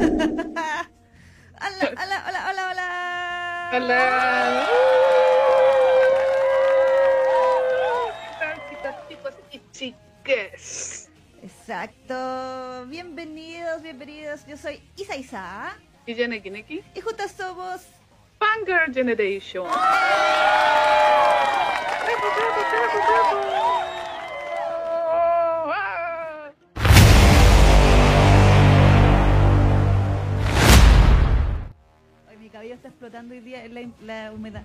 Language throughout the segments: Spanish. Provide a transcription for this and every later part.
hola, hola, hola, hola, hola. Hola. ¿Qué tal, chicos y chicas? Exacto. Bienvenidos, bienvenidos. Yo soy Isa Isa. Y Yaneki Neki. Y juntas somos. Fangirl Generation. ¡Bravo, explotando hoy día en la, la humedad.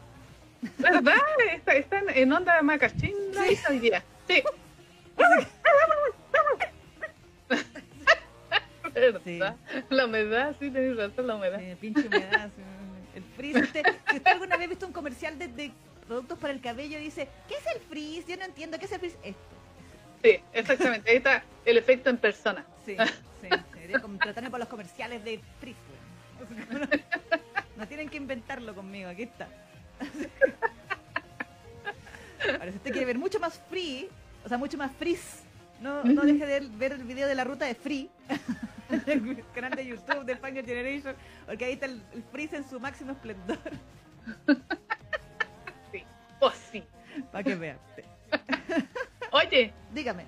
¿Verdad? Está, están en onda macachín Sí. hoy día. Sí. ¿Verdad? La humedad, sí, tenés razón, la humedad. Pinche humedad. sí, El frizz. Usted, si usted alguna vez ha visto un comercial de, de productos para el cabello, dice: ¿Qué es el frizz? Yo no entiendo. ¿Qué es el frizz? Esto. Sí, exactamente. Ahí está el efecto en persona. Sí, sí. Debería contratarme para los comerciales de frizz. No, tienen que inventarlo conmigo. Aquí está. Ahora, si usted quiere ver mucho más free, o sea, mucho más frizz, no, no deje de ver el video de la ruta de Free el canal de YouTube de Fangirl Generation, porque ahí está el, el frizz en su máximo esplendor, Sí. Oh, sí. para que vean. Oye, Dígame,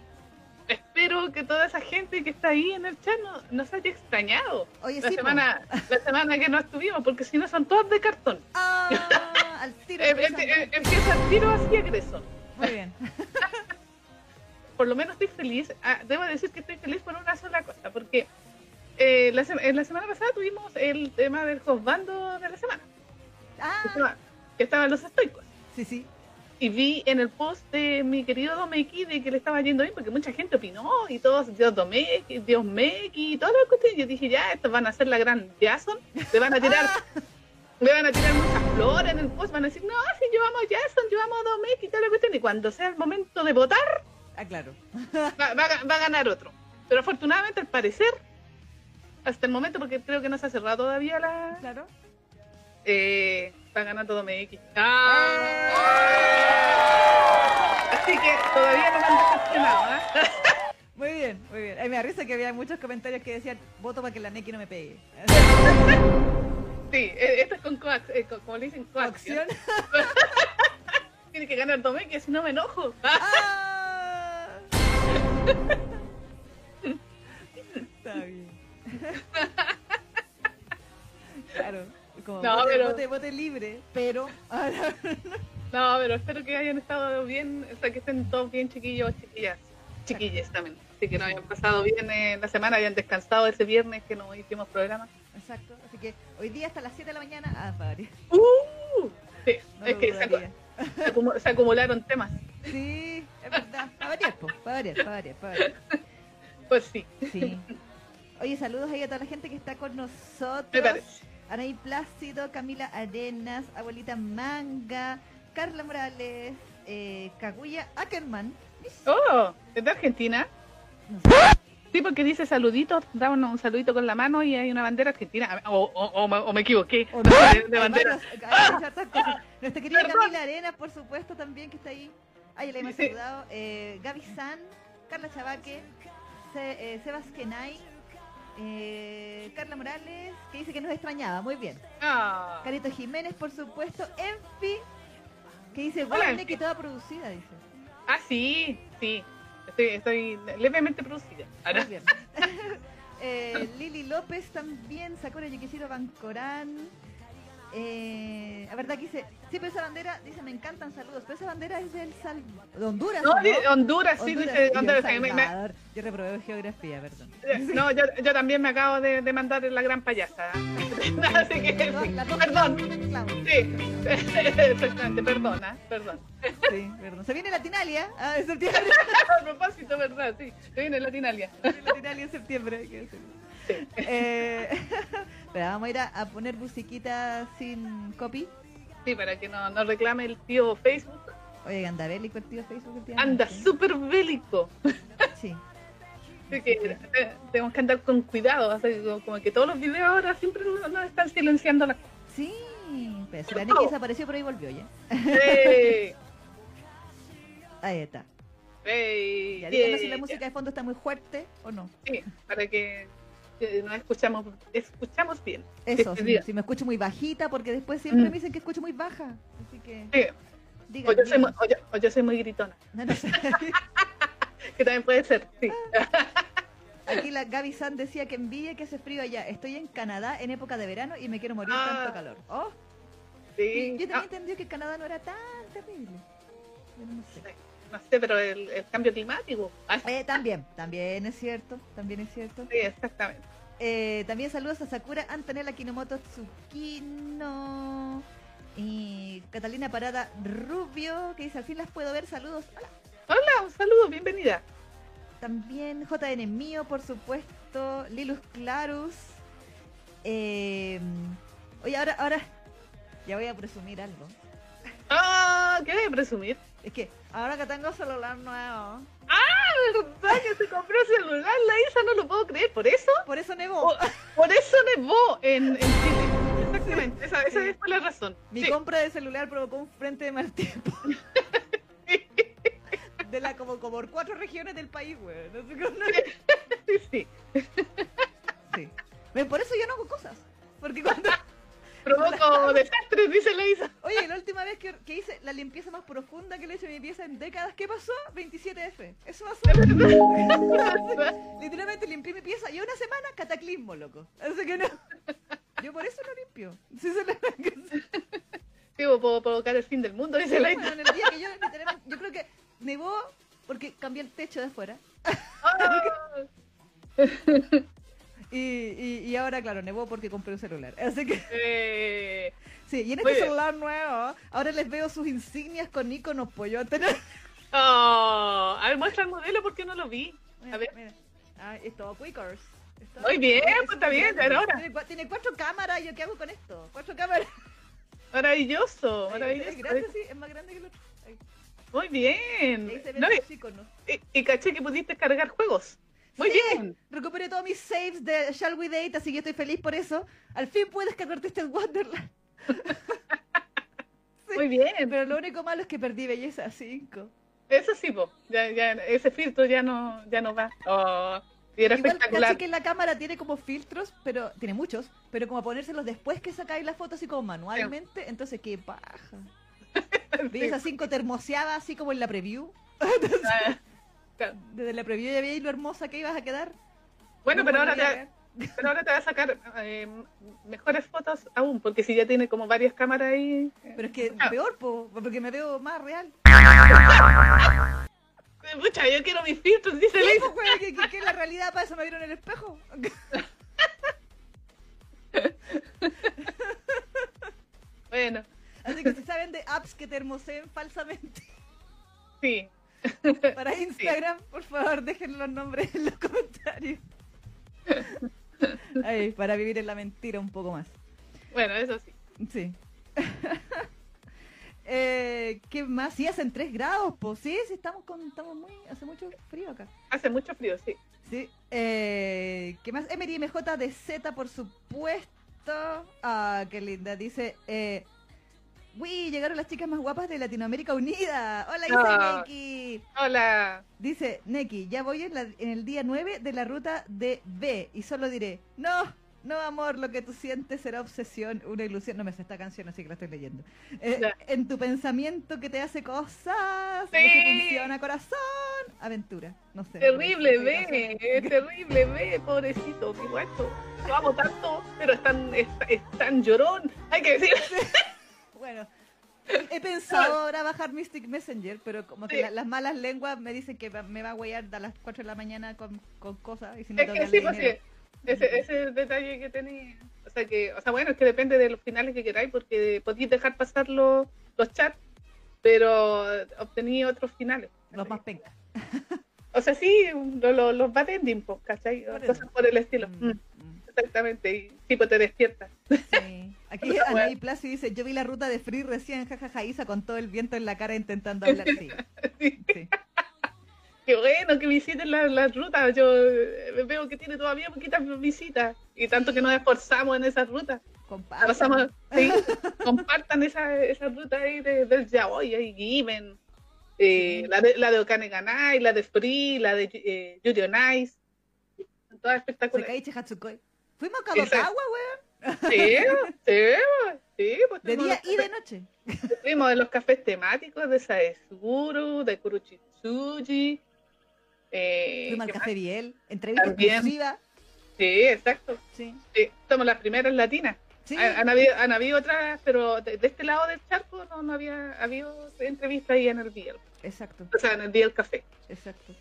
espero que toda esa gente que está ahí en el chat no, nos haya extrañado. oye, La sí, po. semana, la semana que no estuvimos, porque si no son todas de cartón. Ah, al tiro. Eh, eh, eh, empieza el tiro así agresor. Muy bien. Por lo menos estoy feliz. Ah, debo decir que estoy feliz por una sola cosa, porque eh, la, en la semana pasada tuvimos el tema del hostbando de la semana, que, Ah, estaba- que estaban los estoicos. sí, sí. Y vi en el post de mi querido Domeki de que le estaba yendo bien, porque mucha gente opinó, y todos, Dios Domeki, Dios Meki, y todas las cuestiones. Yo dije, ya, estos van a ser la gran Jason, le van a tirar, le van a tirar muchas flores en el post, van a decir, no, si yo amo a Jason, yo amo a Domeki, y toda la cuestión. Y cuando sea el momento de votar, Ah, claro. va, va va a ganar otro. Pero afortunadamente, al parecer, hasta el momento, porque creo que no se ha cerrado todavía la. Claro. Eh, va ganando Domeki. ¡Ah! Así que todavía no me han decepcionado, ¿ah? Muy bien, muy bien. Ay, me da risa que había muchos comentarios que decían, voto para que la Neki no me pegue. Sí, eh, esto es con coax, eh, co- como le dicen, coacción. Tiene que ganar Domeki, si no me enojo. ¡Ah! Está bien. Claro, como No, vote, pero- vote- vote libre, pero ahora No, pero espero que hayan estado bien, o sea, que estén todos bien chiquillos, chiquillas, chiquillas también. Así que no hayan pasado bien eh, la semana, hayan descansado ese viernes que no hicimos programa. Exacto, así que hoy día hasta las 7 de la mañana, ah, padre, ¡Uh! Sí, no es que se, acumularon temas. Sí, es verdad, para variar, para variar, para variar, para variar. Pues sí, Sí. Oye, saludos ahí a toda la gente que está con me nosotros. parece. Anaí Plácido, Camila Arenas, Abuelita Manga, Carla Morales, eh, Kaguya Ackerman. Oh, ¿es de Argentina? No sé. Sí, porque dice saluditos, da un, saludito con la mano y hay una bandera argentina. O, o, o me- o me equivoqué. O no, de, bandera. Nuestra querida Perdón. Camila Arenas, por supuesto, también que está ahí. Ahí le hemos Sí. saludado. Eh, Gaby San, Carla Chabaque, Se, eh, Sebas Kenay, eh, Carla Morales, que dice que nos extrañaba. Muy bien. Ah. Carito Jiménez, por supuesto. Enfi, que dice, bueno, que toda producida, dice. Ah, sí, sí. Estoy, estoy levemente producida. Ahora, Muy bien. eh, Lili López también, Sakura Yukishiro Bancorán. Eh, la verdad que dice, sí, pero esa bandera, dice, me encantan saludos, pero esa bandera es del Sal... de Honduras. no, Honduras, sí, Honduras, dice Honduras. me- me-. Yo reprobé geografía, perdón. no, yo, yo también me acabo de, de mandar la gran payasa. Así que, perdón. Sí, exactamente, perdona, perdón. Sí, perdón. Se viene Latinalia, ah, en septiembre. A propósito, ¿verdad? Sí, se viene Latinalia. Se viene Latinalia en septiembre. hay que decirlo. Eh, pero vamos a ir a, a poner musiquita sin copy. Sí, para que no, no reclame el tío Facebook. Oye, anda bélico el tío Facebook últimamente. Anda súper bélico. Sí. Así que eh, tenemos que andar con cuidado. así como- como que todos los videos ahora siempre nos, están silenciando las cosas. Sí, pero si la Neki desapareció, pero ahí volvió ya. ¡Ey! Ahí está. ¡Ey! Ya díganos si Yeah, la música de fondo está muy fuerte o no. Sí, para que nos escuchamos, escuchamos bien. Eso, si, diga. si me escucho muy bajita, porque después siempre Mm. me dicen que escucho muy baja. Así que, Sí. digan, O yo, soy muy, o yo- o yo soy muy gritona, No, no sé. que también puede ser, sí. Aquí la Gaby San decía que envidia que hace frío allá. Estoy en Canadá en época de verano y me quiero morir Ah. tanto calor. Oh, sí. yo Ah, también entendí que Canadá no era tan terrible. Yo no sé. No sé, pero el, el cambio climático. Ah, Eh, también, también es cierto, también es cierto. sí, exactamente. Eh, también saludos a Sakura Antonella Kinomoto Tsukino y Catalina Parada Rubio, que dice al fin las puedo ver, saludos. Hola. Hola, un saludo, bienvenida. También JN Mío, por supuesto, Lilus Clarus. Eh, oye, ahora, ahora, ya voy a presumir algo. Ah, ¿qué voy a presumir? Es que ahora que tengo celular nuevo, ¿Verdad que se compró celular? La Isa no lo puedo creer, ¿por eso? por eso nevó. Por, por eso nevó en, en Chile. Exactamente, esa, esa Sí. fue la razón. Mi Sí. compra de celular provocó un frente de mal tiempo. De la como, como por cuatro regiones del país, güey. No sé cómo- Sí, sí. Por eso yo no hago cosas. Porque cuando. Provoco desastres, dice la Isa. Oye, la última vez que, que hice la limpieza más profunda que le he hecho a mi pieza en décadas, ¿qué pasó? 27F. Eso pasó. Literalmente limpié mi pieza y una semana cataclismo, loco. Así que no. Yo por eso no limpio. Sí, se Sí, puedo provocar el fin del mundo, dice la Isa. Bueno, en el día que yo creo que nevó porque cambié el techo de afuera. Ah, Y, y, y ahora, claro, nevó porque compré un celular. Así que. eh, Sí, y en este bien. celular nuevo, ahora les veo sus insignias con iconos pollo. Tener... oh, a ver, muestra el modelo porque no lo vi. A ver. Mira. Ah, es todo Quickers. Muy bien, es pues está bien, grande. ya era hora. Tiene, cua- tiene cuatro cámaras, ¿yo qué hago con esto? Cuatro cámaras. Maravilloso, maravilloso. grande, sí, es más grande que el otro. Ahí, Muy bien. ahí se ven No, los iconos. y, y- y caché que pudiste cargar juegos. Muy Sí, bien. Recuperé todos mis saves de Shall We Date, así que estoy feliz por eso. Al fin puedes cargarte este Wonderland. Sí, Muy bien. Pero lo único malo es que perdí belleza 5. Eso sí, po. Ya, ya, ese filtro ya no, ya no va. Oh, y era Igual espectacular. que la cámara tiene como filtros, pero tiene muchos, pero como ponérselos después que sacáis la foto así como manualmente, entonces qué paja. Esa 5 termoseada así como en la preview. Ah, claro. Desde la preview ya veíais lo hermosa que ibas a quedar. Bueno, pero ahora, te, pero ahora te va a sacar eh, mejores fotos aún, porque si ya tiene como varias cámaras ahí. eh, Pero es que Ah. peor, po, porque me veo más real. Pucha, yo quiero mis filtros, dice que, que- que la realidad para eso me vieron en el espejo. Bueno, Así que si saben de apps que termoseen falsamente sí. para Instagram, por favor dejen los nombres en los comentarios. Ay, para vivir en la mentira un poco más. Bueno, eso sí. Sí. eh, ¿Qué más? Sí, hacen 3 grados, pues sí, sí, estamos, con, estamos muy... Hace mucho frío acá. Hace mucho frío, sí. Sí. Eh, ¿Qué más? Emery MJ de Z, por supuesto. Ah, qué linda. Dice... Eh, Uy, llegaron las chicas más guapas de Latinoamérica Unida. Hola, dice Ah. Neki. Hola. Dice Neki, ya voy en, la- en el día 9 de la ruta de B y solo diré, no, no amor, lo que tú sientes será obsesión, una ilusión. No me sé esta canción, así que la estoy leyendo. Eh, en tu pensamiento que te hace cosas, Sí. no se funciona corazón, aventura. No sé. Terrible, no ve, terrible, ve, pobrecito, qué guacho. Lo amo tanto, pero es tan, es, es tan llorón. Hay que decir. Bueno, he pensado ahora bajar Mystic Messenger, pero como que Sí. la- las malas lenguas me dicen que me va a huear a las 4 de la mañana con, con cosas y si no Es que sí, pues sí. Ese, ese es el detalle que tenéis. O sea, que, o sea, bueno, es que depende de los finales que queráis, porque podéis dejar pasar los, los chats, pero obtení otros finales. Los más pencas. O sea, sí, lo- lo- los bad ending, pues, ¿cachai? Por Cosas eso. por el estilo. Mm, Mm, mm. exactamente, y tipo te despiertas. Sí. Aquí Anaí. Placio dice, yo vi la ruta de Free recién, jajaja, Isa con todo el viento en la cara intentando hablar. Sí, Sí. Qué bueno que visiten las las rutas. Yo eh, veo que tiene todavía poquitas visitas y tanto que nos esforzamos en esas rutas. Compartan. Pasamos, sí, compartan esa, esa ruta ahí de, del Yaoi, ahí Given, eh, Sí. la, de, la de Okane Ganai, la de Free, la de eh, Yuri on Ice. todas espectaculares. Hatsukoi. Fuimos a Kadokawa, weón. Sí, sí, sí. Pues De día y de noche. Fuimos de los cafés temáticos de Saesguru, de Kuruchitsuji. Eh, Fuimos al ¿qué Café más? Biel. Entrevista exclusiva. Sí, exacto. Sí. Sí, somos las primeras latinas. Sí. Han, han habido, han habido otras, pero de, de este lado del charco no, no había habido entrevista ahí en el Biel. Exacto, O sea, en el Biel Café. exacto.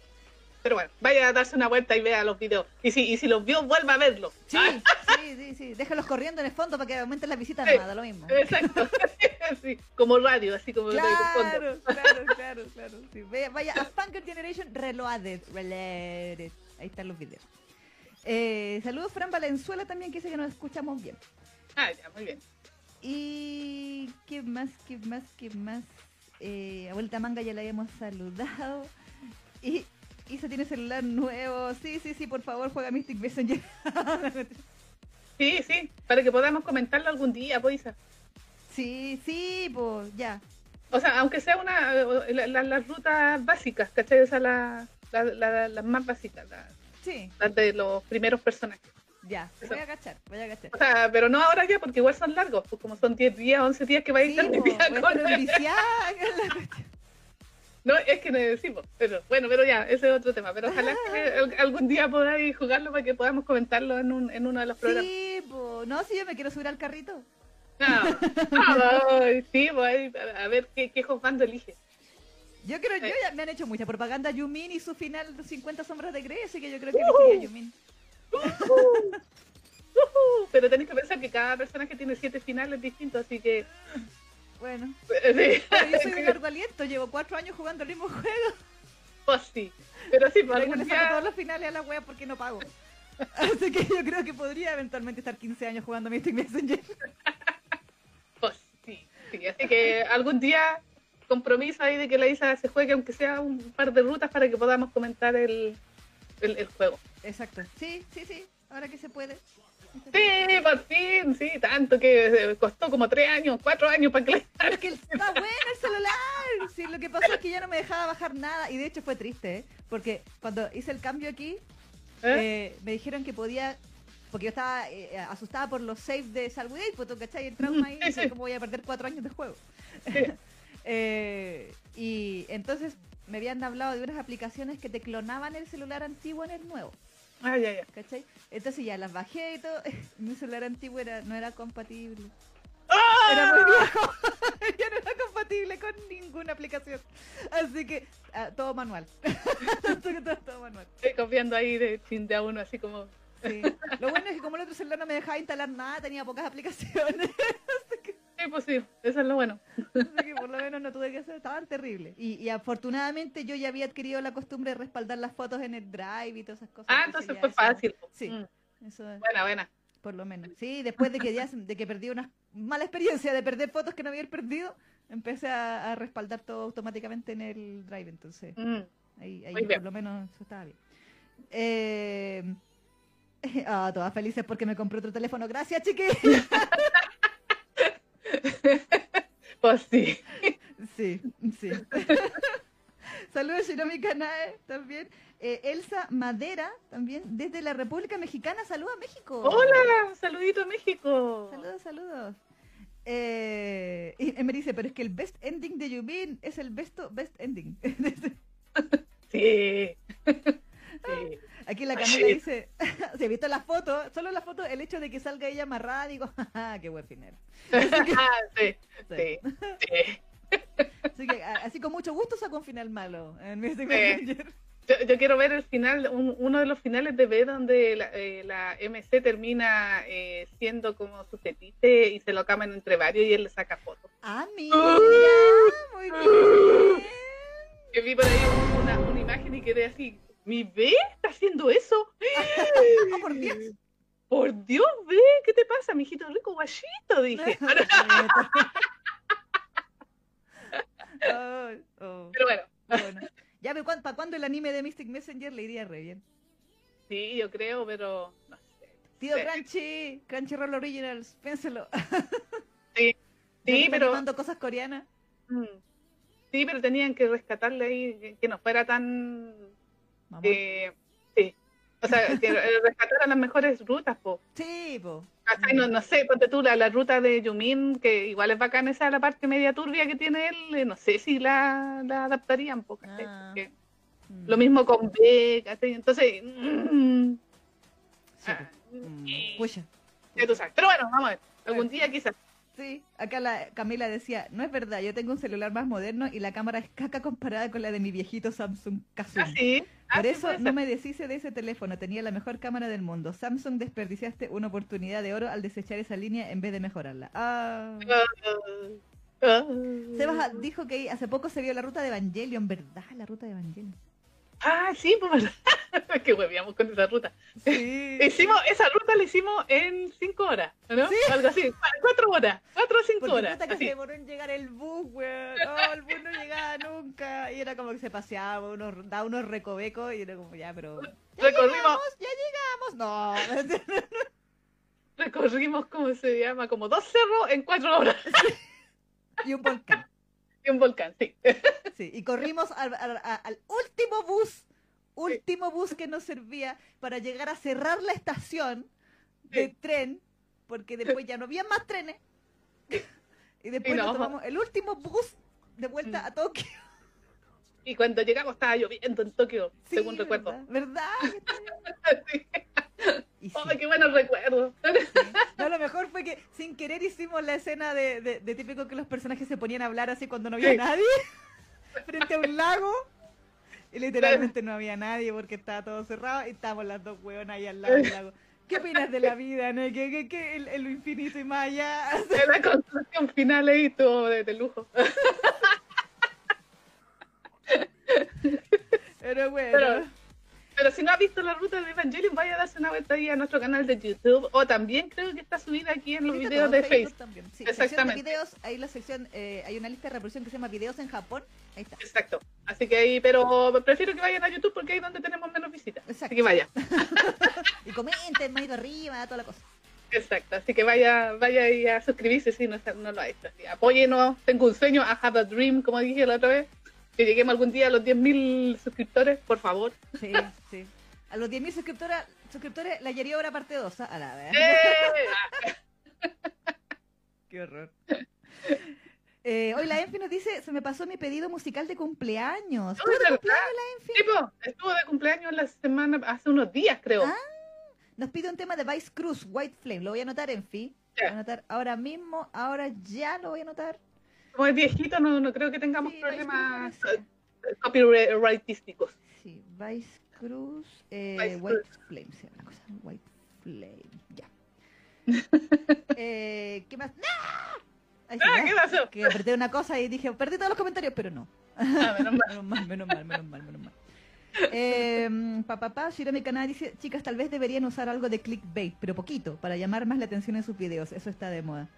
Pero bueno, vaya a darse una vuelta y vea los videos. Y si, y si los vio, vuelva a verlos. Sí, Ah, sí, sí, sí. Déjalos corriendo en el fondo para que aumenten las visitas, Sí. nada, lo mismo. exacto. Sí, como radio, así como. Claro, claro, claro, claro. Sí, vaya, vaya a Funker Generation Reloaded. Reloaded. Ahí están los videos. Eh, saludos Fran Valenzuela también que dice que nos escuchamos bien. Ah, ya, muy bien. Y qué más, qué más, qué más. Eh, a vuelta manga ya la habíamos saludado. Y Isa tiene celular nuevo. Sí, sí, sí, por favor, juega Mystic Messenger. Sí, sí, para que podamos comentarlo algún día, pues. Isa. sí, sí, pues ya. O sea, aunque sea una eh, la- la- las rutas básicas, ¿cachai? O sea, la- la- la- las más básicas, Sí, las de los primeros personajes. ya. Eso. Voy a agachar, voy a agachar. O sea, pero no ahora ya, porque igual son largos, pues como son 10 días, 11 días que va a Sí, po, metida voy a con- estar. No, es que no decimos, pero bueno, pero ya, ese es otro tema. Pero ojalá que al- algún día podáis jugarlo para que podamos comentarlo en, un, en uno de los programas. Sí, pues. No, si yo me quiero subir al carrito. Ah, ay, sí, pues a ver qué, qué jugando elige. Yo creo, yo Sí. ya me han hecho mucha propaganda Yumin y su final de 50 sombras de Grey, así que yo creo que Ujú. elegiría a Yumin. Ujú, pero tenéis que pensar que cada personaje tiene siete finales distintos, así que. Bueno, Sí, pero yo soy de largo aliento, llevo cuatro años jugando el mismo juego. pues sí. Pero sí, yo algún día. todos los finales a la wea porque no pago. Así que yo creo que podría eventualmente estar 15 años jugando Mystic Messenger. Pues sí, sí. Así que algún día compromiso ahí de que la Isa se juegue, aunque sea un par de rutas, para que podamos comentar el, el, el juego. Exacto. Sí, sí, sí. Ahora que se puede. Sí, por fin, sí, tanto que eh, costó como tres años, cuatro años para que la Pero es que el- está bueno el celular. Sí, lo que pasó es que ya no me dejaba bajar nada. Y de hecho fue triste, ¿eh? Porque cuando hice el cambio aquí, ¿Eh? eh, me dijeron que podía. Porque yo estaba asustada por los saves de Salway, pues tú cachai el trauma ahí, Sí, sí. cómo voy a perder cuatro años de juego. Sí. Eh, y entonces me habían hablado de unas aplicaciones que te clonaban el celular antiguo en el nuevo, Ah, ya, ya. ¿cachai? Entonces ya las bajé y todo. Mi celular antiguo era, no era compatible. ¡Ah! Era muy viejo. ya no era compatible con ninguna aplicación. Así que ah, todo manual. todo, todo- todo manual. Estoy copiando ahí de chin de a uno, así como. Sí. Lo bueno es que como el otro celular no me dejaba instalar nada, tenía pocas aplicaciones. Sí, pues sí, eso es lo bueno. Así que por lo menos no tuve que hacer, estaba terrible. Y, y afortunadamente yo ya había adquirido la costumbre de respaldar las fotos en el drive y todas esas cosas. Ah, entonces fue eso- fácil. Sí, Mm, eso es, Buena, buena. por lo menos. Sí, después de que ya de que perdí una mala experiencia de perder fotos que no había perdido, empecé a, a respaldar todo automáticamente en el drive, entonces Mm. ahí, ahí bien. por lo menos eso estaba bien. Eh, ah, todas felices porque me compré otro teléfono. Gracias, chiquillos. Sí. Sí, sí. Saludos Shiromi Kanae también. Eh, Elsa Madera también desde la República Mexicana. Saludos a México. Hola, saludito a México. Saludos, saludos. Eh, y me dice, pero es que el best ending de Yubin es el besto best ending. Sí. sí. Aquí la Camila dice, se ha visto la foto, solo la foto, el hecho de que salga ella amarrada, digo, qué buen final. Sí, Sí. sí, sí. Así que así con mucho gusto sacó un final malo en Mystic Sí. Messenger. Yo, yo quiero ver el final, un- uno de los finales de B donde la, eh, la MC termina eh, siendo como su fetiche y se lo caman entre varios y él le saca fotos. Ah, mira, muy bien. Que vi por ahí una, una imagen y quedé así, ¿mi B está haciendo eso? Oh, por Dios. Por Dios, B, ¿qué te pasa, mijito rico guachito? Dije. Oh, Pero bueno, bueno. Ya, ¿para cuándo el anime de Mystic Messenger le iría re bien? sí, yo creo, pero no sé. Tío Sí. Crunchy, Crunchyroll Originals, piénselo. Sí, sí, pero... animando cosas coreanas. Mm. Sí, pero tenían que rescatarle ahí, que no fuera tan... Eh, sí, O sea, que rescataran las mejores rutas, po. Sí, po. No, no sé, ponte tú la, la ruta de Yumin, que igual es bacana esa la parte media turbia que tiene él, eh, no sé si la, la adaptarían, po. Ah. Porque Mm. Lo mismo con B, ¿cachai? Entonces, mm, Sí, ah. Mm, pucha. ya tú sabes. Pero bueno, vamos a ver. Algún día quizás. Sí, acá la Camila decía, no es verdad, yo tengo un celular más moderno y la cámara es caca comparada con la de mi viejito Samsung Kazum. Ah, sí. Ah, Por eso no me deshice de ese teléfono, tenía la mejor cámara del mundo. Samsung desperdiciaste una oportunidad de oro al desechar esa línea en vez de mejorarla. Ah, ah. Sebas dijo que hace poco se vio la ruta de Evangelion, ¿verdad? La ruta de Evangelion. Ah, sí, pues verdad. que hueveamos con esa ruta. Sí. Hicimos, esa ruta la hicimos en cinco horas, ¿no? Sí. Algo así, cu- cuatro horas, cuatro o cinco Porque horas. puta que así. se demoró en llegar el bus, weón. Oh, el bus no llegaba nunca. Y era como que se paseaba, unos, daba unos recovecos y era como, ya, pero... ¡Ya Recorrimos, llegamos! ¡Ya llegamos! No. recorrimos, ¿cómo se llama? Como dos cerros en cuatro horas. y un volcán. Y un volcán, sí. Sí, y corrimos al, al- a- al último bus, último bus que nos servía para llegar a cerrar la estación de Sí. tren, porque después ya no había más trenes. Y después Y nos no. tomamos el último bus de vuelta Mm. a Tokio. Y cuando llegamos estaba lloviendo en Tokio, según recuerdo. ¿Verdad? Sí, ¡Ay, qué buenos recuerdos! sí. No, lo mejor fue que sin querer hicimos la escena de, de- de típico que los personajes se ponían a hablar así cuando no había Sí. nadie, frente a un lago. Y literalmente no había nadie porque estaba todo cerrado y estábamos las dos hueonas ahí al lado del lago. ¿Qué opinas de la vida, no? ¿Qué, qué, qué, el, infinito y más allá? La construcción final ahí estuvo de, de lujo. Pero bueno. Pero- Pero si no has visto la ruta de Evangelion, vaya a darse una vuelta ahí a nuestro canal de YouTube. O también creo que está subida aquí en los videos de Facebook. también. Sí, Exactamente. de videos, ahí la sección, eh, hay una lista de reproducción que se llama videos en Japón. Ahí está. Exacto. Así que ahí, pero prefiero que vayan a YouTube porque ahí es donde tenemos menos visitas. Exacto. Así que vaya. Y comenten, manito arriba, toda la cosa. Exacto. Así que vaya, vaya ahí a suscribirse si no, no lo ha hecho. Apóyenos. Tengo un sueño. I have a dream, como dije la otra vez. Que lleguemos algún día a los 10.000 suscriptores, por favor. Sí, sí. A los 10.000 suscriptores, suscriptores, la Yeri Obra parte 2. A la vez. ¡Eh! Qué horror. Eh, hoy la Enfi nos dice, se me pasó mi pedido musical de cumpleaños. ¿Tú es de cumpleaños, la Enfi? Tipo, estuvo de cumpleaños la semana, hace unos días, creo. Ah, Nos pide un tema de Vice Cruz, White Flame. Lo voy a anotar, Enfi. Lo Ya. voy a anotar ahora mismo, ahora ya lo voy a anotar. Como es viejito, no, no creo que tengamos Sí, problemas eh, copyrightísticos. Sí, Vice Cruz, eh, Vice White Cruz. Flame, se llama la cosa. White Flame, ya. eh, ¿Qué más? ¡No! Ah. ¿qué pasó? Que apreté una cosa y dije, perdí todos los comentarios, pero no. Ah, menos mal. Menos mal, menos mal, menos mal, menos mal. Eh, pa, pa, pa, Shiro Kana dice, chicas, tal vez deberían usar algo de clickbait, pero poquito, para llamar más la atención en sus videos. Eso está de moda.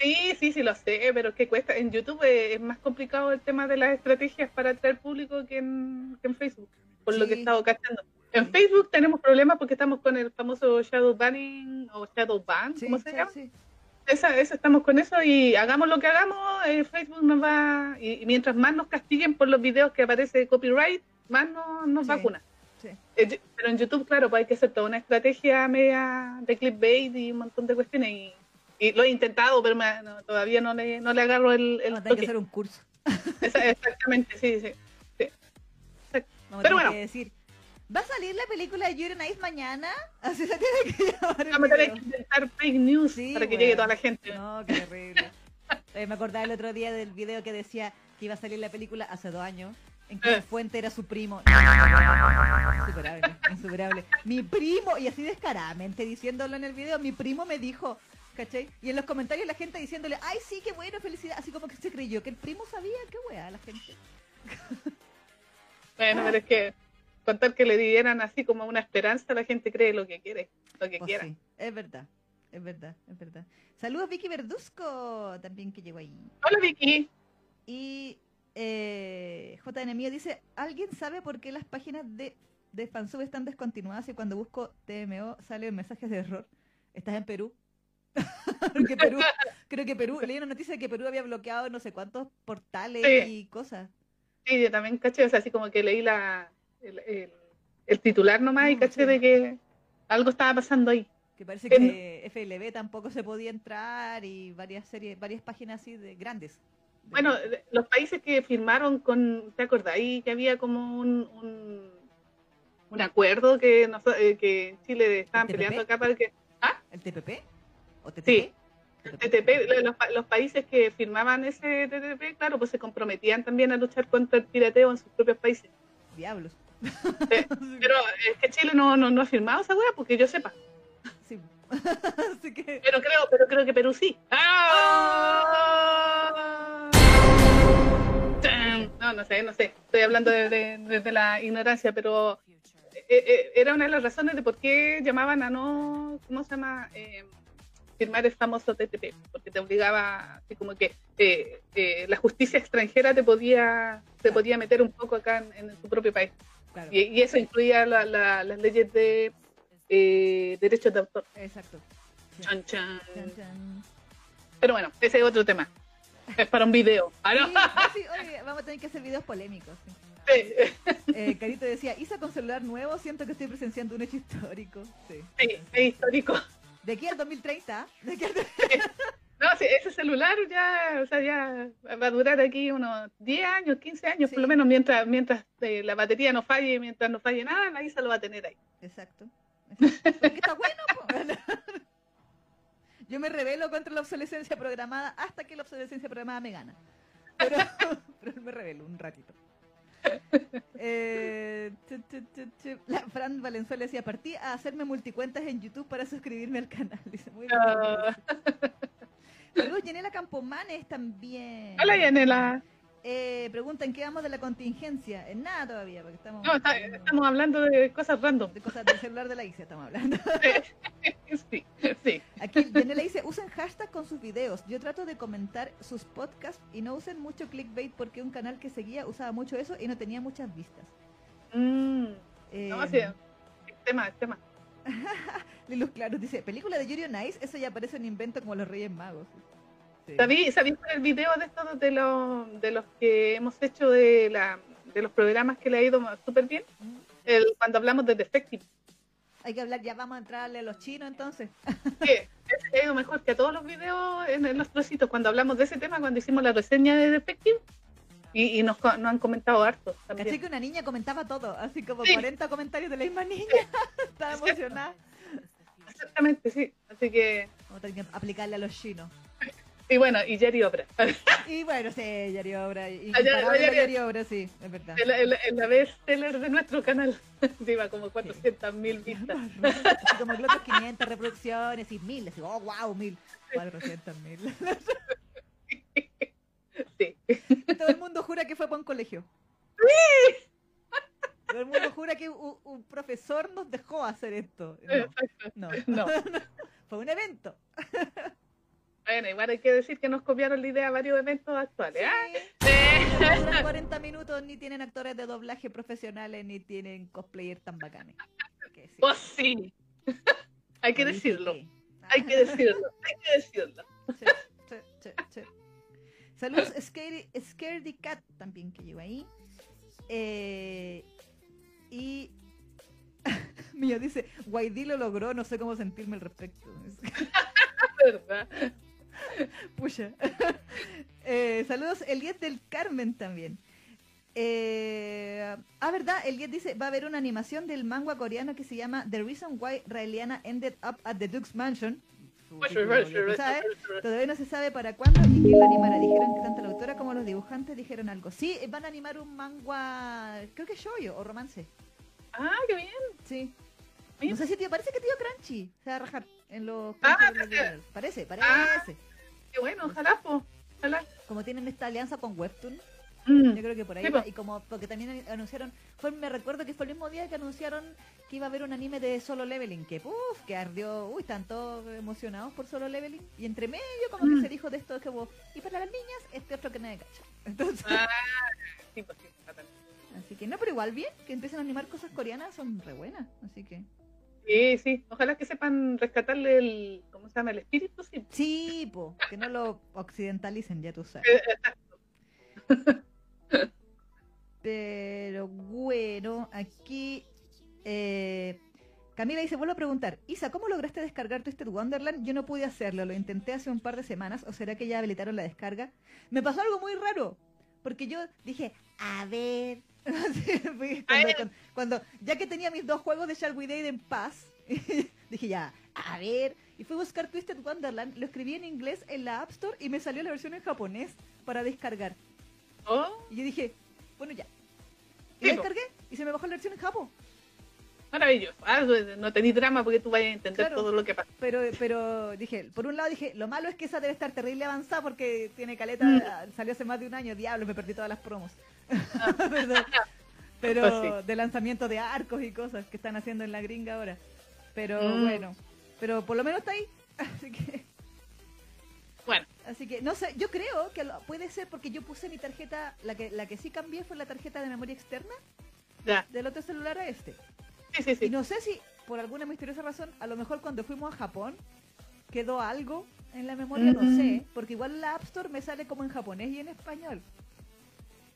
Sí, sí, sí, lo sé, pero es que cuesta. En YouTube es más complicado el tema de las estrategias para atraer público que en, que en Facebook, por lo que he estado cachando. En Facebook tenemos problemas porque estamos con el famoso shadow banning o shadow ban, Sí, ¿cómo se sí, llama? sí. Esa, esa estamos con eso y hagamos lo que hagamos, eh, Facebook nos va, y, y mientras más nos castiguen por los videos que aparece copyright, más no- nos vacuna. Sí. Eh, Pero en YouTube, claro, pues hay que hacer toda una estrategia media de clickbait y un montón de cuestiones. Y, y lo he intentado, pero me- no, todavía no le, no le agarro el, el a tener que hacer un curso. Exactamente, sí, sí. Vamos Pero a tener bueno. que decir, ¿va a salir la película de Yuri Nice mañana? Así se tiene que llamar a tener video. que inventar fake news Sí, para que bueno. llegue toda la gente. No, qué terrible. Eh, me acordaba el otro día del video que decía que iba a salir la película hace dos años, en que Eh. fuente era su primo. Insuperable, insuperable. Mi primo, y así descaradamente diciéndolo en el video, mi primo me dijo, ¿cachai? Y en los comentarios la gente diciéndole, ay, sí, qué bueno, felicidad. Así como que se creyó que el primo sabía, qué wea, la gente. Bueno, pero es que contar que le dieran así como una esperanza, la gente cree lo que quiere, lo que Pues quiera. sí, es verdad, es verdad, es verdad. Saludos Vicky Verduzco, también que llegó ahí. Hola Vicky. Y eh, JN Mío dice, ¿alguien sabe por qué las páginas de, de fansub están descontinuadas y cuando busco TMO salen mensajes de error? ¿Estás en Perú? Porque Perú, creo que Perú, leí una noticia de que Perú había bloqueado no sé cuántos portales Sí. y cosas. Sí, yo también caché, o sea, así como que leí la, el, el- el titular nomás y Mm, caché sí. de que algo estaba pasando ahí. Que parece que FLB tampoco se podía entrar y varias series, varias páginas así de grandes. De- Bueno, los países que firmaron con, ¿te acordáis que había como un, un, un acuerdo que, noso- eh, que Chile estaban peleando acá para que ¿El TPP? ¿O TTP? Sí. el TTP, lo- los, pa- los países que firmaban ese TTP, claro, pues se comprometían también a luchar contra el pirateo en sus propios países. Diablos. Pero es que Chile no, no, no ha firmado esa wea, porque yo sepa. Sí. Así que. Pero creo, pero creo que Perú sí. ¡Ah! No, no sé, no sé. Estoy hablando de, de- desde la ignorancia, pero eh, eh, era una de las razones de por qué llamaban a no, ¿cómo se llama? Eh, firmar el famoso TTP, porque te obligaba, así como que eh, eh, la justicia extranjera te podía, te podía meter un poco acá en, en tu propio país. Claro. Y, y eso incluía la- la- las leyes de eh, derechos de autor. Exacto. Sí. Chan, chan. Pero bueno, ese es otro tema. Es para un video. Ah, no. Sí, no, sí, oye, vamos a tener que hacer videos polémicos. Sí, Eh, Carito decía, Isa con celular nuevo, siento que estoy presenciando un hecho histórico. Sí. sí, es histórico. De aquí al 2030, de aquí al- No, sí, ese celular ya, o sea, ya va a durar aquí unos 10 años, 15 años, Sí. por lo menos mientras mientras eh, la batería no falle, mientras no falle nada, la Isa lo va a tener ahí. Exacto. Está bueno. po. Yo me rebelo contra la obsolescencia programada hasta que la obsolescencia programada me gana. Pero, pero me revelo un ratito. Eh. La Fran Valenzuela decía, partí a hacerme multicuentas en YouTube para suscribirme al canal. Dice, muy bien. Ah. Saludos, Yanela Campomanes también. Hola, Yanela. Eh, pregunta, ¿en qué vamos de la contingencia? En nada todavía, porque estamos... No, está- estamos hablando de cosas random. De cosas del celular de la ICE estamos hablando. Sí, sí. Aquí Yanela dice, usen hashtag con sus videos. Yo trato de comentar sus podcasts y no usen mucho clickbait porque un canal que seguía usaba mucho eso y no tenía muchas vistas. Mm, Eh, no, sí, el tema, el tema. Lilus Claros dice, película de Yuri on Ice, eso ya parece un invento como los Reyes Magos. Sí. ¿Sabí, sabí por el video de estos de los, de los que hemos hecho de, la, de los programas que le ha ido súper bien? El, cuando hablamos de Defective. Hay que hablar, ya vamos a entrarle a los chinos entonces. que ese ha ido mejor que a todos los videos en, los trocitos cuando hablamos de ese tema, cuando hicimos la reseña de Defective. Y, y nos, nos han comentado harto Caché también. que una niña comentaba todo, así como Sí. 40 comentarios de la misma niña. Estaba Sí. emocionada. Exactamente, sí. Así que, Vamos a tener que aplicarle a los chinos. Y bueno, y Jerry Obra. Y bueno, sí, Yari Obra. Ya. Yari Obra, sí, es verdad. En la, en la- en la bestseller de nuestro canal. Lleva como 400 mil vistas. Así como locos 500 reproducciones y mil, así, oh wow, mil, 400 mil. Sí. Todo el mundo jura que fue para un colegio. Todo el mundo jura que un, un profesor nos dejó hacer esto. No, no, No. fue un evento. Bueno, igual hay que decir que nos copiaron la idea a varios eventos actuales. ¿ah? Sí. Sí. No duran 40 minutos, ni tienen actores de doblaje profesionales, ni tienen cosplayers tan bacanes. Que sí. Pues sí. Hay que decirlo. Hay que decirlo. Hay que decirlo. Sí, sí, sí, sí. Saludos, Scaredy, Scaredy Cat también que llegó ahí. Eh, y Mío dice, Guaidí lo logró, no sé cómo sentirme al respecto. ¿Verdad? Pucha. Eh, saludos, Eliet del Carmen también. Eh, ah, verdad, Eliet dice, va a haber una animación del manga coreano que se llama The Reason Why Raeliana Ended Up at the Duke's Mansion. Todavía no se sabe para cuándo y quién lo animará. Dijeron que tanto la autora como los dibujantes dijeron algo. Sí, van a animar un manga, creo que shoujo o romance. Ah, qué bien. Sí. No sé si te parece que tío Crunchy se va a rajar en los Ah, los. Parece, parece. Ah. Qué bueno, ojalá, po. Ojalá. Como tienen esta alianza con Webtoon, Mm. yo creo que por ahí Sí, va. po. Y como porque también anunciaron, fue, me recuerdo que fue el mismo día que anunciaron que iba a haber un anime de solo leveling, que uff, que ardió, uy, están todos emocionados por solo leveling. Y entre medio como que Mm. se dijo de esto que vos, y para las niñas, este otro que nadie cacha. Entonces, Ah, sí, pues sí, así que no, pero igual bien, que empiecen a animar cosas coreanas, son re buenas. Así que. Sí, sí. Ojalá que sepan rescatarle el, ¿cómo se llama? El espíritu, sí. Sí, po, que no lo occidentalicen, ya tú sabes. Eh. Pero bueno, aquí Eh, Camila dice, vuelvo a preguntar, Isa, ¿cómo lograste descargar Twisted Wonderland? Yo no pude hacerlo, lo intenté hace un par de semanas, ¿o será que ya habilitaron la descarga? Me pasó algo muy raro, porque yo dije, a ver, cuando, cuando, cuando, ya que tenía mis dos juegos de Shall We Date en paz, dije ya, a ver, y fui a buscar Twisted Wonderland, lo escribí en inglés en la App Store y me salió la versión en japonés para descargar. Oh. Y yo dije, bueno ya. Y la descargué y se me bajó la versión en japo. Maravilloso. Ah, no tenéis drama porque tú vayas a entender Claro, todo lo que pasa. Pero, pero dije, por un lado dije, lo malo es que esa debe estar terrible avanzada porque tiene caleta, Mm. salió hace más de un año, diablo, me perdí todas las promos. Perdón. Pero Pues de lanzamiento de arcos y cosas que están haciendo en la gringa ahora. Pero Mm. bueno, pero por lo menos está ahí. Así que, Bueno, así que no sé, yo creo que lo- puede ser porque yo puse mi tarjeta, la que, la que sí cambié fue la tarjeta de memoria externa ya. del otro celular a este. Sí, sí, Y no sé si, por alguna misteriosa razón, a lo mejor cuando fuimos a Japón, quedó algo en la memoria, no sé, porque igual la App Store me sale como en japonés y en español.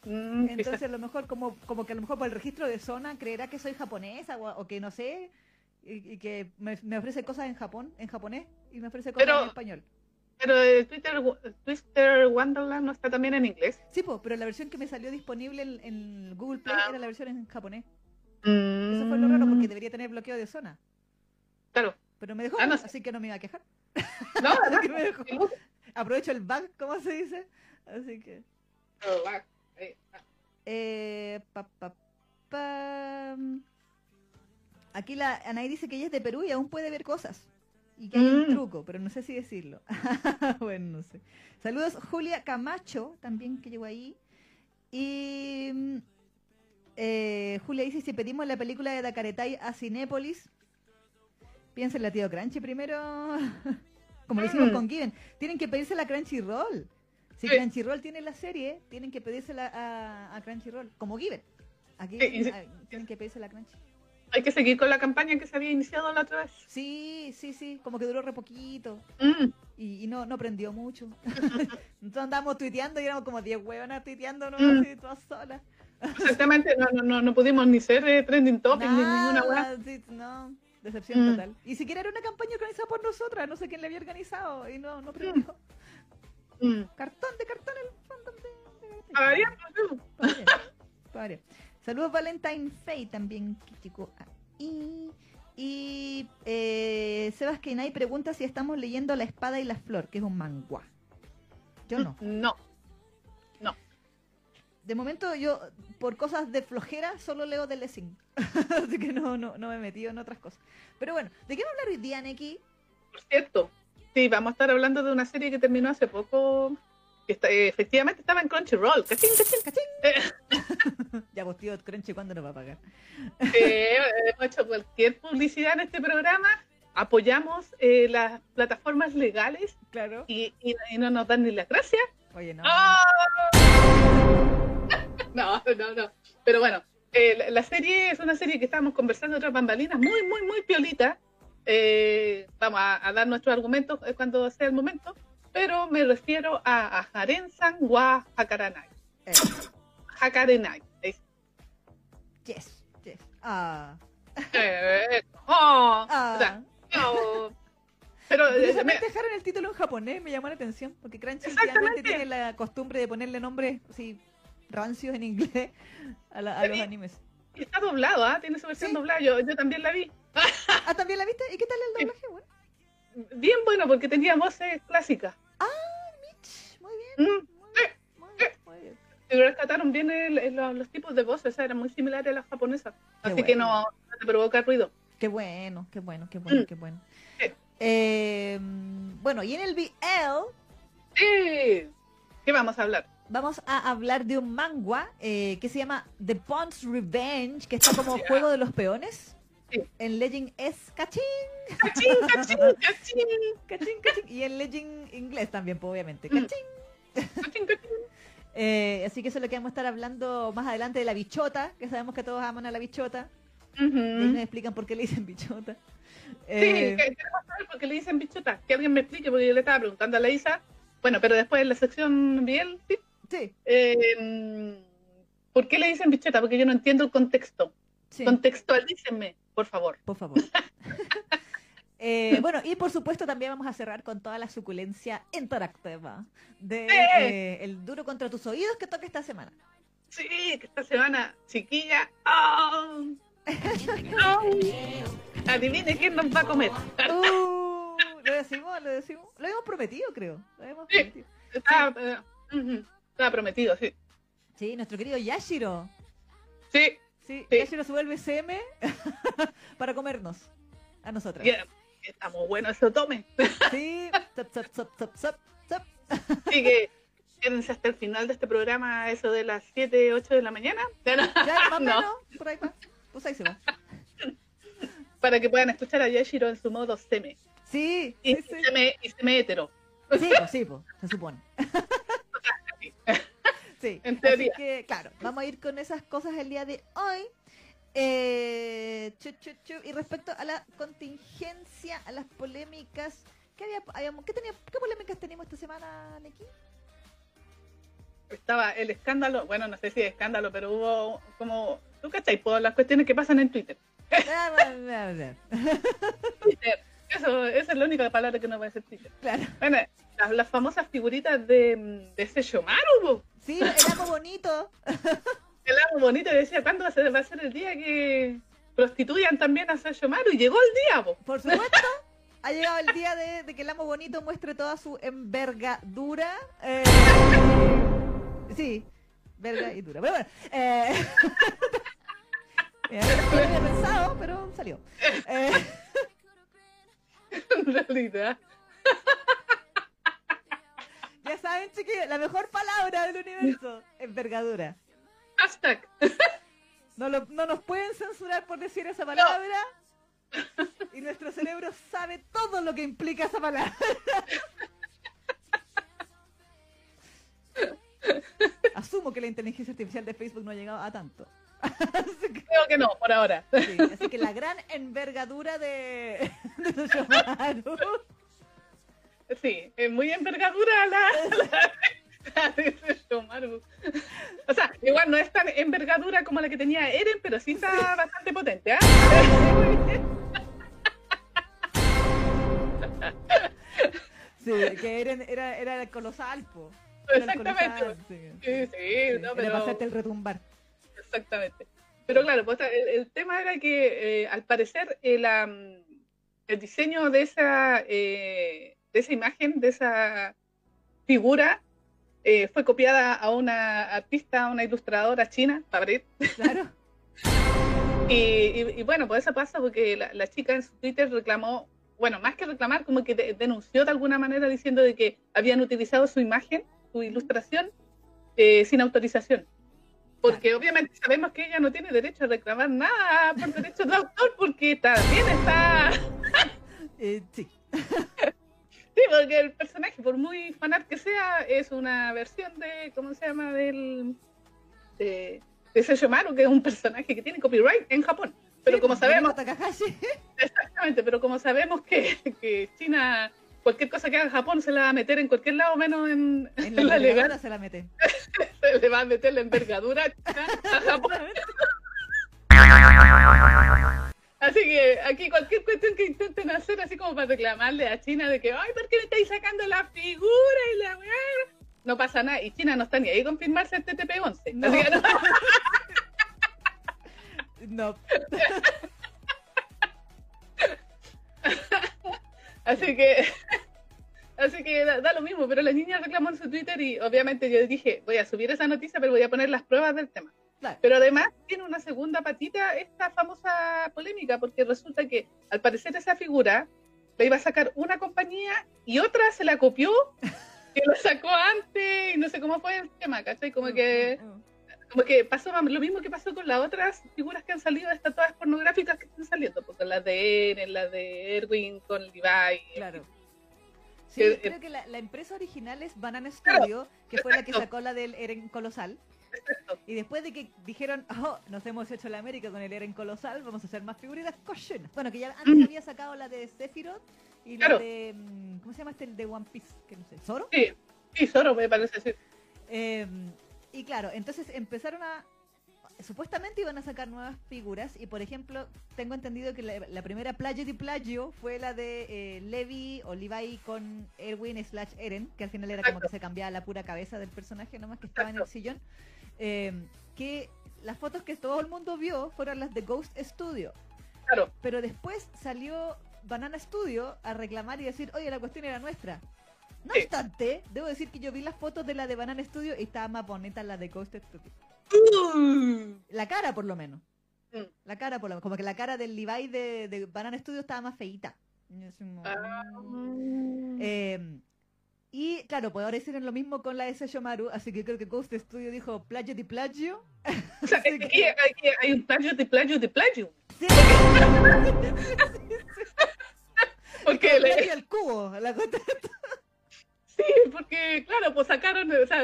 Mm, Entonces a lo mejor, como, como que a lo mejor por el registro de zona creerá que soy japonesa o, o que no sé, y, y que me, me ofrece cosas en Japón, en japonés, y me ofrece cosas Pero- en español. Pero Twitter, Twister Wonderland no está también en inglés. Sí, po, pero la versión que me salió disponible en, en Google Play Ah. era la versión en japonés. Mm, Eso fue lo raro porque debería tener bloqueo de zona. Claro. Pero me dejó, Ah, no así que no me iba a quejar. No, Así que me dejó. Aprovecho el bug, ¿cómo se dice? Así que... Oh, ah. Eh, pa, pa, pa. Aquí la Anaí dice que ella es de Perú y aún puede ver cosas. Y que hay un Mm. truco, pero no sé si decirlo. bueno, no sé. Saludos Julia Camacho, también que llegó ahí. Y mm, eh, Julia dice, si pedimos la película de Dacaretay a Cinépolis, piensa en la tío Crunchy primero. Como lo hicimos Mm. con Given. Tienen que pedírsela a Crunchyroll. Si Sí. Crunchyroll tiene la serie, tienen que pedírsela a, a Crunchyroll. Como Given. Aquí Sí, tienen que pedírsela a Crunchy. Hay que seguir con la campaña que se había iniciado la otra vez. Sí, sí, sí. Como que duró re poquito. Mm, Y, y no, no prendió mucho. Entonces andábamos tuiteando y éramos como 10 huevonas tuiteando, ¿no? Mm. Así, todas solas. Exactamente, no, no, no, no pudimos ni ser eh, trending topic ni ninguna weá. No. Decepción Mm. total. Y siquiera era una campaña organizada por nosotras, no sé quién la había organizado y no, no prendió. Mm. Cartón de cartón el fandom de, de- A ver, ya, Pa' variar, pa' variar. Saludos Valentine Fay también, que llegó ahí. Y eh, Sebas Kenai pregunta si estamos leyendo La Espada y la Flor, que es un mangua. Yo no. No. De momento yo, por cosas de flojera, solo leo The Lessing. Así que no, no, no me he metido en otras cosas. Pero bueno, ¿de qué vamos a hablar hoy día, Neki? Por cierto, sí, vamos a estar hablando de una serie que terminó hace poco, que está, eh, efectivamente estaba en Crunchyroll. Cachín, cachín, ¿Cachín? Eh, Ya, pues tío, Crunchy, ¿cuándo nos va a pagar? eh, hemos hecho cualquier publicidad en este programa, apoyamos eh, las plataformas legales Claro. y, y- y no nos dan ni las gracias. Oye, no. ¡Ah! No, no, no. Pero bueno, eh, la, la serie es una serie que estábamos conversando otras bambalinas, muy, muy, muy piolita. Eh, vamos a, a dar nuestros argumentos eh, cuando sea el momento, pero me refiero a, a Haren-san wa Hakaranai. Eh, Hakarenai. Es- yes, yes. Ah. oh, o Ah. sea, no. Pero me- dejaron el título en japonés, me llamó la atención, porque Crunchy tiene la costumbre de ponerle nombres así rancios en inglés a, la- a los animes. está doblado, ¿ah? Tiene su versión Sí. doblada. Yo, yo también la vi. Ah, ¿también la viste? ¿Y qué tal el doblaje? Bueno, Bien bueno porque tenía voces clásicas. muy bien, Mm. muy bien, muy bien, muy bien. Y rescataron bien el- el- los, los tipos de voces, o sea, eran muy similares a las japonesas. Qué Así que no, no te provoca ruido. Qué bueno, qué bueno, qué bueno, Mm. qué bueno. Sí. Eh, bueno, y en el BL Sí. ¿Qué vamos a hablar? Vamos a hablar de un manga eh, que se llama The Pawn's Revenge, que está como juego de los peones. Sí. En Legend es cachín, ¡Cachín, cachín, cachín! cachín, cachín. Y en Legend inglés también, pues, obviamente. Mm. Cachín. cachín, cachín. Eh, así que eso es lo que vamos a estar hablando más adelante de la bichota, que sabemos que todos aman a la bichota. Y nos explican por qué le dicen bichota. Sí, Eh, que- queremos saber por qué le dicen bichota. Que alguien me explique, porque yo le estaba preguntando a la Isa. Bueno, pero después en la sección bien, sí. Sí, Eh, ¿Por qué le dicen bichota? Porque yo no entiendo el contexto. Sí. Contextualícenme, por favor. Por favor. Eh, bueno, y por supuesto también vamos a cerrar con toda la suculencia interactiva de eh, el duro contra tus oídos que toca esta semana. Sí, que esta semana, chiquilla. ¡oh! Adivine quién nos va a comer. Uh, lo decimos, lo decimos. Lo hemos prometido, creo. Lo hemos prometido. Estaba, estaba prometido, sí. Sí, nuestro querido Yashiro. Sí. Sí, Yashiro se vuelve CM para comernos a nosotros. está muy bueno eso, tome. Sí, zap, zap, zap, zap, zap, zap. Así que quédense hasta el final de este programa, eso de las 7, 8 de la mañana. Ya, más no. menos, por ahí va. Pues ahí se va. Para que puedan escuchar a Yashiro en su modo seme. Sí, y, sí, sí. Seme, y seme hetero. Sí, pues sí, pues, se supone. Sí, en teoría. Así que, claro, vamos a ir con esas cosas el día de hoy. Eh, chu, chu, chu. Y respecto a la contingencia, a las polémicas, ¿qué, había, habíamos, ¿qué, tenía, ¿qué polémicas tenemos esta semana, Neki? Estaba el escándalo, bueno, no sé si es escándalo, pero hubo como, ¿tú cachai? Por las cuestiones que pasan en Twitter. Twitter. Eso, esa es la única palabra que no a ser Twitter. Claro. Bueno, las, famosas figuritas de, de ese Shomaru. Sí, el amo bonito. el amo bonito decía, ¿cuándo va a, ser, va a ser el día que prostituyan también a Shomaru? Y llegó el día, po. Por supuesto. ha llegado el día de, que el amo bonito muestre toda su envergadura. Eh, sí, verga y dura. Pero bueno, eh, no había pensado, pero salió. Eh, en realidad. Ya saben, chiquillos, la mejor palabra del universo, envergadura. Hashtag. No, no nos pueden censurar por decir esa palabra. Y nuestro cerebro sabe todo lo que implica esa palabra. Asumo que la inteligencia artificial de Facebook no ha llegado a tanto. Creo que no, por ahora. así que la gran envergadura de, de Sí, es muy envergadura la, la, de Shomaru. O sea, igual no es tan envergadura como la que tenía Eren, pero sí está bastante potente, ¿ah? Sí, que Eren era, era el colosal, po. Exactamente. sí, sí, sí, no, pero... pasarte el retumbar. Exactamente. Pero claro, pues, el, tema era que eh, al parecer el, el diseño de esa eh, de esa imagen, de esa figura, eh, fue copiada a una artista, a una ilustradora china, Fabrit. Claro. y, bueno, pues eso pasa porque la, chica en su Twitter reclamó, bueno, más que reclamar, como que denunció de alguna manera diciendo de que habían utilizado su imagen, su ilustración, eh, sin autorización. Porque obviamente sabemos que ella no tiene derecho a reclamar nada por derechos de autor, porque también está... Eh, sí. Porque el personaje, por muy fanart que sea, es una versión de, ¿cómo se llama? Del, de, de Sesshomaru, que es un personaje que tiene copyright en Japón. Pero como sabemos... Exactamente, pero como sabemos que, que, China, cualquier cosa que haga Japón se la va a meter en cualquier lado, menos en, en la, legal. se la mete. se le va a meter la envergadura a Japón. Así que aquí cualquier cuestión que intenten hacer, así como para reclamarle a China de que, ay, ¿por qué me estáis sacando la figura y la weá? No pasa nada. Y China no está ni ahí con firmarse el TTP-11. No. Así que no. no. así que. Así que da, da, lo mismo, pero la niña reclamó en su Twitter y obviamente yo dije, voy a subir esa noticia, pero voy a poner las pruebas del tema. Pero además tiene una segunda patita esta famosa polémica, porque resulta que al parecer esa figura la iba a sacar una compañía y otra se la copió, que lo sacó antes y no sé cómo fue el tema, ¿cachai? Como que, como que pasó lo mismo que pasó con las otras figuras que han salido, estas todas pornográficas que están saliendo, porque las de Eren, las de Erwin con Levi. Claro. Sí, creo que la, empresa original es Banana Studio, que fue la que sacó la del Eren Colosal. Y después de que dijeron, oh, nos hemos hecho la América con el Eren Colosal, vamos a hacer más figuritas cochinas. Bueno, que ya antes había sacado la de Sephiroth y la de. Mm, ¿Cómo se llama este? El de One Piece, que no sé, ¿Zoro? Sí, sí, Zoro me parece, sí. Em, y claro, entonces empezaron a. supuestamente iban a sacar nuevas figuras y por ejemplo tengo entendido que la, la primera plagio di plagio fue la de eh, Levi o Levi con Erwin slash Eren que al final era como que se cambiaba la pura cabeza del personaje nomás que estaba en el sillón eh, que las fotos que todo el mundo vio fueron las de Ghost Studio Claro, pero después salió Banana Studio a reclamar y decir oye la cuestión era nuestra no Sí. obstante, debo decir que yo vi las fotos de la de Banana Studio y estaba más bonita la de Ghost Studio. La cara, por lo menos. Mm. La cara, por lo menos. Como que la cara del Levi de, de Banana Studio estaba más Ah. mm. Eh, y claro, pues ahora hicieron lo mismo con la de Seshomaru, así que creo que Ghost Studio dijo plagio di plagio. O sea, es que- que hay, un plagio de plagio de plagio. Sí, Porque le- plagio al cubo. La cosa- Sí, porque, claro, pues sacaron, o sea,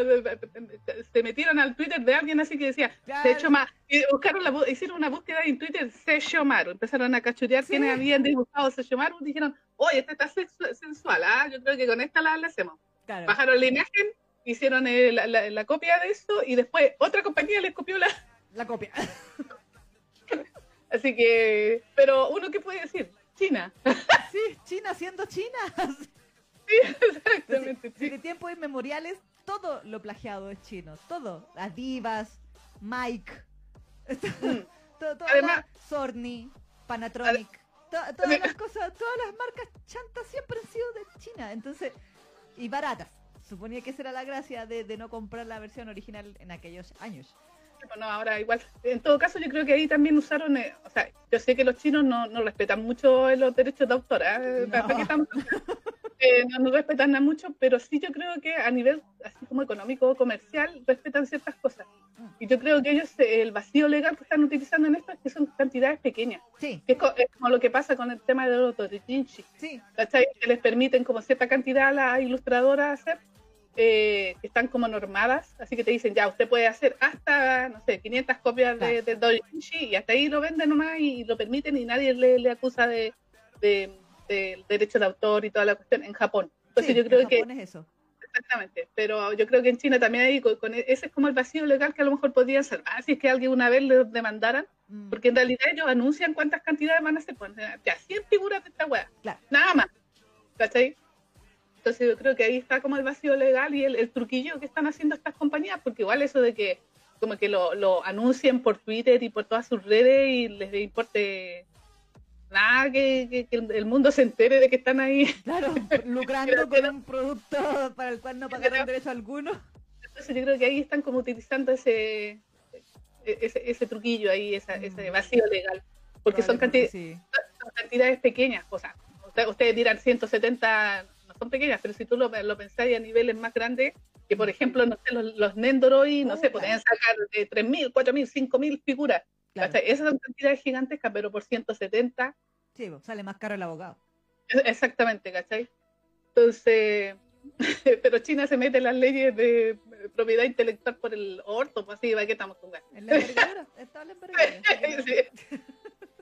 se metieron al Twitter de alguien así que decía, Claro. se y buscaron la, hicieron una búsqueda en Twitter, Seshomaru, empezaron a cachurear Sí. quienes habían dibujado Seshomaru, dijeron, oye, esta está sexu- sensual, ¿ah? yo creo que con esta la, la hacemos. Claro. Bajaron la imagen, hicieron eh, la, la- la copia de eso, y después otra compañía les copió la... La copia. Así que, pero uno qué puede decir, China. Sí, China siendo China. Exactamente, sí. Desde tiempos inmemoriales, todo lo plagiado es chino. Todo. Las divas, Mike, Mm. todo, todo Además- la- Sorny, Panatronic. to- todas las cosas, todas las marcas chantas siempre han sido de China. Entonces, y baratas. Suponía que esa era la gracia de, de no comprar la versión original en aquellos años. Bueno, ahora igual. En todo caso, yo creo que ahí también usaron, eh, o sea, yo sé que los chinos no, no respetan mucho los derechos de autor, ¿eh? No. Eh, no, no respetan nada mucho, pero sí yo creo que a nivel así como económico o comercial respetan ciertas cosas. Y yo creo que ellos, el vacío legal que están utilizando en esto es que son cantidades pequeñas. Sí, Que es, co- es como lo que pasa con el tema de los doujinshi. sí. ¿cachai? Que les permiten como cierta cantidad a las ilustradoras hacer, eh, que están como normadas, así que te dicen, ya, usted puede hacer hasta, no sé, 500 copias de, Claro. de doujinshi y hasta ahí lo venden nomás y lo permiten y nadie le, le acusa de, de, de derecho de autor y toda la cuestión en Japón. Entonces Sí, yo creo en que, Japón es eso. exactamente, pero yo creo que en China también hay, con, con ese es como el vacío legal que a lo mejor podría ser, ah, si es que alguien una vez le demandaran, Mm, porque en realidad ellos anuncian cuántas cantidades van a hacer, pues, ya 100 figuras de esta wea, Claro. nada más, ¿cachai? Entonces yo creo que ahí está como el vacío legal y el, el truquillo que están haciendo estas compañías, porque igual eso de que como que lo, lo anuncien por Twitter y por todas sus redes y les importe nada que, que- que el mundo se entere de que están ahí. Claro, lucrando con un producto para el cual no pagaron derecho alguno. Entonces yo creo que ahí están como utilizando ese ese, ese truquillo ahí, esa- Mm. ese vacío legal, porque son, cantidades sí. son cantidades pequeñas, o sea, usted- ustedes dirán 170 no son pequeñas, pero si tú lo, lo pensáis a niveles más grandes, que por ejemplo, no sé, los, los Nendoroid, no sé, claro. podrían sacar de 3.000, 4.000, 5.000 figuras. Esas son cantidades gigantescas, pero por 170, Sí, sale más caro el abogado. es- exactamente, ¿cachai? Entonces, pero China se mete en las leyes de propiedad intelectual por el orto, pues así, ¿para qué estamos jugando? En la envergadura, está la envergadura. así que no- Sí.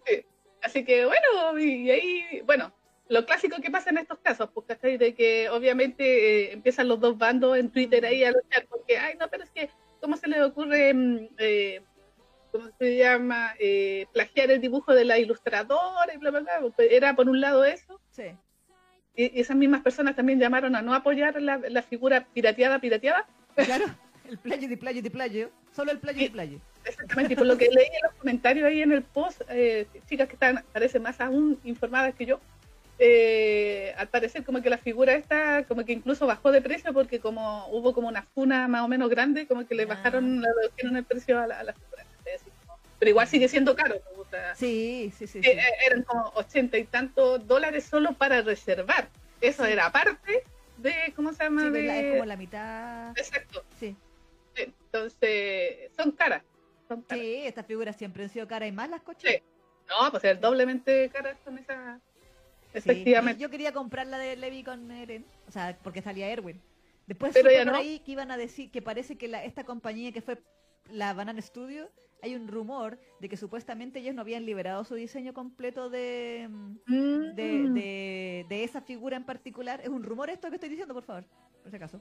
Sí. Así que bueno, y, y ahí, bueno, lo clásico que pasa en estos casos, pues, ¿cachai? De que obviamente eh, empiezan los dos bandos en Twitter ahí a luchar, porque, ay, no, pero es que, ¿cómo se le ocurre, mm, eh, ¿cómo se llama? Eh, plagiar el dibujo de la ilustradora y bla, bla, bla. Pues, Era por un lado eso, Sí, y, y esas mismas personas también llamaron a no apoyar la, la figura pirateada, pirateada, claro. El playo de playo de playo. Solo el playo de Sí. playo. Exactamente, y por lo que leí en los comentarios ahí en el post, eh, chicas que están, parecen más aún informadas que yo, eh, al parecer como que la figura esta, como que incluso bajó de precio porque como hubo como una funa más o menos grande, como que le Ah. bajaron, le redujeron el precio a la, a la figura. Pero igual sigue siendo caro, o sea, Sí, sí, sí. eh, sí. eh, eran como ochenta y tantos dólares solo para reservar. Eso era aparte de, ¿cómo se llama? Sí, de... Es como la mitad. Exacto. Sí. Entonces, son caras. Son caras. Sí, estas figuras siempre han sido caras y más las cochinas. Sí. No, pues es doblemente caras con esa. Sí. Efectivamente. Yo quería comprar la de Levi con Eren, o sea, porque salía Erwin. Después Pero ya por no. ahí que iban a decir que parece que la, esta compañía que fue la Banana Studio, hay un rumor de que supuestamente ellos no habían liberado su diseño completo de, Mm. de, de, de esa figura en particular. Es un rumor esto que estoy diciendo, por favor, por si acaso.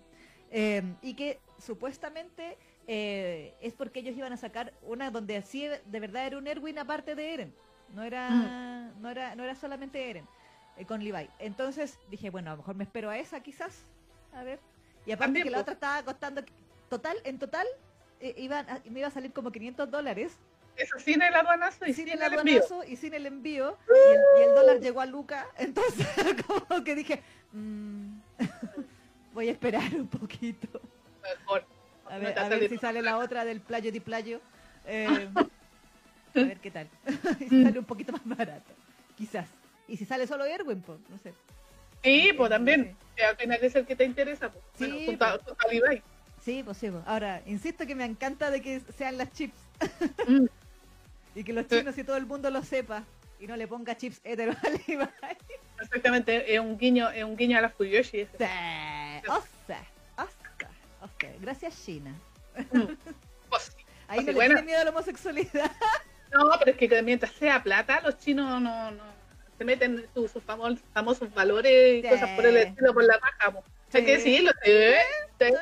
Eh, y que supuestamente eh, es porque ellos iban a sacar una donde así de verdad era un Erwin aparte de Eren. No era, no era, no era solamente Eren eh, con Levi. Entonces dije, bueno, a lo mejor me espero a esa quizás. A ver. Y aparte También, que la pues. otra estaba costando, total, en total, eh, iban a- me iba a salir como 500 dólares. Eso sin el aduanazo y sin sin, el el envío. y sin el envío. Y el, y el dólar llegó a Luca. Entonces, como que dije, mm, voy a esperar un poquito. Mejor. A ver, a ver si sale la otra del playo di playo. Eh, a ver qué tal. y sale un poquito más barato. Quizás. Y si sale solo Erwin, pues, no sé. Sí, pues también. Que al final es el que te interesa, pues. Sí, Bueno, junto a, junto a Levi. Sí, pues sí. pues. Ahora, insisto que me encanta de que sean las chips. Mm. y que los chinos y todo el mundo lo sepa. Y no le ponga chips hetero a Levi. Exactamente, es un guiño, es un guiño a la Fuyoshi. ese. Sí. Osa, osa, osa. Gracias, China. Pues sí. Ahí Pues no le bueno. tiene miedo a la homosexualidad. No, pero es que mientras sea plata, los chinos no, no se meten sus, sus famos- famosos valores y Sí. cosas por el estilo por la raja. po. Hay que Sí. decirlo, sí, sí.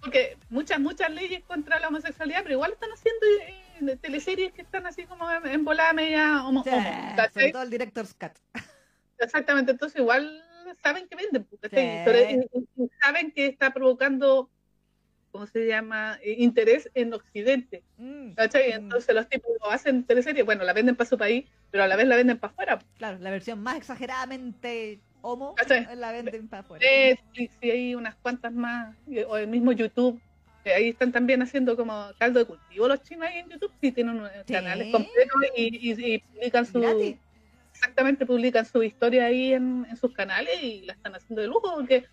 Porque muchas, muchas leyes contra la homosexualidad, pero igual están haciendo eh, teleseries que están así como en, en volada media homo, Sí, homo, ¿cachai? sobre todo el director's cut. Exactamente, entonces igual saben que venden, pues. Sí. Sobre- y- y- y saben que está provocando, ¿cómo se llama? Eh, interés en Occidente, Mm, ¿cachai? mm. Entonces los tipos hacen teleseries, bueno, la venden para su país, pero a la vez la venden para afuera. Claro, la versión más exageradamente homo la venden para afuera. Netflix y hay unas cuantas más, o el mismo YouTube. ahí están también haciendo como caldo de cultivo los chinos ahí en YouTube, sí tienen unos Sí. canales completos y, y- y publican su, exactamente publican su historia ahí en, en sus canales y la están haciendo de lujo porque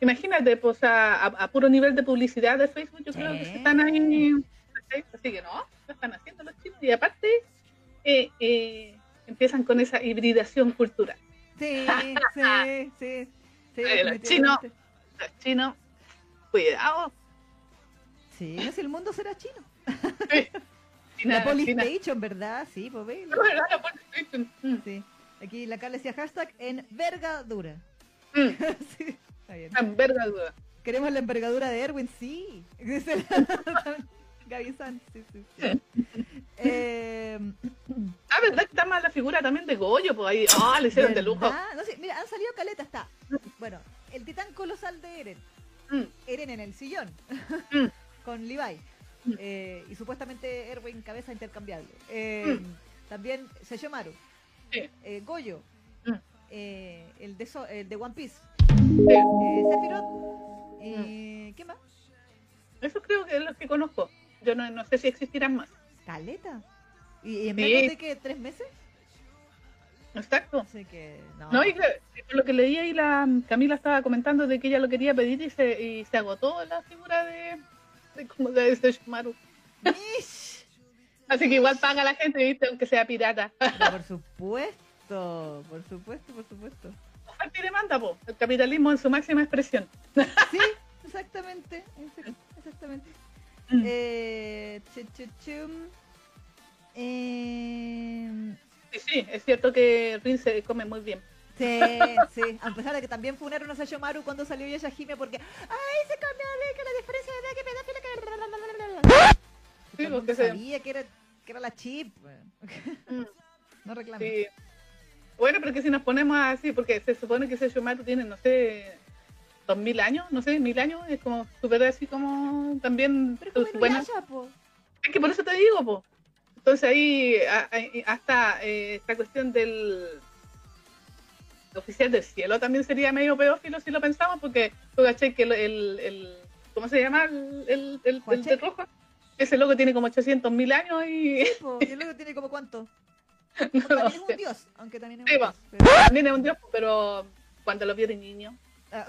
imagínate pues a, puro nivel de publicidad de Facebook yo creo que se están ahí así que no lo están haciendo los chinos y aparte eh, eh, empiezan con esa hibridación cultural Sí, sí, sí. sí los definitivamente. los chinos cuidado Sí, no si el mundo será chino. China, la China. PlayStation, ¿verdad? Sí, pues ve. No, era la. Mm, Sí. Aquí la Carla decía hashtag envergadura. mm, sí, está bien. una envergadura. Queremos la envergadura de Erwin, sí. Gaby Sanz, sí, sí. sí. Eh, Ah, ¿verdad que está más la figura también de Goyo? Pues ahí, ah, le hicieron de lujo. ¿verdad? No sé, mira, han salido caleta, está. Bueno, el titán colosal de Eren. Mm, Eren en el sillón. Mm. con Levi. Mm. Eh, y supuestamente Erwin cabeza intercambiable. Eh, También Seyomaru. Sí. Eh, Goyo. Mm. Eh, el, de So- el de One Piece. sí. Eh, Sephiroth. Y, ¿Qué más? Eso creo que es lo que conozco. Yo no, no sé si existirán más. Caleta. ¿Y, en Sí. menos de que tres meses? Exacto. Así que, no. No, y que- por lo que leí ahí, la Camila estaba comentando de que ella lo quería pedir y se, y se agotó la figura de, de como de Sesshomaru. Mish. Así que igual paga la gente, ¿viste? Aunque sea pirata. Pero por supuesto, por supuesto, por supuesto. Oferta y demanda, po. El capitalismo en su máxima expresión. Sí, exactamente, exac- exactamente. Mm. Eh, chu, chu, chum. Eh, Sí, sí, es cierto que Rin se come muy bien. sí, sí. A pesar de que también funaron a Sashomaru cuando salió Yashahime porque ¡Ay, se comió que la diferencia de edad que pedófilo que... Sí, Todo el mundo porque sabía que era, que era la chip. Mm. No reclames. Sí. Bueno, pero que si nos ponemos así, porque se supone que Sesshomaru tiene, no sé, dos mil años, no sé, mil años, es como súper así como también Pero como po. Es que por eso te digo, po. Entonces ahí hasta eh, esta cuestión del oficial del cielo también sería medio pedófilo si lo pensamos, porque tú caché que el, el, el- ¿cómo se llama? El, el, el, el de rojo. Ese loco tiene como 800 mil años y Po, Y luego tiene como cuánto. no También es un dios, aunque también es Sí, un po. dios. pero- También es un dios, pero cuando lo vio de niño. Ah.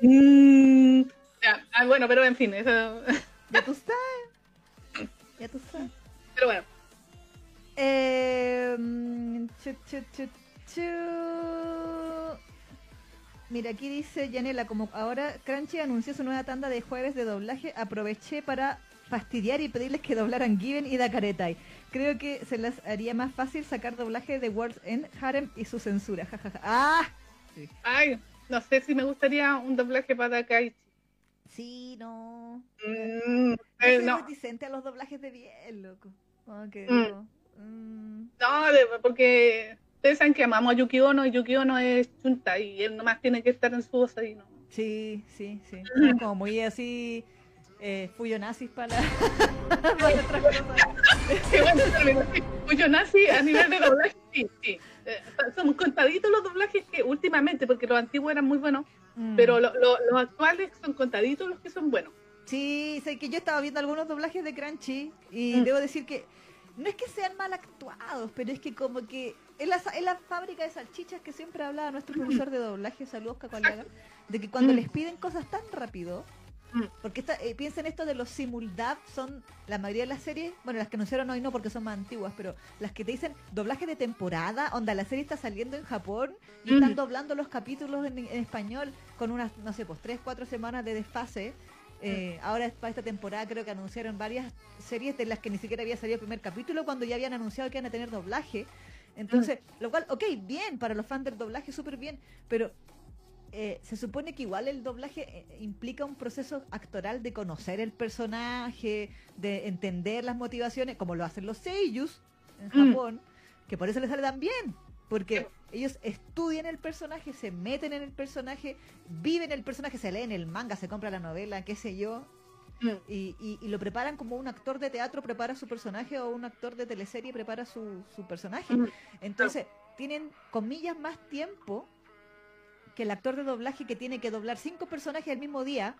Mm, ya, ah, bueno, pero en fin, eso. ya tú sabes. Ya tú sabes. Pero bueno, Eh, chu, chu, chu, chu. Mira, aquí dice Yanela, como ahora Crunchy anunció su nueva tanda de jueves de doblaje, aproveché para fastidiar y pedirles que doblaran Given y Dakaretai. Creo que se les haría más fácil sacar doblaje de Words en Harem y su censura. jajaja. ¡Ah! ay, no sé si me gustaría un doblaje para Kai. Sí, no. Mm, eh, soy no, reticente a los doblajes de bien, loco. Que Mm. mm, no, de- porque ustedes saben que amamos a Yuki Ono y Yuki Ono es chunta y él nomás tiene que estar en su voz ahí, ¿no? sí, sí, sí. Como muy así, eh, fuyonazis para, para otras cosas. Qué bueno nazi a nivel de doblaje, sí, sí. Eh, son contaditos los doblajes que últimamente, porque los antiguos eran muy buenos, Mm. pero lo- lo- los actuales son contaditos los que son buenos. Sí, sé que yo estaba viendo algunos doblajes de Crunchy y Mm. debo decir que no es que sean mal actuados, pero es que como que es la, es la fábrica de salchichas que siempre hablaba nuestro profesor de doblaje, saludos Cacualaga, de que cuando Mm. les piden cosas tan rápido, Mm. Porque esta, eh, piensen esto de los simuldub, son la mayoría de las series, bueno, las que anunciaron hoy no porque son más antiguas, pero las que te dicen doblaje de temporada, onda la serie está saliendo en Japón y están Mm. doblando los capítulos en, en español con unas, no sé, pues tres, cuatro semanas de desfase. Eh, ahora para esta temporada creo que anunciaron varias series de las que ni siquiera había salido el primer capítulo cuando ya habían anunciado que iban a tener doblaje. Entonces, lo cual, ok, bien, para los fans del doblaje, súper bien, pero eh, se supone que igual el doblaje eh, implica un proceso actoral de conocer el personaje, de entender las motivaciones, como lo hacen los seiyus en Mm. Japón, que por eso les sale tan bien, porque ellos estudian el personaje, se meten en el personaje, viven el personaje, se leen el manga, se compra la novela, qué sé yo, Mm. y, y- y lo preparan como un actor de teatro prepara su personaje o un actor de teleserie prepara su, su personaje. Mm. Entonces, tienen comillas más tiempo que el actor de doblaje que tiene que doblar cinco personajes al mismo día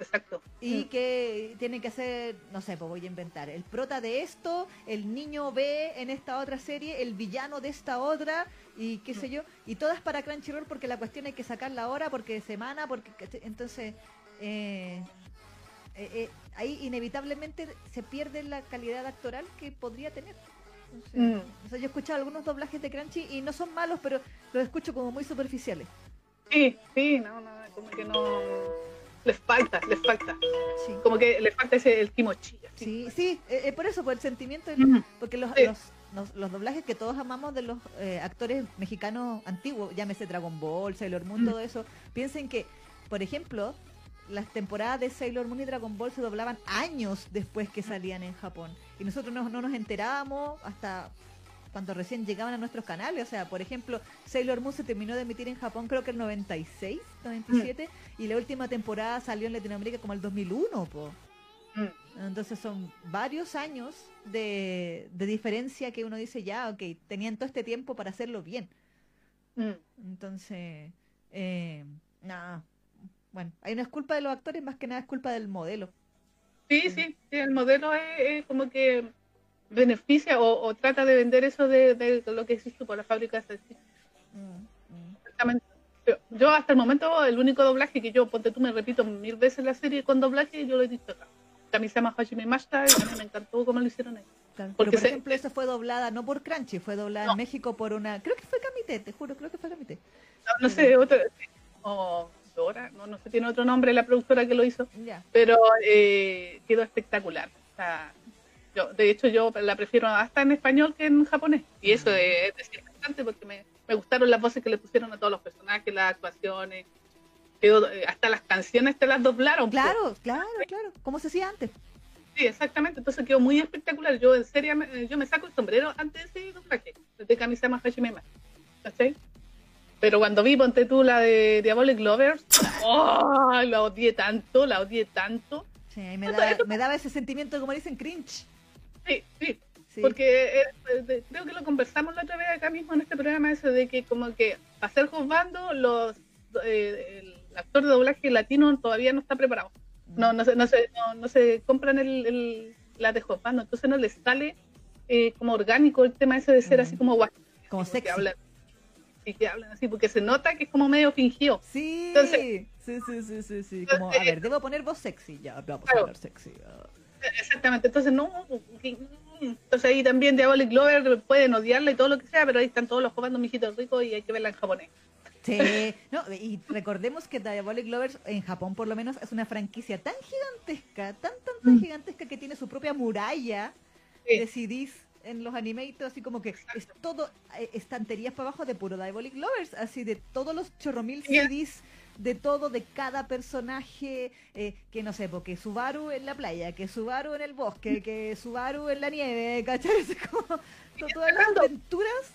Exacto. y Mm. que tiene que hacer, no sé, pues voy a inventar, el prota de esto, el niño B en esta otra serie, el villano de esta otra, y qué sé yo, y todas para Crunchyroll porque la cuestión hay que sacarla ahora, porque semana, porque entonces eh, eh, eh, ahí inevitablemente se pierde la calidad actoral que podría tener. Mm. o sea, yo he escuchado algunos doblajes de Crunchy y no son malos, pero los escucho como muy superficiales. Sí, sí, no, no, como que no. Les falta, les falta. Sí. Como que les falta ese el kimochi. así. Sí, sí, eh, eh, por eso, por el sentimiento, Mm. porque los, Sí. los, los, los doblajes que todos amamos de los eh, actores mexicanos antiguos, llámese Dragon Ball, Sailor Moon, Mm. todo eso, piensen que, por ejemplo, las temporadas de Sailor Moon y Dragon Ball se doblaban años después que salían en Japón. Y nosotros no, no nos enterábamos hasta cuando recién llegaban a nuestros canales. O sea, por ejemplo, Sailor Moon se terminó de emitir en Japón creo que el 96, 97, y la última temporada salió en Latinoamérica como el 2001, po. Mm. Entonces son varios años de, de diferencia que uno dice, ya, ok, tenían todo este tiempo para hacerlo bien. Mm. Entonces, eh, nada. Bueno, ahí no es culpa de los actores, más que nada es culpa del modelo. Sí, sí, sí, el modelo es, es como que beneficia o, o trata de vender eso de, de lo que existe por la fábrica de. Mm, mm. Exactamente. Yo, hasta el momento, el único doblaje que yo, ponte tú, me repito mil veces la serie con doblaje, yo lo he dicho acá. Kamisama Hajime Mashita, y a mí me encantó cómo lo hicieron. Claro, Porque Pero, por se- ejemplo, esa fue doblada no por Crunchy, fue doblada No. en México por una... Creo que fue Camité, te juro, creo que fue Camité. No, no sé, otra, o Dora, no, no sé, tiene otro nombre la productora que lo hizo, Ya. pero eh, quedó espectacular. O sea, yo, de hecho, yo la prefiero hasta en español que en japonés. Y eso es, es bastante porque me, me gustaron las voces que le pusieron a todos los personajes, las actuaciones. Quedó, eh, hasta las canciones te las doblaron. pues. Claro, claro, claro. Como se hacía antes. Sí, exactamente. Entonces quedó muy espectacular. Yo en serio, me- yo me saco el sombrero antes de ese doblaje, de Kamisama Mashita. ¿Cachai? Pero cuando vi, ponte tú la de Diabolic Lovers, ¡oh! la odié tanto, la odié tanto. Sí, ahí me daba, me daba ese sentimiento, como dicen, cringe. Sí, sí, Sí. porque eh, de- creo que lo conversamos la otra vez acá mismo en este programa, eso de que como que para ser juzgando, los eh, el actor de doblaje latino todavía no está preparado. No, no se, no se, no, no se compran el, el, la de juzgando, entonces no les sale eh, como orgánico el tema ese de ser Mm. así como guay. Como que sexy. hablan, sí, que hablan así, porque se nota que es como medio fingido. Sí, Entonces- sí, sí, sí, sí, sí. Como, a Entonces- ver, debo poner voz sexy. Ya, vamos a hablar sexy. Exactamente, entonces no, entonces ahí también Diabolic Lover pueden odiarla y todo lo que sea, pero ahí están todos los jugando mijitos ricos y hay que verla en japonés. Sí, no, y recordemos que Diabolic Lovers en Japón por lo menos es una franquicia tan gigantesca, tan, tan, tan Mm. gigantesca que tiene su propia muralla Sí. de CDs en los animatos, así como que es todo eh, estanterías para abajo de puro Diabolic Lovers, así de todos los chorromil Sí. CDs de todo, de cada personaje, eh, que no sé, porque Subaru en la playa, que Subaru en el bosque, que Subaru en la nieve, ¿cachai? Como, todas las aventuras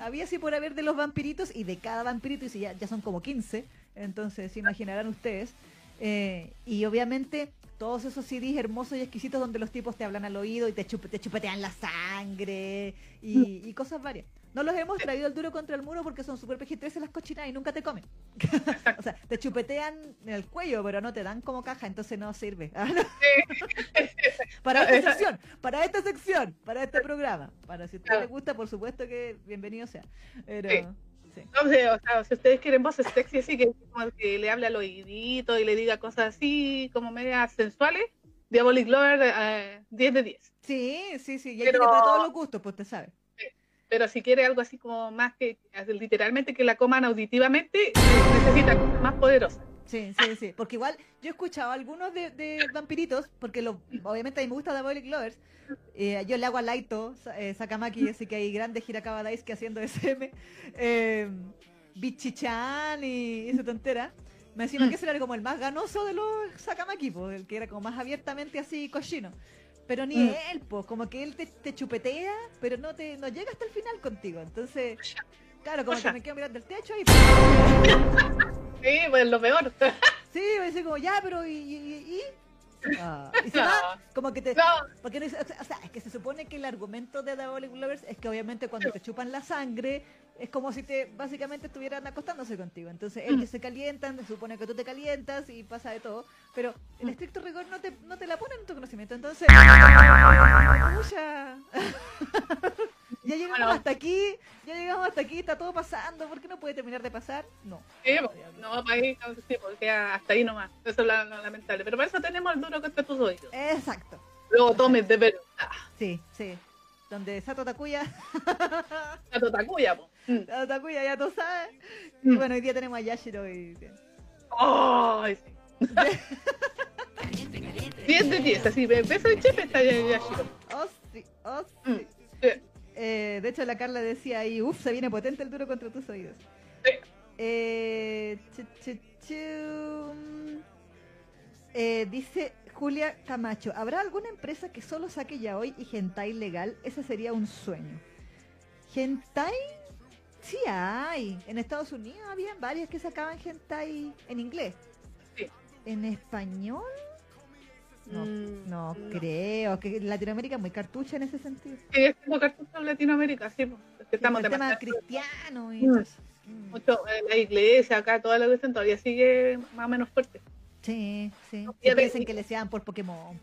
había así por haber de los vampiritos y de cada vampirito, y si ya, ya son como 15, entonces se imaginarán ustedes. Eh, y obviamente todos esos CDs hermosos y exquisitos donde los tipos te hablan al oído y te, te chupetean la sangre y, y, cosas varias. No los hemos traído al duro contra el muro porque son super PG-13 las cochinas y nunca te comen. o sea, te chupetean en el cuello, pero no te dan como caja, entonces no sirve. para esta sección, para esta sección, para este programa. Para si a usted le gusta, por supuesto que bienvenido sea. Pero... No sé, o sea, si ustedes quieren voces sexy así, que, que le hable al oídito y le diga cosas así, como medias sensuales, Diabolic Lover, eh, 10 de 10. Sí, sí, sí, y Pero... tiene para todos los gustos, pues usted sabe. Pero si quiere algo así como más que, literalmente que la coman auditivamente, necesita cosas más poderosas. Sí, sí, sí. Porque igual yo he escuchado algunos de, vampiritos, porque lo, obviamente a mí me gusta Diabolic Lovers. Eh, yo le hago a Laito, eh, Sakamaki, así que hay grandes Hirakawa que haciendo SM. Eh, Bichichan y esa tontera. Me decían que ese era como el más ganoso de los Sakamaki, el que era como más abiertamente así cochino. Pero ni mm. él, pues, como que él te, te, chupetea, pero no te no llega hasta el final contigo. Entonces, claro, como que me quedo mirando el techo y... Sí, pues lo peor. Sí, me dice como, ya, pero ¿y? y, ah, y se va, como que te. Porque, o sea, es que se supone que el argumento de Diabolic Lovers es que obviamente cuando te chupan la sangre, es como si te básicamente estuvieran acostándose contigo. Entonces, ellos mm. se calientan, se supone que tú te calientas y pasa de todo. Pero en mm. estricto rigor no te, no te la ponen en tu conocimiento. Entonces. ya llegamos hasta aquí, ya llegamos hasta aquí, está todo pasando, ¿por qué no puede terminar de pasar? No. Sí, no, ahí, sí, porque hasta ahí nomás, eso es lo, lamentable. Pero para eso tenemos el duro contra tus oídos. Exacto. Luego tomes de verdad. Sí, sí. Donde Sato Takuya. Sato Takuya, po. Mm. Sato Takuya, ya tú sabes. Y mm. bueno, hoy día tenemos a Yashiro y... ¡Ay, sí! 10 de 10, así, beso de chip está Yashiro. Oh, sí, oh, sí. Mm. Eh, de hecho, la Carla decía ahí, uff, se viene potente el duro contra tus oídos. Sí. Eh, eh, dice Julia Camacho, ¿habrá alguna empresa que solo saque ya hoy y hentai legal? Ese sería un sueño. Hentai, sí hay. En Estados Unidos había varias que sacaban hentai en inglés. Sí. En español, no, mm, no, creo, que Latinoamérica es muy cartucha en ese sentido. Sí, es como cartucha en Latinoamérica, sí. Es que estamos el tema cristiano y mm. eso. Mm. Mucho, eh, la iglesia acá, toda la cuestión todavía sigue más o menos fuerte. Sí, sí. Y dicen que le sean por Pokémon.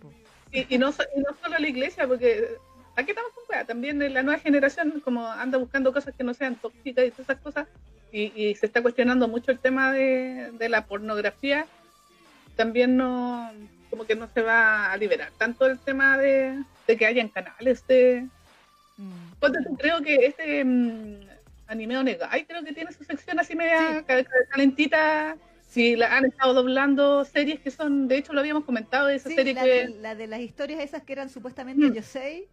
Y, no, y no solo la iglesia, porque aquí estamos con cueva. También la nueva generación, como anda buscando cosas que no sean tóxicas y todas esas cosas, y, y se está cuestionando mucho el tema de, de la pornografía. También no como que no se va a liberar tanto el tema de, que hayan canales de... Mm. creo que este mm, anime Onegai creo que tiene su sección así media calentita. Sí, la, han estado doblando series que son, de hecho lo habíamos comentado, esa serie la, que... la de las historias esas que eran supuestamente mm. yo sé,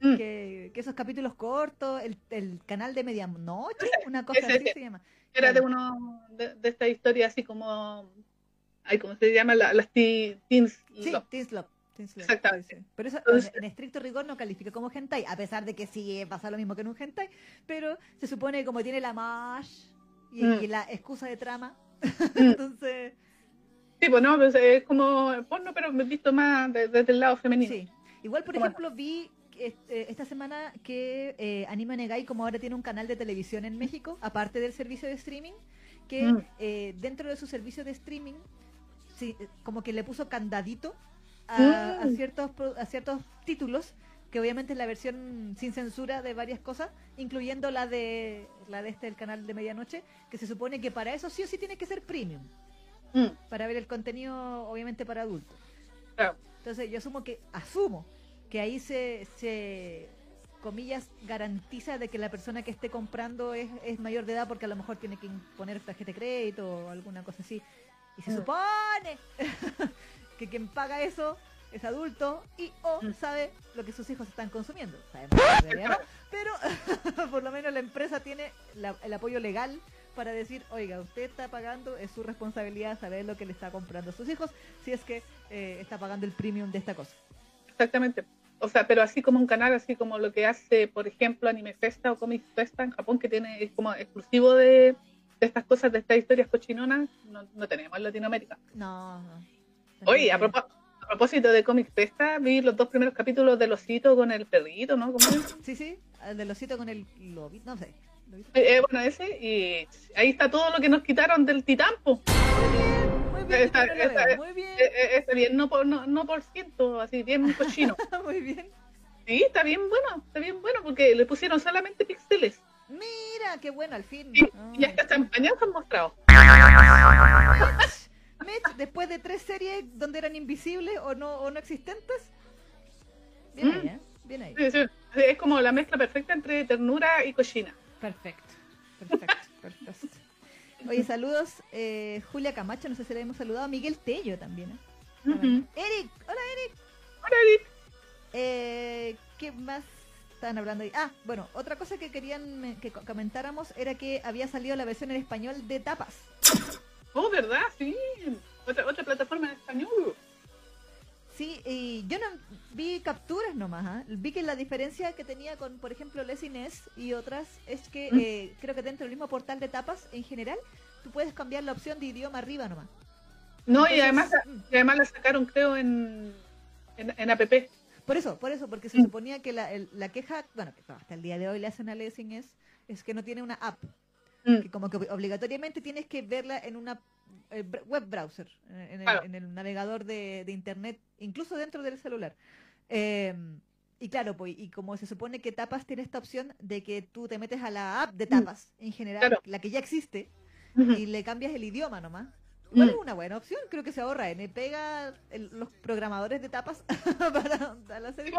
mm. que, esos capítulos cortos, el, el canal de medianoche, una cosa así se llama. Era de uno de, de esta historia así como Ay, ¿cómo se llama? las teens. Sí, teens love. Exactamente. Pero eso en, estricto rigor no califica como hentai, a pesar de que sí pasa lo mismo que en un hentai, pero se supone que como tiene la mash y, mm. la excusa de trama, mm. entonces... Sí, pues no, pues, es como porno, pero visto más desde, el lado femenino. Sí. Igual, por ejemplo, vi este, esta semana que eh, Anime Negai, como ahora tiene un canal de televisión en México, aparte del servicio de streaming, que mm. eh, dentro de su servicio de streaming sí, como que le puso candadito a, mm. ciertos, a ciertos títulos, que obviamente es la versión sin censura de varias cosas, incluyendo la de la de este el canal de medianoche, que se supone que para eso sí o sí tiene que ser premium. Mm. Para ver el contenido, obviamente, para adultos. Entonces, yo asumo que, asumo que ahí se, se, comillas, garantiza de que la persona que esté comprando es, es mayor de edad porque a lo mejor tiene que poner tarjeta de crédito o alguna cosa así. Y se supone que quien paga eso es adulto y o mm. sabe lo que sus hijos están consumiendo. Sabemos pero por lo menos la empresa tiene el apoyo legal para decir, oiga, usted está pagando, es su responsabilidad saber lo que le está comprando a sus hijos, si es que eh, está pagando el premium de esta cosa. Exactamente. O sea, pero así como un canal, así como lo que hace, por ejemplo, Anime Festa o Comic Festa en Japón, que tiene es como exclusivo de, de estas cosas, de estas historias cochinonas, no, no tenemos en Latinoamérica. No, no. Oye, a, propó- a propósito de Comic Festa, vi los dos primeros capítulos de Osito con el perrito, ¿no? ¿Cómo es? Sí, sí, el del osito con el lobito, no sé. Eh, eh, bueno, ese, y ahí está todo lo que nos quitaron del Titampo. Muy bien, está- veo, muy bien, Eh, eh, está bien, no por, no, no por ciento, así, bien cochino. muy bien. Sí, está bien bueno, está bien bueno, porque le pusieron solamente píxeles. Mira, qué bueno, al fin. Y, Ah. y hasta champañas han mostrado. Mitch, después de tres series donde eran invisibles o no, o no existentes, bien ahí, Mm. ¿eh? Bien ahí. Sí, sí, Es como la mezcla perfecta entre ternura y cochina. Perfecto, perfecto, perfecto. Oye, saludos, eh, Julia Camacho, no sé si le hemos saludado, Miguel Tello también. ¿eh? Eric, hola Eric. Hola, Eric. Eh, ¿Qué más estaban hablando ahí? Ah, bueno, otra cosa que querían que co- comentáramos era que había salido la versión en español de Tapas. Oh, ¿verdad? Sí. Otra, otra plataforma en español. Sí, y yo no vi capturas nomás, ¿ah? vi que la diferencia que tenía con, por ejemplo, Leslie Ness y otras es que Mm. eh, creo que dentro del mismo portal de tapas, en general, tú puedes cambiar la opción de idioma arriba nomás. No, Entonces, y además, mm, y además la sacaron, creo, en, en, en app. Por eso, por eso, porque se Mm. suponía que la, el- la queja, bueno, que hasta el día de hoy le hacen a Leslie Ness, es que no tiene una app, Mm. que como que obligatoriamente tienes que verla en una eh, web browser, en el, Claro. en el navegador de, de internet, incluso dentro del celular. Eh, y claro, pues, y como se supone que Tapas tiene esta opción de que tú te metes a la app de Tapas, en general, Claro. la que ya existe, y le cambias el idioma nomás. Igual Mm. es una buena opción, creo que se ahorra en pega el- los programadores de tapas para, para la serie.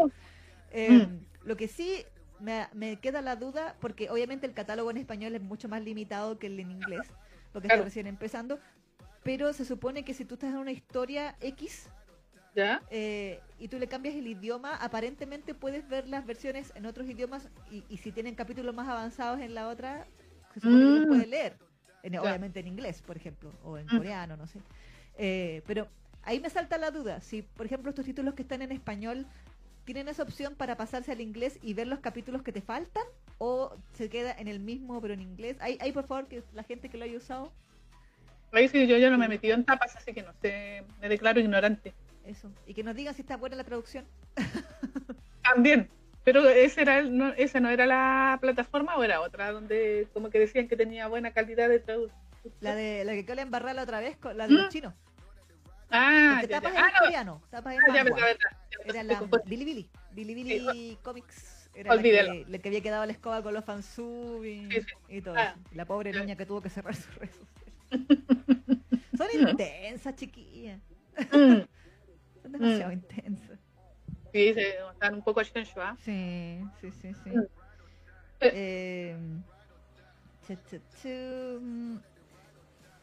Eh, Mm. Lo que sí me, me queda la duda, porque obviamente el catálogo en español es mucho más limitado que el en inglés, porque está Claro. recién empezando, pero se supone que si tú estás en una historia X ¿Ya? eh, y tú le cambias el idioma, aparentemente puedes ver las versiones en otros idiomas y, y si tienen capítulos más avanzados en la otra, se supone que los Mm. puedes leer, en- obviamente en inglés, por ejemplo, o en coreano, no sé. Eh, pero ahí me salta la duda, si por ejemplo estos títulos que están en español tienen esa opción para pasarse al inglés y ver los capítulos que te faltan o se queda en el mismo pero en inglés. Ahí, ahí por favor, que la gente que lo haya usado, Ahí sí, yo ya no me he metido en tapas, así que no sé, me declaro ignorante. eso. Y que nos digan si está buena la traducción. También. Pero ese era el- no, esa no era la plataforma o era otra donde como que decían que tenía buena calidad de traducción. La de la que quedó embarrarla otra vez, la de los Mm. chinos. Ah, ya, tapas ya. Ah, no, coreano, tapas en ah, ya, verdad, verdad. Era la pues, Bilibili. Bilibili Sí, Comics. Era la que, la que había quedado la escoba con los fansub y, Sí, sí. y todo Ah. La pobre niña que tuvo que cerrar sus redes sociales. Son intensas, chiquillas. mm, Son demasiado intensas. Sí, se están un poco ¿ah? Sí, sí, sí, sí. Mm. Eh, mm.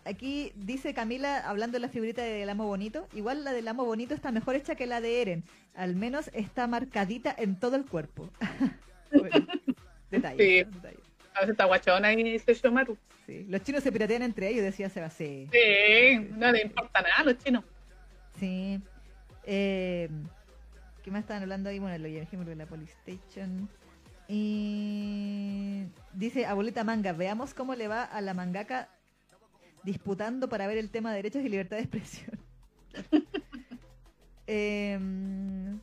Aquí dice Camila, hablando de la figurita del amo bonito, igual la del amo bonito está mejor hecha que la de Eren. Al menos está marcadita en todo el cuerpo. Bueno, detalle, Sí. detalle. A veces está guachona y dice Shomaru. Sí. Los chinos se piratean entre ellos, decía Sebastián. Sí, no le importa nada a los chinos. Sí. Eh, ¿Qué más estaban hablando ahí? Bueno, lo ya dijimos de la Polystation. Y dice abuelita manga, veamos cómo le va a la mangaka disputando para ver el tema de derechos y libertad de expresión. Em,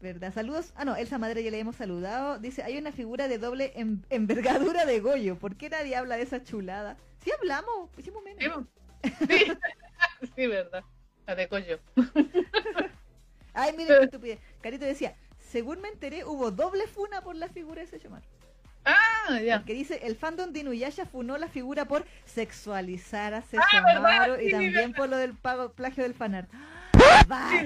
¿Verdad? Saludos. Ah, no, Elsa Madre ya le hemos saludado. Dice, hay una figura de doble en- envergadura de Goyo. ¿Por qué nadie habla de esa chulada? Sí hablamos, hicimos menos. Sí, sí, sí, verdad. La de Coyo. Ay, mire qué estupidez. Carito decía, según me enteré, hubo doble funa por la figura de Sesshomaru. Ah, ya. Que dice, el fandom de Inuyasha funó la figura por sexualizar a Ah, ¿verdad? Sesshomaru y Sí, también verdad. por lo del pago, plagio del fanart. Sí,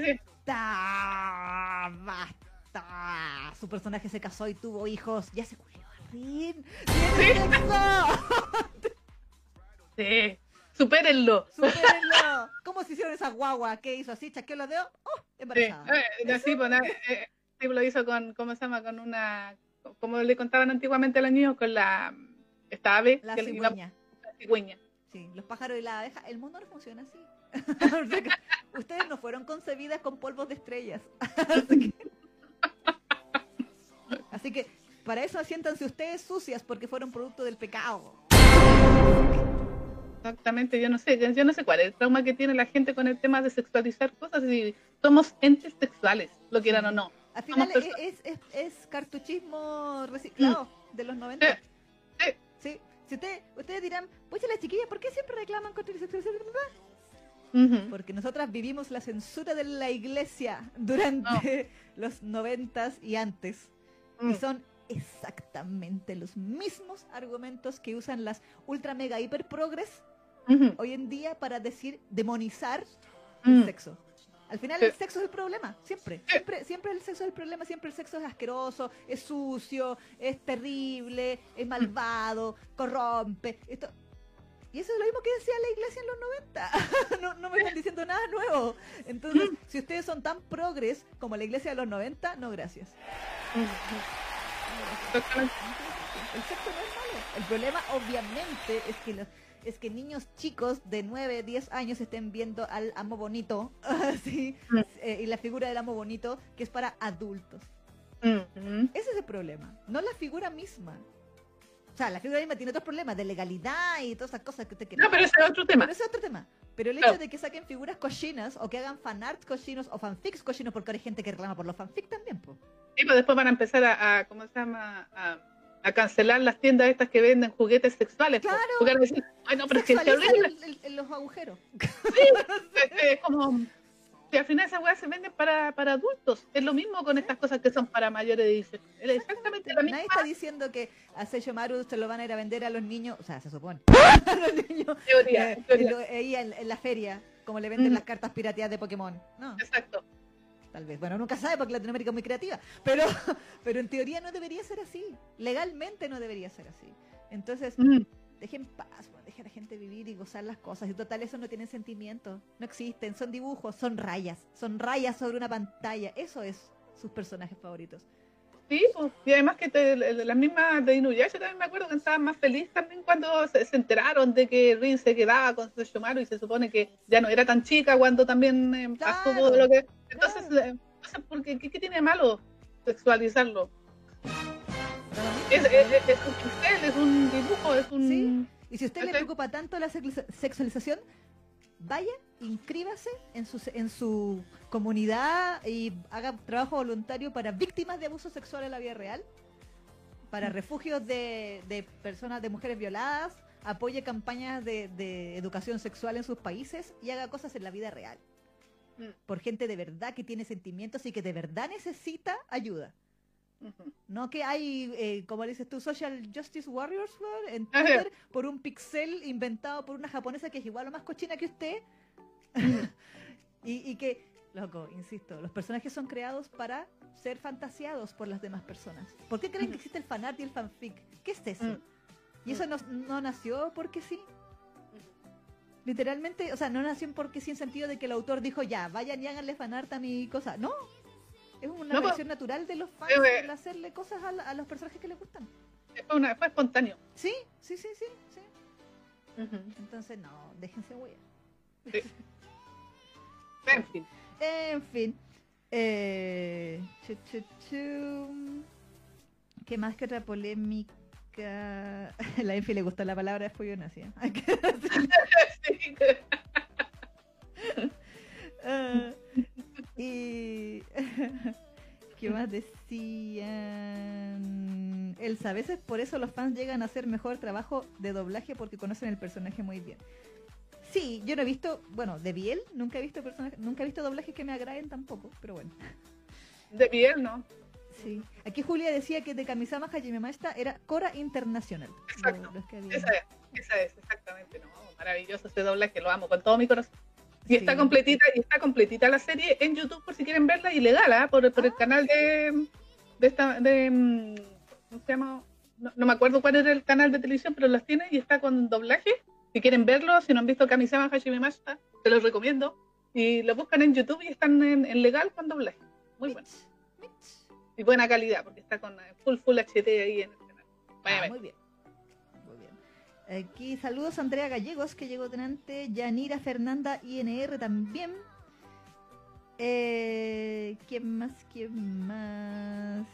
sí. ¡Basta! ¡Basta! Su personaje se casó y tuvo hijos. Ya se culió a Rin. ¡Tiene sexo! Sí. Supérenlo. ¡Supérenlo! ¿Cómo se hicieron esa guagua? ¿Qué hizo así? ¿Chaqueó los dedos? ¡Oh! Sí, Embarazada. eh, así, pues, eh, sí, lo hizo con, ¿cómo se llama? Con una, como le contaban antiguamente a los niños, con la, esta ave, La que le iba- cigüeña. cigüeña. Sí, los pájaros y la abeja. El mundo no funciona así. Ustedes no fueron concebidas con polvos de estrellas. así, que, así que para eso asiéntanse ustedes sucias porque fueron producto del pecado. Exactamente, yo no sé, yo no sé cuál es el trauma que tiene la gente con el tema de sexualizar cosas y somos entes sexuales, lo quieran o no. Al final es, es, es, es, cartuchismo reciclado mm. de los 90. Sí. sí. sí. Si ustedes, ustedes dirán, pues las chiquillas, ¿por qué siempre reclaman contra el? Uh -huh. Porque nosotras vivimos la censura de la iglesia durante no. los noventas y antes. Mm. Y son exactamente los mismos argumentos que usan las ultra mega hiper progres uh -huh. hoy en día para decir demonizar el mm. sexo. Al final sí. el sexo es el problema, siempre. Siempre, siempre el sexo es el problema, siempre el sexo es asqueroso, es sucio, es terrible, es malvado, corrompe. Esto. Y eso es lo mismo que decía la iglesia en los 90. no, no me están diciendo nada nuevo. Entonces, si ustedes son tan progres como la iglesia de los 90, no gracias. El sexo no es malo. El problema, obviamente, es que los, es que niños chicos de 9, 10 años estén viendo al amo bonito, mm. eh, y la figura del amo bonito, que es para adultos. Mm -hmm. Ese es el problema, no la figura misma. O sea, la figura misma tiene otros problemas de legalidad y todas esas cosas que usted quiere. No, pero ese es otro tema. Pero ese es otro tema. Pero el hecho de que saquen figuras cochinas o que hagan fanarts cochinos o fanfics cochinos, porque ahora hay gente que reclama por los fanfics también, pues. Sí, pues después van a empezar a, a ¿cómo se llama? A, a, cancelar las tiendas estas que venden juguetes sexuales. Claro. Porque decir, Ay, no, pero es que el, el, los agujeros. Sí, es, como que al final esas weas se venden para, para adultos. Es lo mismo con estas cosas que son para mayores de 18. Exactamente la misma. Nadie está diciendo que a Seiyo Maru se lo van a ir a vender a los niños, o sea, se supone. a los niños. Teoría, eh, teoría. Ahí en, en, la feria, como le venden mm. las cartas pirateadas de Pokémon. No. Exacto. Tal vez. Bueno, nunca sabe porque Latinoamérica es muy creativa. Pero, pero en teoría no debería ser así. Legalmente no debería ser así. Entonces, mm. dejen paz, bueno, dejen a la gente vivir y gozar las cosas. Y total, eso no tiene sentimiento. No existen. Son dibujos, son rayas. Son rayas sobre una pantalla. Eso es sus personajes favoritos. Sí, pues, y además que te, las mismas de Inuyasha también me acuerdo que estaban más felices también cuando se, se, enteraron de que Rin se quedaba con Sesshomaru y se supone que ya no era tan chica cuando también eh, claro, pasó todo lo que... Entonces, claro. eh, porque, ¿qué, ¿qué, tiene de malo sexualizarlo? Es, es, es, un pincel, es un dibujo, es un... ¿Sí? Y si a usted le preocupa tanto la sexualización, vaya, inscríbase en su, en su comunidad y haga trabajo voluntario para víctimas de abuso sexual en la vida real, para refugios de, de personas, de mujeres violadas, apoye campañas de, de, educación sexual en sus países y haga cosas en la vida real. Mm. Por gente de verdad que tiene sentimientos y que de verdad necesita ayuda. Uh -huh. No que hay, eh, como dices tú, Social Justice Warriors en Twitter por un pixel inventado por una japonesa que es igual o más cochina que usted. y, y, que, loco, insisto, los personajes son creados para ser fantaseados por las demás personas. ¿Por qué creen que existe el fanart y el fanfic? ¿Qué es eso? -huh. Y eso no, no, nació porque sí. Literalmente, o sea, no nació porque sí en sentido de que el autor dijo, ya, vayan y háganle fanart a mi cosa. No, es una no, reacción pues, natural de los fans eh, el hacerle cosas a, a, los personajes que les gustan. Fue, una, fue espontáneo. Sí, sí, sí, sí. sí. Uh -huh. Entonces, no, déjense huir. Sí. en fin. En fin. Eh, chu, chu. ¿Qué más que otra polémica? La Enfi le gustó la palabra follona, ¿sí? sí. uh, y. ¿Qué más decían? Elsa, a veces por eso los fans llegan a hacer mejor trabajo de doblaje porque conocen el personaje muy bien. Sí, yo no he visto, bueno, de Biel, nunca he visto personajes, nunca he visto doblajes que me agraden tampoco, pero bueno. De Biel, ¿no? Sí. Aquí Julia decía que de Kamisama Hajime Mashita era Cora Internacional. Exacto. Esa, es, esa es, exactamente. No, maravilloso ese doblaje, lo amo con todo mi corazón. Y sí. está completita, y está completita la serie en YouTube por si quieren verla, ilegal, ¿eh? por, por ah. el canal de, de esta, de, mm, ¿cómo se llama? No, no, me acuerdo cuál era el canal de televisión, pero las tiene y está con doblaje. Si quieren verlo, si no han visto Kamisama Hajime Mashita, te los recomiendo. Y lo buscan en YouTube y están en, en legal con doblaje. Muy bueno. Y buena calidad, porque está con full full HD ahí en el canal. Vaya ah, muy bien. Muy bien. Aquí saludos a Andrea Gallegos, que llegó delante. Yanira Fernanda INR también. Eh, ¿Quién más? ¿Quién más?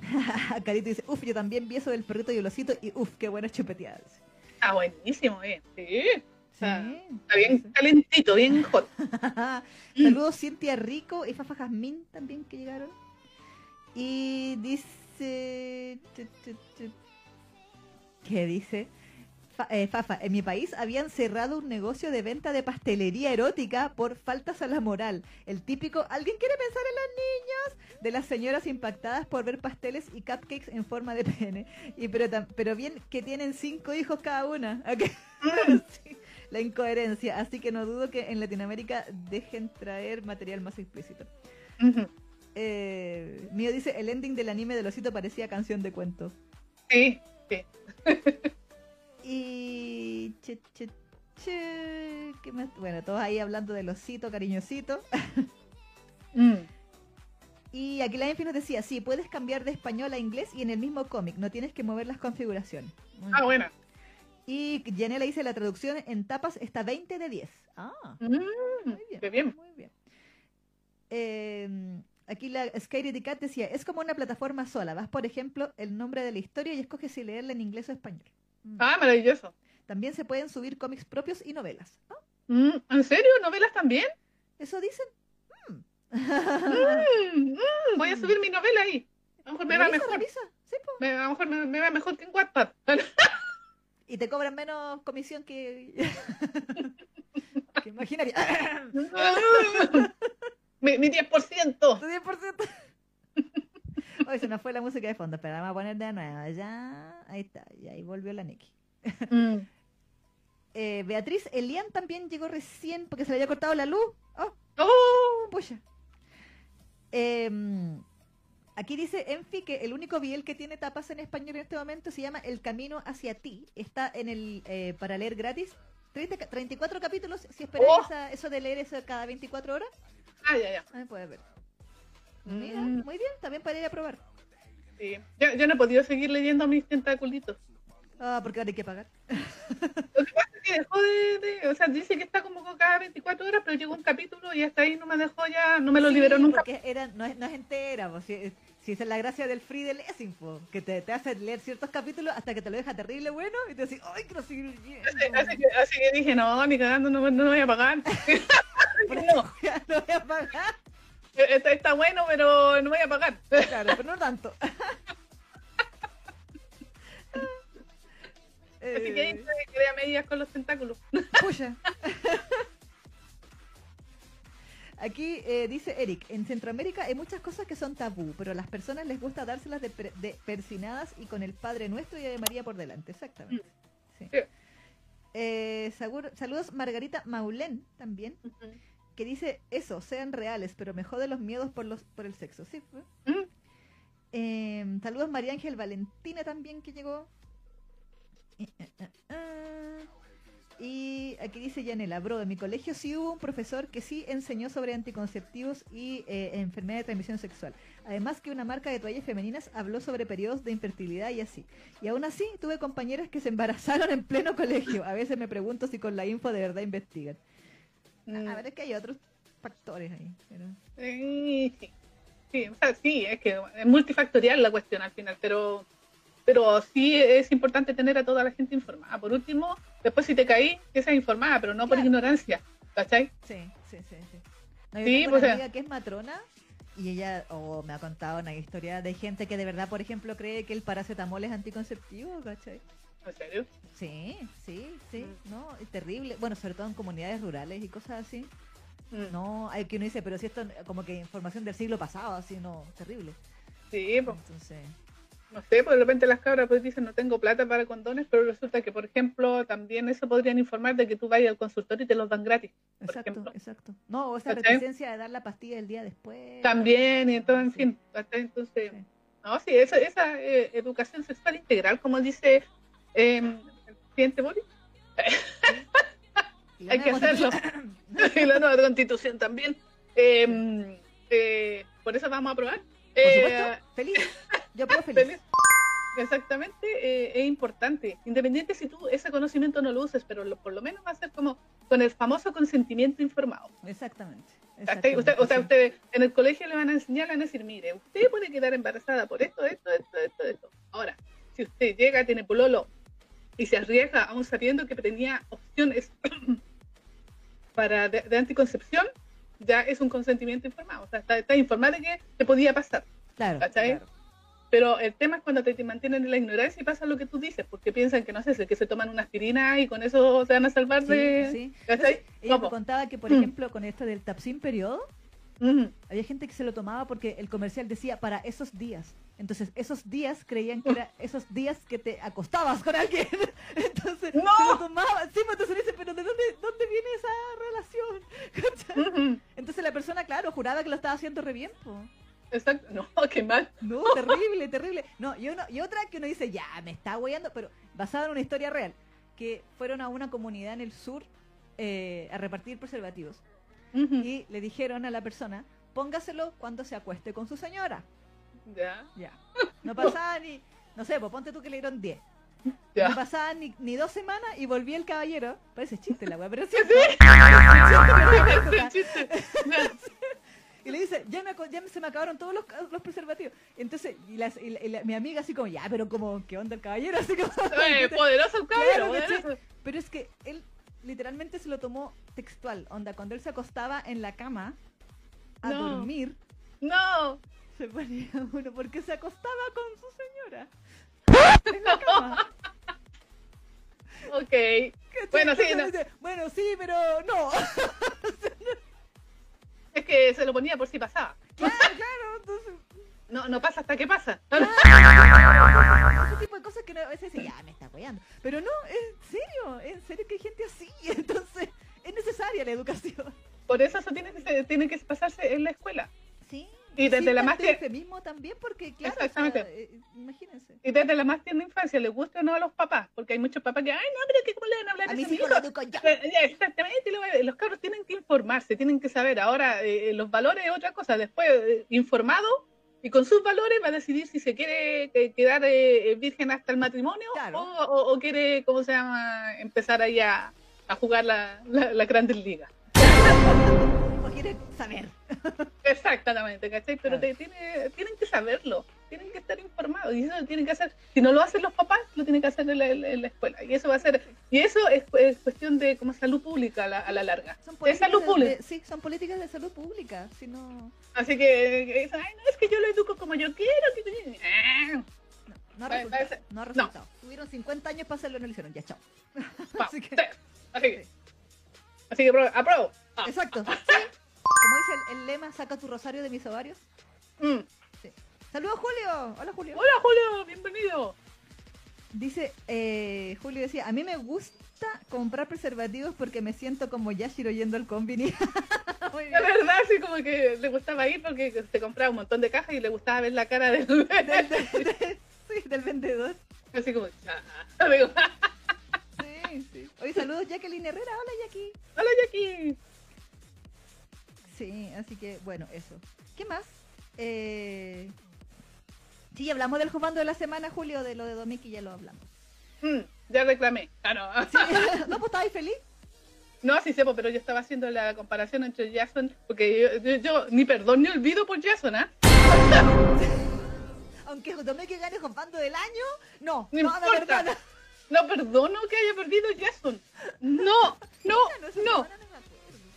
Carito dice, uff, yo también vi eso del perrito y el osito y uff, qué buenas chupeteadas. Está buenísimo, eh. Sí. Sí. Está bien calentito, bien hot. Saludos Cintia Rico y Fafa Jazmín también que llegaron. Y dice... ¿Qué dice? Eh, Fafa, en mi país habían cerrado un negocio de venta de pastelería erótica por faltas a la moral. El típico, ¿alguien quiere pensar en los niños? De las señoras impactadas por ver pasteles y cupcakes en forma de pene. Y pero, pero bien que tienen cinco hijos cada una. la incoherencia. Así que no dudo que en Latinoamérica dejen traer material más explícito. Eh, Mío dice, el ending del anime del osito parecía canción de cuento. Sí, sí. Y... Che, che, che. Bueno, todos ahí hablando del osito, cariñosito. Mm. Y aquí la Enfi nos decía, sí, puedes cambiar de español a inglés y en el mismo cómic, no tienes que mover las configuraciones. Muy Ah, buena. Y Janela dice, la traducción en tapas está 20 de 10. Ah, Mm, muy bien. Qué bien. Muy bien. Eh, aquí la Cat decía, es como una plataforma sola. Vas, por ejemplo, el nombre de la historia y escoges si leerla en inglés o español. Mm. Ah, maravilloso. También se pueden subir cómics propios y novelas. Ah, Mm, ¿En serio? ¿Novelas también? ¿Eso dicen? Mm. Mm, mm, voy a subir mi novela ahí. A lo mejor me va mejor. Sí. Me, a lo mejor me, me va mejor que en Wattpad. Y te cobran menos comisión que... que imaginaria. mi, mi 10%. Tu 10%. Hoy se nos fue la música de fondo, pero vamos a poner de nuevo. Ya, ahí está, y ahí volvió la Neki. Mm. Eh, Beatriz Elian también llegó recién porque se le había cortado la luz. Oh, Oh, pucha. Em, aquí dice Enfi que el único biel que tiene tapas en español en este momento se llama El Camino hacia ti. Está en el eh, para leer gratis. 30 ca- 34 capítulos. Si esperas Oh. eso de leer eso cada 24 horas, ah, ya, ya. ahí puedes ver. Mira, Mm. muy bien, también para ir a probar. Sí. Yo, yo no he podido seguir leyendo mis tentaculitos. Ah, porque ahora hay que pagar. Lo que pasa es que dejó de, de- O sea, dice que está como cada 24 horas, pero llegó un capítulo y hasta ahí no me dejó ya. No me lo Sí, liberó nunca. Porque era, no, es, no es entera, pues, si, si esa es la gracia del free de lessing, po, que te, te hace leer ciertos capítulos hasta que te lo deja terrible bueno y te decís, ¡ay, quiero seguir leyendo! Así, así que, así que dije, no, ni cagando, no, no voy a pagar. No. no voy a pagar. Está, está bueno, pero no voy a pagar. Claro, pero no tanto. Así que ahí Eh, me quedé a medias con los tentáculos. pucha. Aquí eh, dice Eric, en Centroamérica hay muchas cosas que son tabú, pero a las personas les gusta dárselas de, per- de persinadas y con el Padre Nuestro y de María por delante, exactamente. Sí. Sí. Eh, saludos Margarita Maulén también, que dice eso, sean reales, pero me jode los miedos por los por el sexo. Sí. Mm. Eh, saludos María Ángel Valentina también que llegó. Eh, eh, eh. Y aquí dice Yanela, bro, en mi colegio sí hubo un profesor que sí enseñó sobre anticonceptivos y eh, enfermedad de transmisión sexual. Además que una marca de toallas femeninas habló sobre periodos de infertilidad y así. Y aún así tuve compañeras que se embarazaron en pleno colegio. A veces me pregunto si con la info de verdad investigan. Mm. A ver, es que hay otros factores ahí. pero- Sí, sí. Sí, o sea, sí, es que es multifactorial la cuestión al final, pero pero sí es importante tener a toda la gente informada. Por último, después si te caí, que seas informada, pero no por Claro. ignorancia, ¿cachai? Sí, sí, sí. sí. No, yo Sí, tengo pues, una amiga que es matrona y ella oh, me ha contado una historia de gente que de verdad, por ejemplo, cree que el paracetamol es anticonceptivo, ¿cachai? ¿En serio? Sí, sí, sí, Mm. no, es terrible. Bueno, sobre todo en comunidades rurales y cosas así. Mm. No, hay que uno dice, pero si esto como que información del siglo pasado, así, no, terrible. Sí, pues, Entonces, no sé, pues de repente las cabras pues dicen no tengo plata para condones, pero resulta que, por ejemplo, también eso podrían informar de que tú vayas al consultorio y te los dan gratis, por exacto, ejemplo. exacto. No, o esa ¿Cachai? reticencia de dar la pastilla el día después. También, y todo, en Sí. fin. Entonces, Sí. no, sí, esa, esa eh, educación sexual integral, como dice eh, presidente Boris, hay que hacerlo. y la nueva constitución también. Eh, eh, por eso vamos a aprobar. Por Eh, supuesto, feliz. Yo puedo feliz. feliz. exactamente, eh, es importante. Independiente si tú ese conocimiento no lo uses, pero lo- por lo menos va a ser como con el famoso consentimiento informado. Exactamente. Exactamente, Usted, o sea, usted en el colegio le van a enseñar, le van a decir, mire, usted puede quedar embarazada por esto, esto, esto, esto, esto. Ahora, si usted llega, tiene pololo y se arriesga aún sabiendo que tenía opciones para de, de anticoncepción, ya es un consentimiento informado. O sea, está, está informado de que te podía pasar. Claro, claro. Pero el tema es cuando te, te mantienen en la ignorancia y pasa lo que tú dices, porque piensan que no sé, que se toman una aspirina y con eso se van a salvar Sí, de. sí. ¿Cachai? Ella me contaba que, por Mm. ejemplo, con esto del Tapsin periodo, Ujú. había gente que se lo tomaba porque el comercial decía para esos días. Entonces, esos días creían que era esos días que te acostabas con alguien. Entonces, ¡No! se lo tomaba. Sí, pues entonces dice, pero ¿de dónde, dónde viene esa relación? Ujú. Entonces la persona, claro, juraba que lo estaba haciendo re bien, po. Exacto. No, qué mal. No, terrible, terrible. No, y, uno, y otra que uno dice, ya, me está hueando, pero basada en una historia real, que fueron a una comunidad en el sur eh, a repartir preservativos. Ujú. Y le dijeron a la persona, póngaselo cuando se acueste con su señora. Ya, Ya. No pasaba ni, no sé, pues ponte tú que le dieron 10. No ya. pasaban ni, ni dos semanas y volvía el caballero. Parece chiste la weá, pero sí. Chiste. Y le dice, ya, me, ya se me acabaron todos los, los preservativos. Entonces, y, las- y la- y la- mi amiga así como, ya, pero como, ¿qué onda el caballero? Así como, Eh, poderoso el caballero, Claro. Pero es que él literalmente se lo tomó textual. Onda, cuando él se acostaba en la cama a No. dormir, No. Se ponía uno porque se acostaba con su señora. En la cama. Ok. Bueno, sí, no. bueno, sí, pero no. Es que se lo ponía por si pasaba. claro, claro. Entonces, No, no pasa hasta que pasa. ese tipo de cosas que uno a veces ya, me está apoyando. Pero no, en serio, en serio que hay gente así. Entonces, es necesaria la educación. Por eso eso tiene que, tiene que pasarse en la escuela. Sí. Y desde la más de tie- mismo también, porque claro, o sea, Exactamente. eh, imagínense. Y desde la más tierna infancia, les guste o no a los papás. Porque hay muchos papás que, ay, no, pero que cómo le van a hablar A a hijo? lo yo. Eh, ya, Exactamente, los cabros tienen que informarse, tienen que saber. Ahora, eh, los valores es otra cosa. Después, eh, informado y con sus valores va a decidir si se quiere quedar virgen hasta el matrimonio Claro. o, o- o quiere, ¿cómo se llama?, empezar ahí a, a jugar la, la, la Grandes Ligas. O quieren saber. Exactamente, ¿cachai? Pero te- tiene- tienen que saberlo, tienen que estar informados y eso lo tienen que hacer. Si no lo hacen los papás, lo tienen que hacer en la, en la escuela. Y eso va a ser, y eso es, es cuestión de como salud pública a la, a la larga. Son Es salud pública. de- sí, son políticas de salud pública. Si no, Así que, dicen, ay, no, es que yo lo educo como yo quiero. que- Ah, no, no ha resultado. No ha no. resultado. Tuvieron 50 años para hacerlo y no lo hicieron. Ya, chao. Así que- sí. Así que, así que apruebo. Ah, Exacto. Sí. Como dice el, el lema, saca tu rosario de mis ovarios. mm. Saludos, Julio. Hola, Julio. Hola, Julio, bienvenido. Dice, eh, Julio decía, a mí me gusta comprar preservativos porque me siento como Yashiro yendo al combini. Muy bien. La verdad, así como que le gustaba ir porque se compraba un montón de cajas y le gustaba ver la cara del... Del, del- del- sí, del vendedor. así como, ah, Sí, sí. Oye, saludos Jacqueline Herrera. Hola, Jackie. hola, Jackie. Sí, así que, bueno, eso. ¿Qué más? Eh... Sí, hablamos del jugando de la semana, Julio, de lo de Domiki, ya lo hablamos. Mm, ya reclamé. Ah, no. Sí. ¿No, pues estabas feliz? No, sí sepo, pero yo estaba haciendo la comparación entre Jason, porque yo, yo- yo ni perdón ni olvido por Jason, ¿ah? Aunque Domiki gane jugando del año, no, No no, importa. No perdono que haya perdido Jason. No, no, no. acuerdo.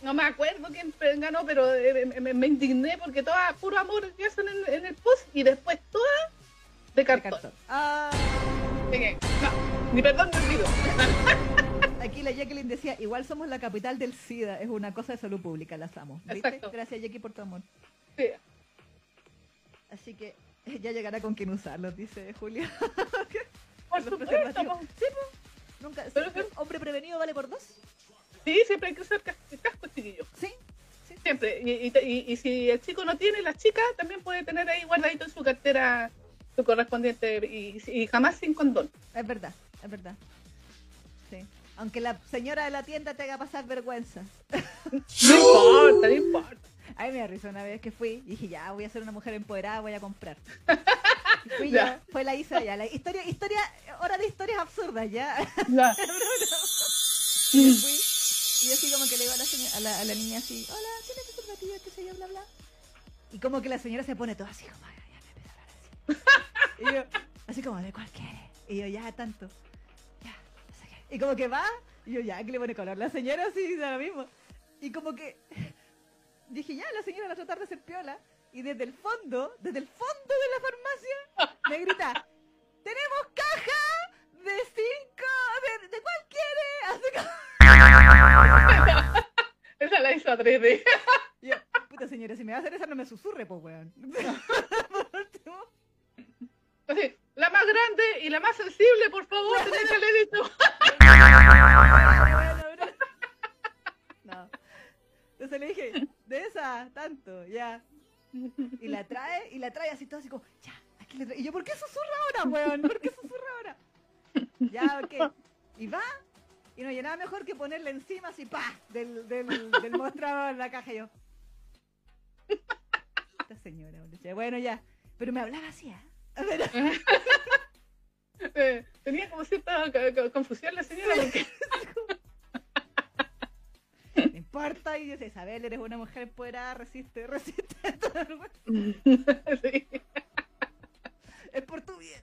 No me acuerdo quién ganó, pero eh, me, me- indigné porque toda puro amor Jason en, en el post y después toda de De cartón. cartón. Ah, que, no, ni perdón ni olvido. aquí la Jacqueline decía, igual somos la capital del SIDA, es una cosa de salud pública, las amo. ¿Viste? Exacto. Gracias Jackie por tu amor. Sí. Así que eh, ya llegará con quien usarlos, dice Julio. Por Los supuesto, preservativos. po. Sí, pues. Nunca, Pero siempre hombre prevenido vale por dos. Sí, siempre hay que usar cas- casco, chiquillo. Sí. sí. Siempre. Y, y- y- si el chico no tiene, la chica también puede tener ahí guardadito en su cartera su correspondiente y, y jamás sin condón. Es verdad, es verdad. Sí. Aunque la señora de la tienda te haga pasar vergüenza. No importa, no importa. Ay, me risa una vez que fui y dije, ya, voy a ser una mujer empoderada, voy a comprar. Fui Ya. yo, fue la Isa ya. La historia, historia, hora de historias absurdas, ya. Ya. Fui, y yo así como que le digo a la, señora- a la, a la niña así, hola, ¿tiene preservativo? ¿Qué sé yo? Bla, bla. Y como que la señora se pone todo así como, "Ay, ya me empieza a hablar así. Y yo, así como, ¿de cuál quiere? Y yo, ya, tanto. Ya, no sé qué. Y como que va, y yo, ya, que le pone color. La señora así dice lo mismo. Y como que dije, ya, la señora va a tratar de ser piola. Y desde el fondo, desde el fondo de la farmacia, me grita, tenemos caja de cinco, de, ¿de cuál quiere? Así como... Esa la hizo a 3D. Y yo, puta señora, si me va a hacer esa no me susurre, pues weón. Así, la más grande y la más sensible, por favor, tenés leer esto. No. Entonces le dije, de esa, tanto, ya. Y la trae, y la trae así todo así como, ya, aquí le trae. Y yo, ¿por qué susurra ahora, weón? ¿Por qué susurra ahora? Ya, ok. Y va, y no llenaba mejor que ponerle encima así, pa, del, del, del mostrador la caja y yo. Esta señora, bueno, ya. Pero me hablaba así, ¿eh? A Eh, tenía como cierta co- co- confusión la señora porque no importa, y dice, Isabel, eres una mujer empoderada, resiste, resiste. Sí. es por tu bien.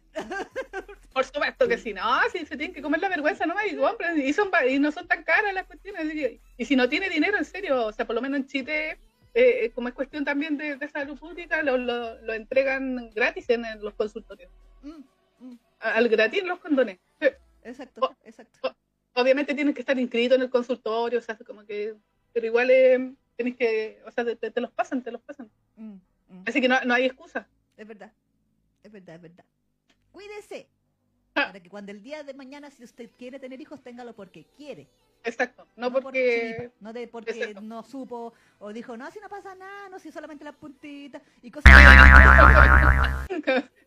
Por supuesto que sí, no, sí, se tienen que comer la vergüenza, no y compren, y, son, y no son tan caras las cuestiones. Y si no tiene dinero, en serio, o sea, por lo menos en Chile, eh, como es cuestión también de, de salud pública, lo, lo, lo entregan gratis en, en los consultorios. Mm, mm, Al gratis los condones. Sí. exacto, exacto. Obviamente tienes que estar inscrito en el consultorio, o sea, como que, pero igual eh, tienes que, o sea, te, te- te los pasan, te los pasan. Mm. Así que no, no hay excusa. Es verdad. Es verdad, es verdad. Cuídese. Ah. Para que cuando el día de mañana, si usted quiere tener hijos, téngalo porque quiere. Exacto, no por porque... no de porque Exacto. no supo o dijo, no, si no pasa nada, no, si solamente la puntita y cosas.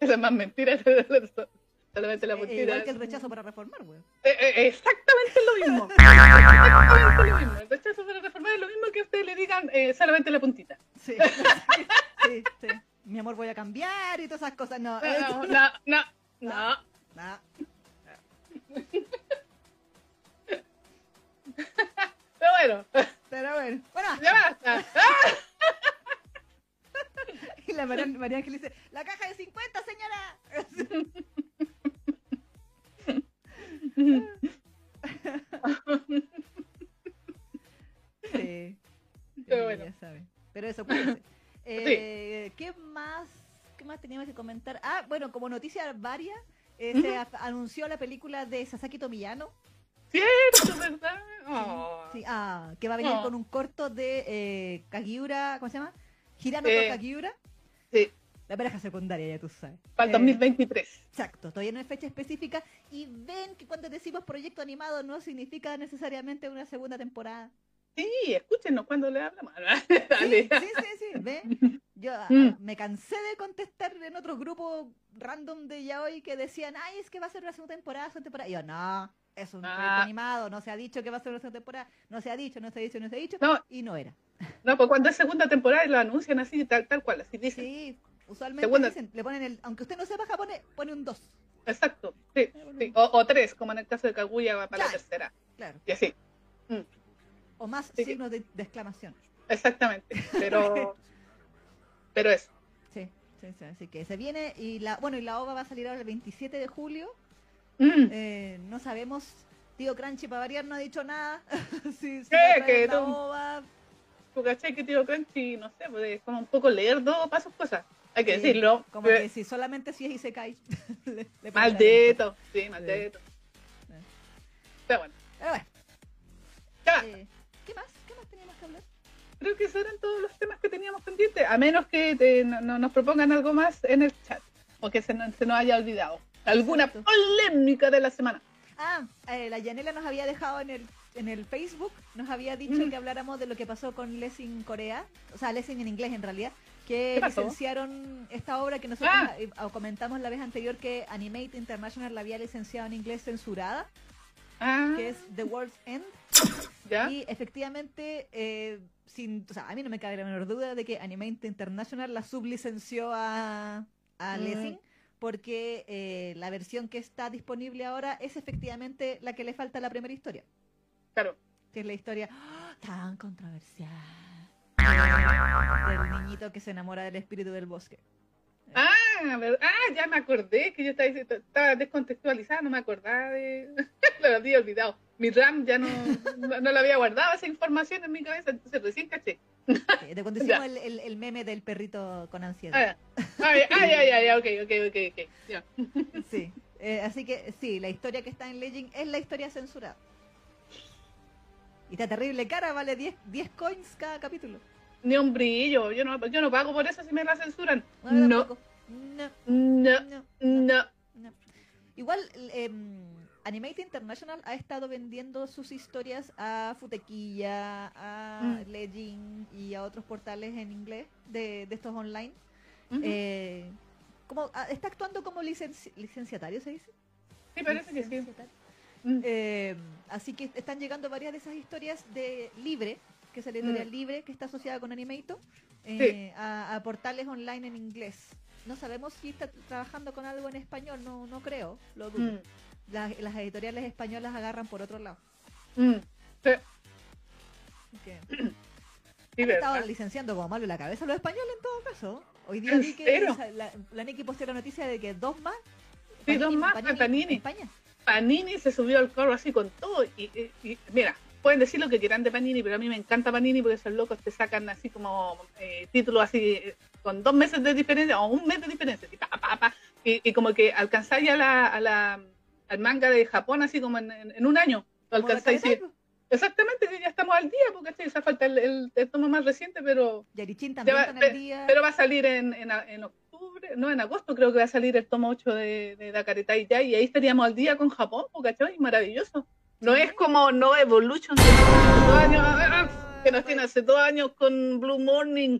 Esa es más mentira. Solamente la Eh, eh, puntita. igual que el rechazo para reformar, güey. Eh, eh, exactamente lo mismo. Exactamente lo mismo. El rechazo para reformar es lo mismo que ustedes le digan eh, solamente la puntita. Sí. sí, sí. Mi amor, voy a cambiar y todas esas cosas. No, No, no, no, no. no. No. Pero bueno, Pero bueno. Bueno, ya basta. y la María, María Ángel dice, la caja de 50, señora. Sí. Pero Sí, bueno. Ya saben. Pero eso, cuídense. Eh, ¿Qué más? ¿Qué más teníamos que comentar? Ah, bueno, como noticia varia, eh, se anunció la película de Sasaki Tomiyano, Cierto, ¿verdad? Oh. sí, ah, que va a venir Oh. con un corto de eh, Kagiura, ¿cómo se llama? Hirano Eh, Kagiura, Sí, la pareja secundaria, ya tú sabes. para el Eh, 2023. Exacto, todavía no hay fecha específica y ven que cuando decimos proyecto animado no significa necesariamente una segunda temporada. Sí, escúchenos cuando le hablamos. Sí, sí, sí, sí, ve. Yo ah, Mm. me cansé de contestar en otros grupos random de yaoi que decían, ay, es que va a ser una segunda temporada, segunda temporada. Y yo, no, es un proyecto Ah. animado, no se ha dicho que va a ser una segunda temporada, no se ha dicho, no se ha dicho, no se ha dicho, No. y no era. No, pues cuando es segunda temporada lo anuncian así, tal, tal cual, así dicen. Sí, usualmente Segunda- dicen, le ponen el, aunque usted no sepa japonés, pone un 2. Exacto, sí, sí. O, o tres, como en el caso de Kaguya va para la tercera. Claro. Y así, O más Sí. signos de, de exclamación. exactamente. Pero, pero eso. Sí, sí, sí, así que se viene y la, bueno, y la OVA va a salir ahora el 27 de julio. Mm. Eh, no sabemos, tío Crunchy para variar no ha dicho nada. si, si Que la tú- OVA. ¿Tú cachai que tío Crunchy, no sé, pues es como un poco lerdo para sus cosas? Hay que Sí, decirlo. Como que si solamente si es Isekai. le- le ponen la Maldito, sí, maldito. Pero bueno, Pero bueno, ya, eh, creo que esos eran todos los temas que teníamos pendientes, a menos que te- no, no- nos propongan algo más en el chat, o que se, nos- se nos haya olvidado. Alguna Exacto. polémica de la semana. Ah, eh, la Yanela nos había dejado en el, en el Facebook, nos había dicho Mm. que habláramos de lo que pasó con Lessing Corea, o sea, Lessing en inglés en realidad, que licenciaron esta obra que nosotros Ah. eh, comentamos la vez anterior que Animate International la había licenciado en inglés censurada, Ah, que es The World's End. ya. Y efectivamente, eh, sin, o sea, a mí no me cabe la menor duda de que Animate International la sublicenció a, a Mm. Lessing porque eh, la versión que está disponible ahora es efectivamente la que le falta a la primera historia, Claro. que es la historia ¡ah! tan controversial del niñito que se enamora del espíritu del bosque. Ah, ver- ah, ya me acordé que yo estaba, estaba descontextualizada, no me acordaba de... lo había olvidado. Mi RAM ya no, no, no la había guardado esa información en mi cabeza, entonces recién caché. De cuando hicimos el, el- el meme del perrito con ansiedad. Ah, ay, ay, ay, ay, ok, ok, ok, ok. Ya. Sí. Eh, así que sí, la historia que está en Legend es la historia censurada. Y está terrible cara, vale 10, 10 coins cada capítulo. Ni un brillo, yo no, yo no pago por eso si me la censuran. No, tampoco. No, no, no, no. no. Igual, em, Animate International ha estado vendiendo sus historias a Futequilla, a Mm. Legend y a otros portales en inglés de, de estos online. Eh, como, ah, está actuando como licenci- licenciatario, ¿se dice? Sí, parece que sí. Eh, así que están llegando varias de esas historias de Libre, que es la editorial Mm. Libre, que está asociada con Animato, eh, a, a portales online en inglés. No sabemos si está trabajando con algo en español, no, no creo, lo dudo. Mm, Las, las editoriales españolas agarran por otro lado. mm. Sí, Que sí, han estado verdad. licenciando como malo la cabeza los españoles en todo caso. Hoy día ¿En vi que la, la Niki posteó la noticia de que dos más. Sí, dos más, en Panini. España. Panini se subió al carro así con todo y, y- y, mira, pueden decir lo que quieran de Panini, pero a mí me encanta Panini porque esos locos te sacan así como eh, títulos así eh, con dos meses de diferencia o un mes de diferencia y, pa, pa, pa, y, y como que alcanzáis a la, a la- al manga de Japón así como en, en- en un año. Lo alcanzáis, sí. Karetai, po. Exactamente, que ya estamos al día porque ¿cachai? esa falta el, el, el tomo más reciente, pero Yarichin Ya también va- está el día. pero va a salir en, en, en octubre, no, en agosto creo que va a salir el tomo 8 de, de Dakaretai ya, y ahí estaríamos al día con Japón, ¿cachai? Maravilloso. No Sí. es como No Evolution, dos años, ah, que nos tiene hace dos años con Blue Morning.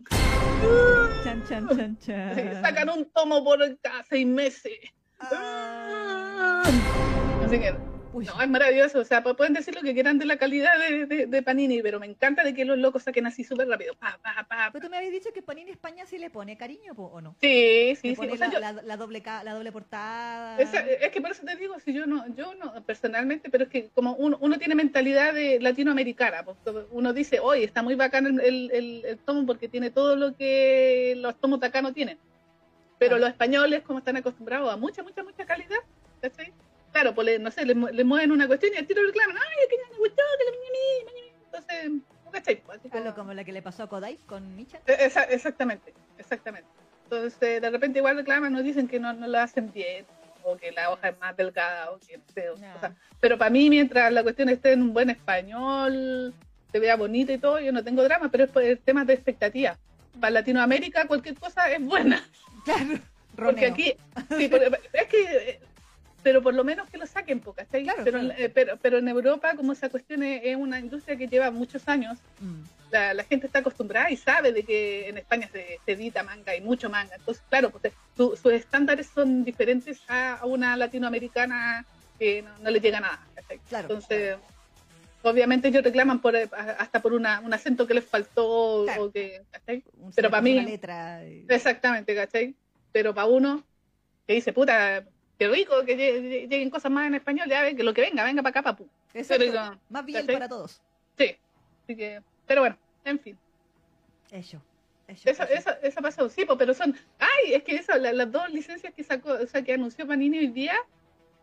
Chan, chan, chan, chan. Sí, Sacan un tomo por cada seis meses. Ah. Así que, Uy. no, es maravilloso. O sea, pu- pueden decir lo que quieran de la calidad de, de- de Panini, pero me encanta de que los locos saquen así súper rápido. Pa, pa, pa, Pero tú me habías dicho que Panini España sí le pone cariño, ¿o no? Sí, Le sí, sí. pone O sea, la, yo- la- la doble ca- la doble portada. Esa- es que por eso te digo, si yo no, yo no personalmente, pero es que como uno, uno tiene mentalidad de latinoamericana, pues, uno dice, oye, está muy bacán el, el- el- el tomo porque tiene todo lo que los tomos de acá no tienen. Pero los españoles, como están acostumbrados a mucha, mucha, mucha calidad, ¿cachai? Claro, pues le- no sé, le, le mueven una cuestión y al tiro reclaman, ay, es que no me gustó, que la mi". Entonces, ¿no ¿cachai? Pues, Algo como- la que le pasó a Kodai con Michan. Eh, esa- exactamente, exactamente. Entonces, de repente igual reclaman, nos dicen que no, no lo hacen bien, o que la hoja es más delgada, o que no sé, o- o sea, pero para mí, mientras la cuestión esté en un buen español, se vea bonita y todo, yo no tengo drama, pero es por el tema de expectativa. Para Latinoamérica cualquier cosa es buena, Claro. porque Roneo. aquí, sí, porque- es que, eh, pero por lo menos que lo saquen, ¿cachai? Claro, pero, claro. eh, pero, pero en Europa, como esa cuestión es, es una industria que lleva muchos años, Mm. la, la gente está acostumbrada y sabe de que en España se, se edita manga y mucho manga. Entonces, claro, pues, su- sus estándares son diferentes a, una latinoamericana que no, no le llega nada. ¿cachai? Claro. Entonces, obviamente ellos reclaman por, eh, hasta por una, un acento que les faltó Claro. o que, ¿cachai? Un pero para mí- letra. Exactamente, ¿cachai? Pero para uno que dice, puta, qué rico que lle- lleguen cosas más en español, ya ven, que lo que venga, venga para acá, papu. Exacto. pero- Más bien para todos. Sí, así que, pero bueno, en fin. Eso. Eso, Eso, eso. eso, eso pasó, sí, pero son. ¡Ay! Es que eso, la- las dos licencias que sacó, o sea, que anunció Panini hoy día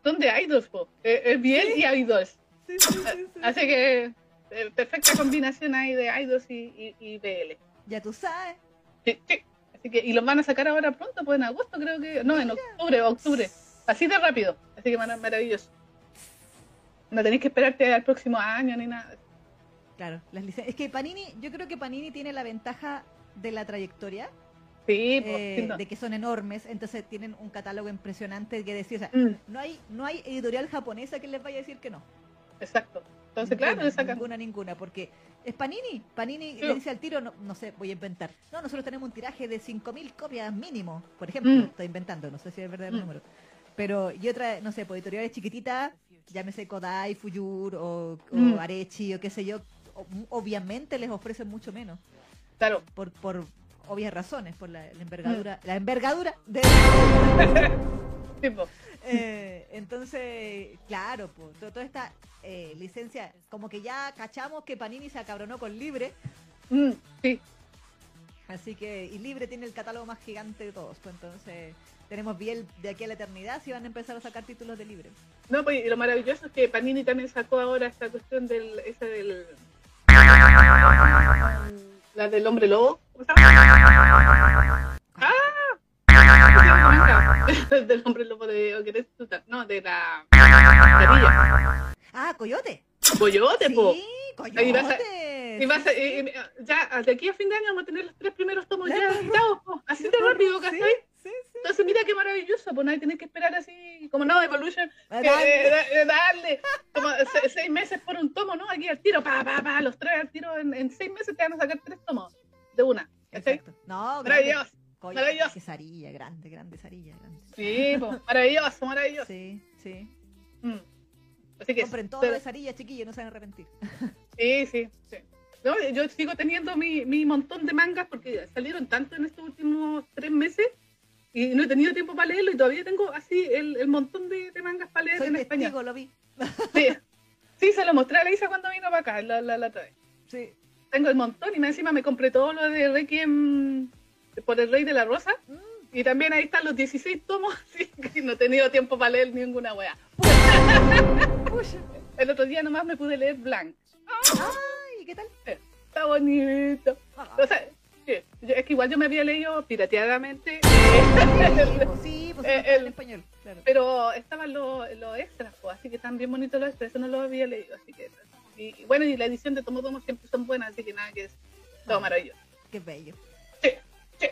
son de Idols, po. Eh, eh, Biel y Idols. Sí, sí, sí, sí. Así que, eh, perfecta combinación ahí de Idols y, y, y BL. Ya tú sabes. Sí, sí. Así que, y los van a sacar ahora pronto, pues en agosto creo que. No, en octubre, octubre. Así de rápido. Así que mara- maravilloso. No tenéis que esperarte al próximo año ni nada. Claro, las licen- Es que Panini, yo creo que Panini tiene la ventaja de la trayectoria, Sí, pues, eh, sí, no. de que son enormes, entonces tienen un catálogo impresionante que decir, o sea, Mm, no hay, no hay editorial japonesa que les vaya a decir que no. exacto. Entonces, claro, Ninguna, le sacan. Ninguna, ninguna, porque es Panini. Panini Sí. le dice al tiro, no, no sé, voy a inventar. No, nosotros tenemos un tiraje de 5.000 copias mínimo, por ejemplo. Mm. Estoy inventando, no sé si es verdad el Mm. número. Pero, y otra, no sé, por editoriales chiquititas, llámese Kodai, Fuyur o, o Mm. Arechi o qué sé yo, obviamente les ofrecen mucho menos. Claro. Por, por obvias razones, por la, la envergadura, la envergadura de... Eh, entonces, claro, pues, to- toda esta eh, licencia, como que ya cachamos que Panini se acabronó con Libre, mm, sí, así que, y Libre tiene el catálogo más gigante de todos, pues entonces tenemos bien de aquí a la eternidad si van a empezar a sacar títulos de Libre. No, pues y lo maravilloso es que Panini también sacó ahora esta cuestión del, esa del, la del hombre lobo, ¿cómo se llama? ¡Ah! del hombre lobo de, ¿o querés tú? no, de la Guerrilla. Ah, Coyote. Coyote, po. Sí, Ahí vas a- Coyote. Y vas a- y- y- ya, de aquí a fin de año vamos a tener los tres primeros tomos Ya, ya po. así Sí, de rápido, sí, ¿cachai? Sí, sí. Entonces mira qué maravilloso, pues nadie tiene que esperar así, como no, Evolution, que, eh, eh, darle como se- seis meses por un tomo, ¿no? Aquí al tiro, pa, pa, pa, los tres al tiro, en, en seis meses te van a sacar tres tomos de una. Exacto. No. Maravilloso, Coyote, maravilloso. grande, grande sí, pues, maravilloso, maravilloso. Sí, sí. Mm. Así que, Compren todo pero- de zarilla, chiquillos, no se van a arrepentir. sí, sí, sí. No, yo sigo teniendo mi, mi montón de mangas porque salieron tanto en estos últimos tres meses y no he tenido tiempo para leerlo y todavía tengo así el, el montón de, de mangas para leer Soy en español. testigo, lo vi. Sí, sí, se lo mostré a la Isa cuando vino para acá la, la, la otra vez. Sí. Tengo el montón y encima me compré todo lo de Requiem por el Rey de la Rosa. Mm. Y también ahí están los 16 tomos, así que no he tenido tiempo para leer ninguna wea. El otro día nomás me pude leer Blank. Ay, ¿qué tal? Está bonito. Ah, O sea, yo- es que igual yo me había leído pirateadamente, sí, pues pues está en español, claro. pero estaban los, los extras, pues, así que están bien bonitos los extras, eso no los había leído. así que y, y bueno, y la edición de Tomo Tomo siempre son buenas, así que nada, que es todo Ah. maravilloso. Qué bello. Sí, sí,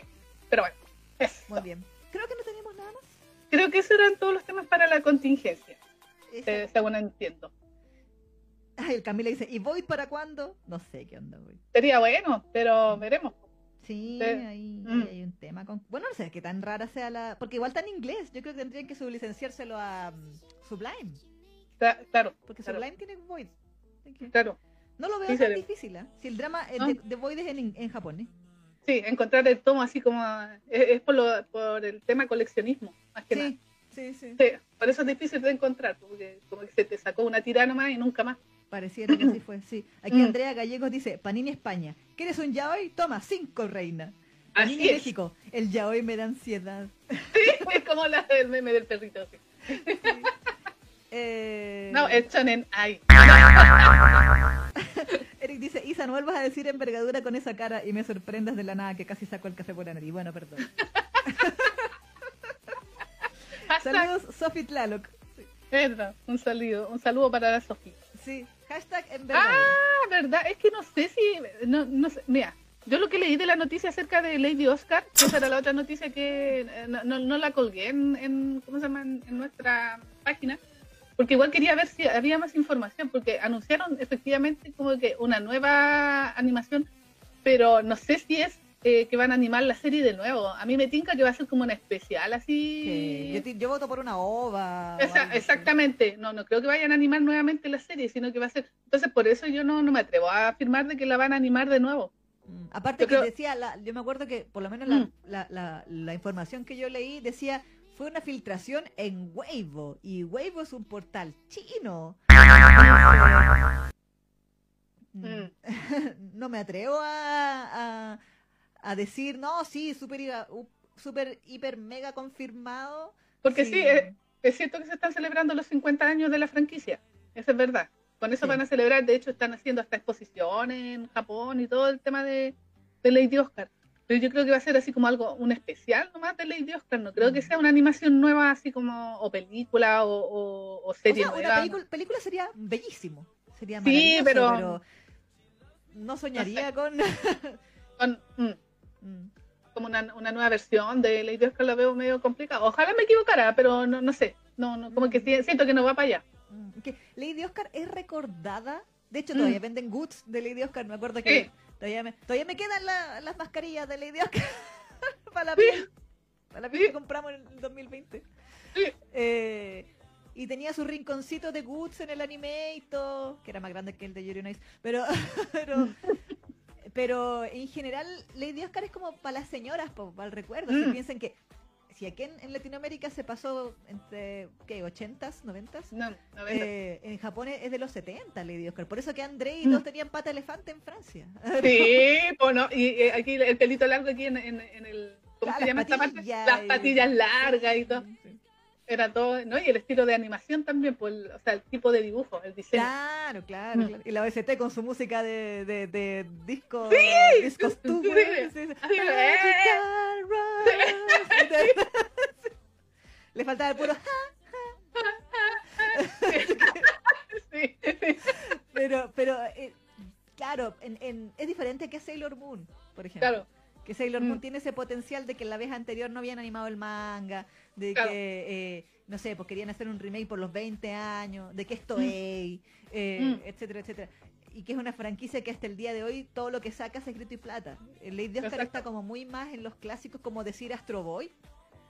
pero bueno, eso. Muy bien. Creo que no tenemos nada más. Creo que esos eran todos los temas para la contingencia, eh, según entiendo. Ay, el Camila dice, ¿y Void para cuándo? No sé qué onda, Void. Sería bueno, pero veremos. Sí, Sí. ahí, Mm. hay un tema con... Bueno, no sé qué tan rara sea la... Porque igual está en inglés. Yo creo que tendrían que sublicenciárselo a mm, Sublime. Cla- Claro, Porque claro, Sublime tiene Void. Que claro. No lo veo Sí, tan difícil, ¿eh? Si el drama eh, No. de, de Void es en, en japonés. Sí, encontrar el tomo así como... Es, es por, lo, por el tema coleccionismo, más que nada. Sí, sí, sí. Sí, por eso es difícil de encontrar, porque como que se te sacó una tira nomás y nunca más. Pareciera que así fue, sí. Aquí Mm. Andrea Gallegos dice, Panini España, ¿quieres un yaoi? Toma, cinco, reina. Panini Así es. México, el yaoi me da ansiedad. es como la del meme del perrito. sí. Eh, No, es shonen ai. Eric dice, Isa, no vuelvas a decir envergadura con esa cara y me sorprendas de la nada que casi saco el café por la nariz. Bueno, perdón. Saludos, Sofi Tlaloc. verdad, un saludo, un saludo para la Sofía. Sí, hashtag envergadura. Ah, verdad, es que no sé si, no, no sé, mira, yo lo que leí de la noticia acerca de Lady Oscar, esa era la otra noticia que eh, no, la colgué en, en- ¿cómo se llama? En, en nuestra página, porque igual quería ver si había más información, porque anunciaron efectivamente como que una nueva animación, pero no sé si es eh, que van a animar la serie de nuevo. A mí me tinca que va a ser como una especial así. Que yo, voto por una ova. o exactamente, no, no creo que vayan a animar nuevamente la serie, sino que va a ser. Entonces, por eso yo no, no me atrevo a afirmar de que la van a animar de nuevo. Mm, Aparte Yo que creo- decía, la- yo me acuerdo que por lo menos la, Mm. la, la, la información que yo leí decía, fue una filtración en Weibo, y Weibo es un portal chino. Mm. Mm. no me atrevo a, a, a decir, no, sí, u- super, hiper, mega confirmado. Porque sí, es, es cierto que se están celebrando los 50 años de la franquicia, eso es verdad. Con eso Sí. van a celebrar, de hecho están haciendo hasta exposiciones en Japón y todo el tema de, de Lady Oscar. Pero yo creo que va a ser así como algo, un especial nomás de Lady Oscar. No creo que Mm. sea una animación nueva, así como, o película, o, o- o O serie sea, una nueva. película, película sería bellísimo. Sería Sí, pero- pero no soñaría con... Con- mm, Mm. como una, una nueva versión de Lady Oscar la veo medio complicada. Ojalá me equivocara, pero no, no sé. No, no, como que si- siento que no va para allá. Mm, que Lady Oscar es recordada. De hecho, Mm. todavía venden goods de Lady Oscar. Me acuerdo que todavía, me, todavía me quedan la- las mascarillas de Lady Oscar para la Sí. piel. Para la piel Sí. que compramos en el 2020. Sí. Eh, y tenía su rinconcito de goods en el anime y todo, que era más grande que el de Yuri on Ice. Pero, pero, pero en general Lady Oscar es como para las señoras, para el recuerdo. Si Mm. piensen que si aquí en, en Latinoamérica se pasó entre, ¿qué? ¿80s, 90s? No, no Eh, en Japón es de los 70 Lady Oscar. Por eso que André y Mm. todos tenían pata elefante en Francia. Sí, pues no, y eh, aquí el pelito largo aquí en, en, en el... ¿Cómo Ah, se llama esta parte? Las y- patillas largas y todo. Era todo, ¿no? Y el estilo de animación también, pues, el- o sea, el tipo de dibujo, el diseño. Claro, claro, Mm. claro. Y la OST con su música de, de, de disco. Sí. Discos tú. Le faltaba el puro. Sí. Pero, pero eh, claro, en, en- es diferente que Sailor Moon, por ejemplo. Claro, Que Sailor Mm. Moon tiene ese potencial de que la vez anterior no habían animado el manga, de Claro. que, eh, no sé, pues querían hacer un remake por los 20 años, de que esto Mm. es, eh, Mm. etcétera, etcétera. Y que es una franquicia que hasta el día de hoy todo lo que saca es escrito y plata. El Lady Oscar Exacto. está como muy más en los clásicos como decir Astro Boy,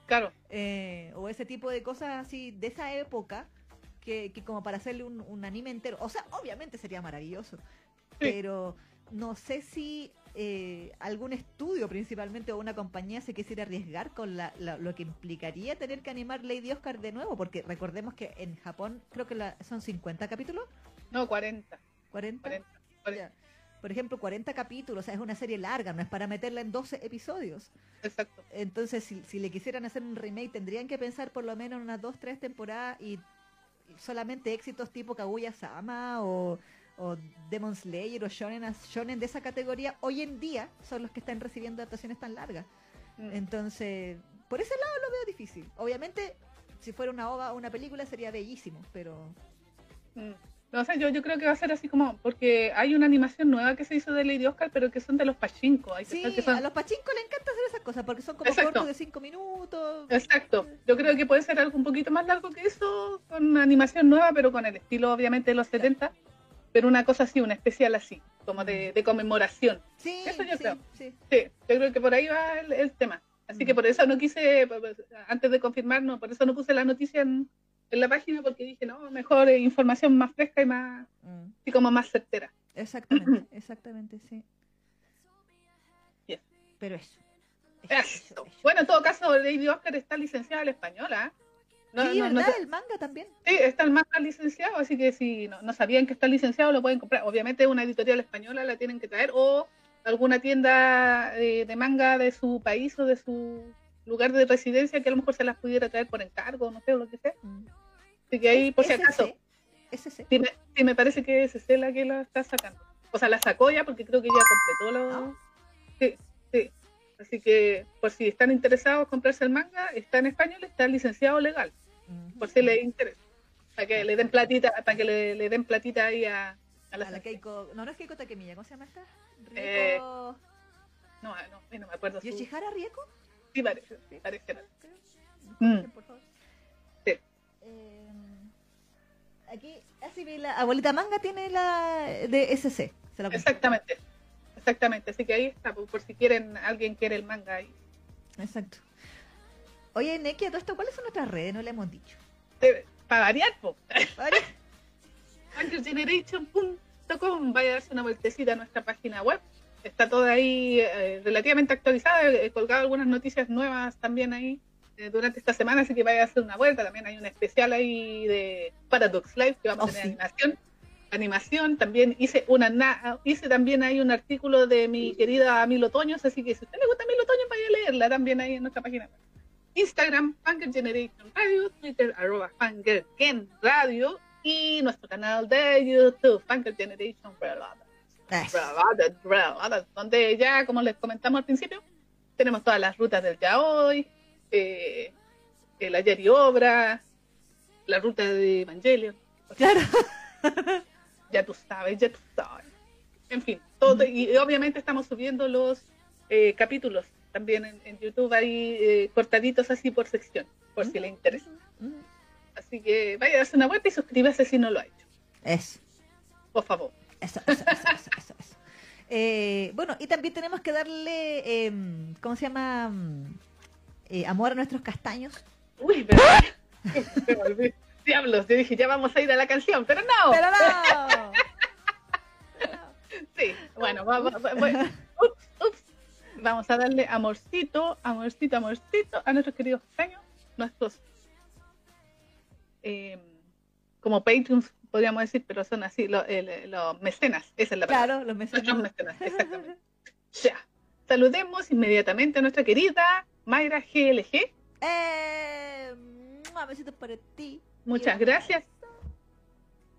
claro. eh, o ese tipo de cosas así de esa época que, que como para hacerle un, un anime entero. O sea, obviamente sería maravilloso, pero no sé si eh, algún estudio principalmente o una compañía se quisiera arriesgar con la, la- lo que implicaría tener que animar Lady Oscar de nuevo, porque recordemos que en Japón creo que la, son 50 capítulos, No, 40. 40. 40, 40. Ya. Por ejemplo, 40 capítulos, o sea, es una serie larga, no es para meterla en 12 episodios. Exacto. Entonces, si, si le quisieran hacer un remake, tendrían que pensar por lo menos en unas dos, tres temporadas y solamente éxitos tipo Kaguya-sama o, o Demon Slayer o Shonen, shonen de esa categoría, hoy en día son los que están recibiendo adaptaciones tan largas. Mm. Entonces, por ese lado lo veo difícil. Obviamente, si fuera una ova o una película sería bellísimo, pero... Mm. No, o sea, yo, yo creo que va a ser así como, porque hay una animación nueva que se hizo de Lady Oscar, pero que son de los pachinko. Hay Sí, saber que son- a los pachincos les encanta hacer esas cosas porque son como Exacto. cortos de cinco minutos. Exacto. Yo creo que puede ser algo un poquito más largo que eso, con una animación nueva, pero con el estilo obviamente de los 70, pero una cosa así, una especial así, como de, de conmemoración. Sí, Eso yo sí, creo. sí. Sí, yo creo que por ahí va el, el tema. Así Mm. que por eso no quise, antes de confirmar, no, por eso no puse la noticia en, en la página, porque dije, no, mejor eh, información más fresca y más, Mm. como más certera. Exactamente, exactamente, sí. Bien. Pero eso. Eso. Bueno, en todo caso, Lady Oscar está licenciada al español, ¿ah? No, sí, no, no ¿verdad? sé- El manga también. Sí, está el manga licenciado, así que si no, no sabían que está licenciado, lo pueden comprar. Obviamente una editorial española la tienen que traer o alguna tienda eh, de manga de su país o de su lugar de residencia que a lo mejor se las pudiera traer por encargo, no sé, o lo que sea. Mm. Así que ahí, por si acaso, SC. sí me, sí me parece que es SC la que la está sacando. O sea, la sacó ya porque creo que ya completó lo... Ah. Sí, sí. Así que por si están interesados en comprarse el manga, está en español, está licenciado legal. Por si les interesa. Para que le den platita, para que le, le den platita ahí a, a la, A la Keiko. No, no es Keiko Takemiya, ¿cómo se llama esta? Eh, Rieko. No, no, ay, no me acuerdo. su- ¿Yoshihara Rieko? Sí, parece, sí, parece. Creo. Mm. Por favor. Sí. Eh, aquí, así vi la abuelita manga tiene la de SC. Se la. Exactamente, exactamente. Así que ahí está, por, por si quieren, alguien quiere el manga ahí. Exacto. Oye, Neki, todo esto, ¿cuáles son nuestras redes? No le hemos dicho. Debe- Para variar, po. Vale. angelgeneration.com vaya a darse una vueltecita a nuestra página web. Está toda ahí eh, relativamente actualizada. He colgado algunas noticias nuevas también ahí eh, durante esta semana, así que vaya a hacer una vuelta. También hay un especial ahí de Paradox Live que vamos Oh, a tener sí. animación. Animación, también hice una na- hice también ahí un artículo de mi querida Milo Toños, así que si a usted le gusta Milo Toños, vaya a leerla también ahí en nuestra página web. Instagram, Fanger Generation Radio, Twitter, arroba Fanger Gen Radio y nuestro canal de YouTube, Fanger Generation Related, donde ya, como les comentamos al principio, tenemos todas las rutas del Yaoi, eh, el ayer y obra, la ruta de Evangelion, Claro. ya tú sabes, ya tú sabes. En fin, todo, y obviamente estamos subiendo los eh, capítulos también en, en YouTube ahí eh, cortaditos así por sección, por si le interesa. Mm. Así que vaya a darse una vuelta y suscríbase si no lo ha hecho, Eso. por favor. Eso, eso, eso, eso, eso, eso. Eh, bueno, y también tenemos que darle, em, ¿cómo se llama? Mm, eh, amor a nuestros castaños. Uy, pero... me volví. Diablos, yo dije, ya vamos a ir a la canción, pero no. Pero no. Sí, bueno, va- va- vamos a darle amorcito, amorcito, amorcito a nuestros queridos castaños, nuestros eh, como Patreons, podríamos decir, pero son así, los mecenas, esa es la palabra. Claro, los mecenas. mecenas, exactamente. Ya, saludemos inmediatamente a nuestra querida Mayra GLG. Eh, besitos para ti. Muchas gracias.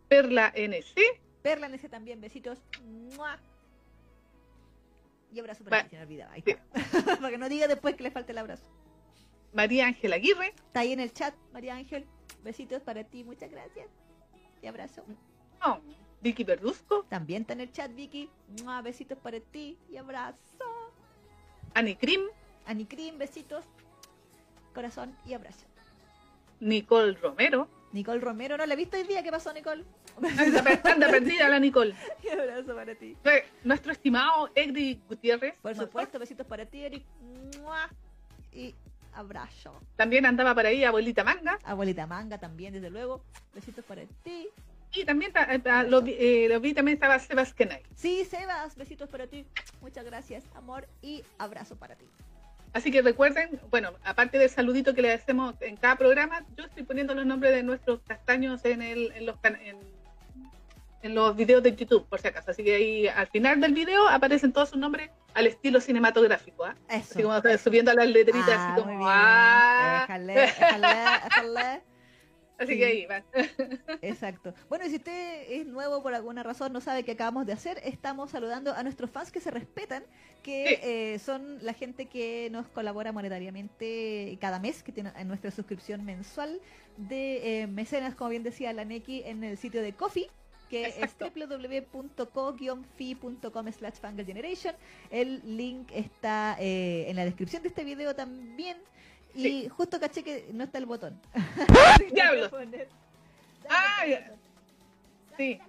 Perla NC, Perla ese también, besitos. Mua. Y abrazo para me olvidaba. Ahí sí. está. para que no diga después que le falte el abrazo. María Ángela Aguirre, Está ahí en el chat, María Ángel. Besitos para ti, muchas gracias. Y abrazo. oh, Vicky Verduzco, También está en el chat, Vicky. Mua, besitos para ti y abrazo. Ani Krim, Ani Cream, besitos. Corazón y abrazo. Nicole Romero. Nicole Romero, ¿no la he visto hoy día? ¿Qué pasó, Nicole? Anda, anda perdida la Nicole. y abrazo para ti. Nuestro estimado Egri Gutiérrez. Por supuesto, besitos para ti, Eric. Mua. Y abrazo. También andaba por ahí Abuelita Manga. Abuelita Manga también, desde luego. Besitos para ti. Y también ta- eh, ta- lo, vi, eh, lo vi, también estaba Sebas Kenai. Sí, Sebas, besitos para ti. Muchas gracias, amor, y abrazo para ti. Así que recuerden, bueno, aparte del saludito que le hacemos en cada programa, yo estoy poniendo los nombres de nuestros castaños en, el, en, los, en, en los videos de YouTube, por si acaso. Así que ahí al final del video aparecen todos sus nombres al estilo cinematográfico. ¿ah? Eso. Así como subiendo las letritas, Ah, así como. muy bien. ¡ah! Déjale, déjale, déjale. Así Sí. que ahí va. Exacto. Bueno, y si usted es nuevo por alguna razón, no sabe qué acabamos de hacer, estamos saludando a nuestros fans que se respetan, que Sí. eh, son la gente que nos colabora monetariamente cada mes, que tiene en nuestra suscripción mensual de eh, mecenas, como bien decía la Neki, en el sitio de Coffee que Exacto. es www.co-fi.com slash generation El link está eh, en la descripción de este video también. Y Sí. justo caché que no está el botón. Diablos. Poner- Ah, ya. Sí.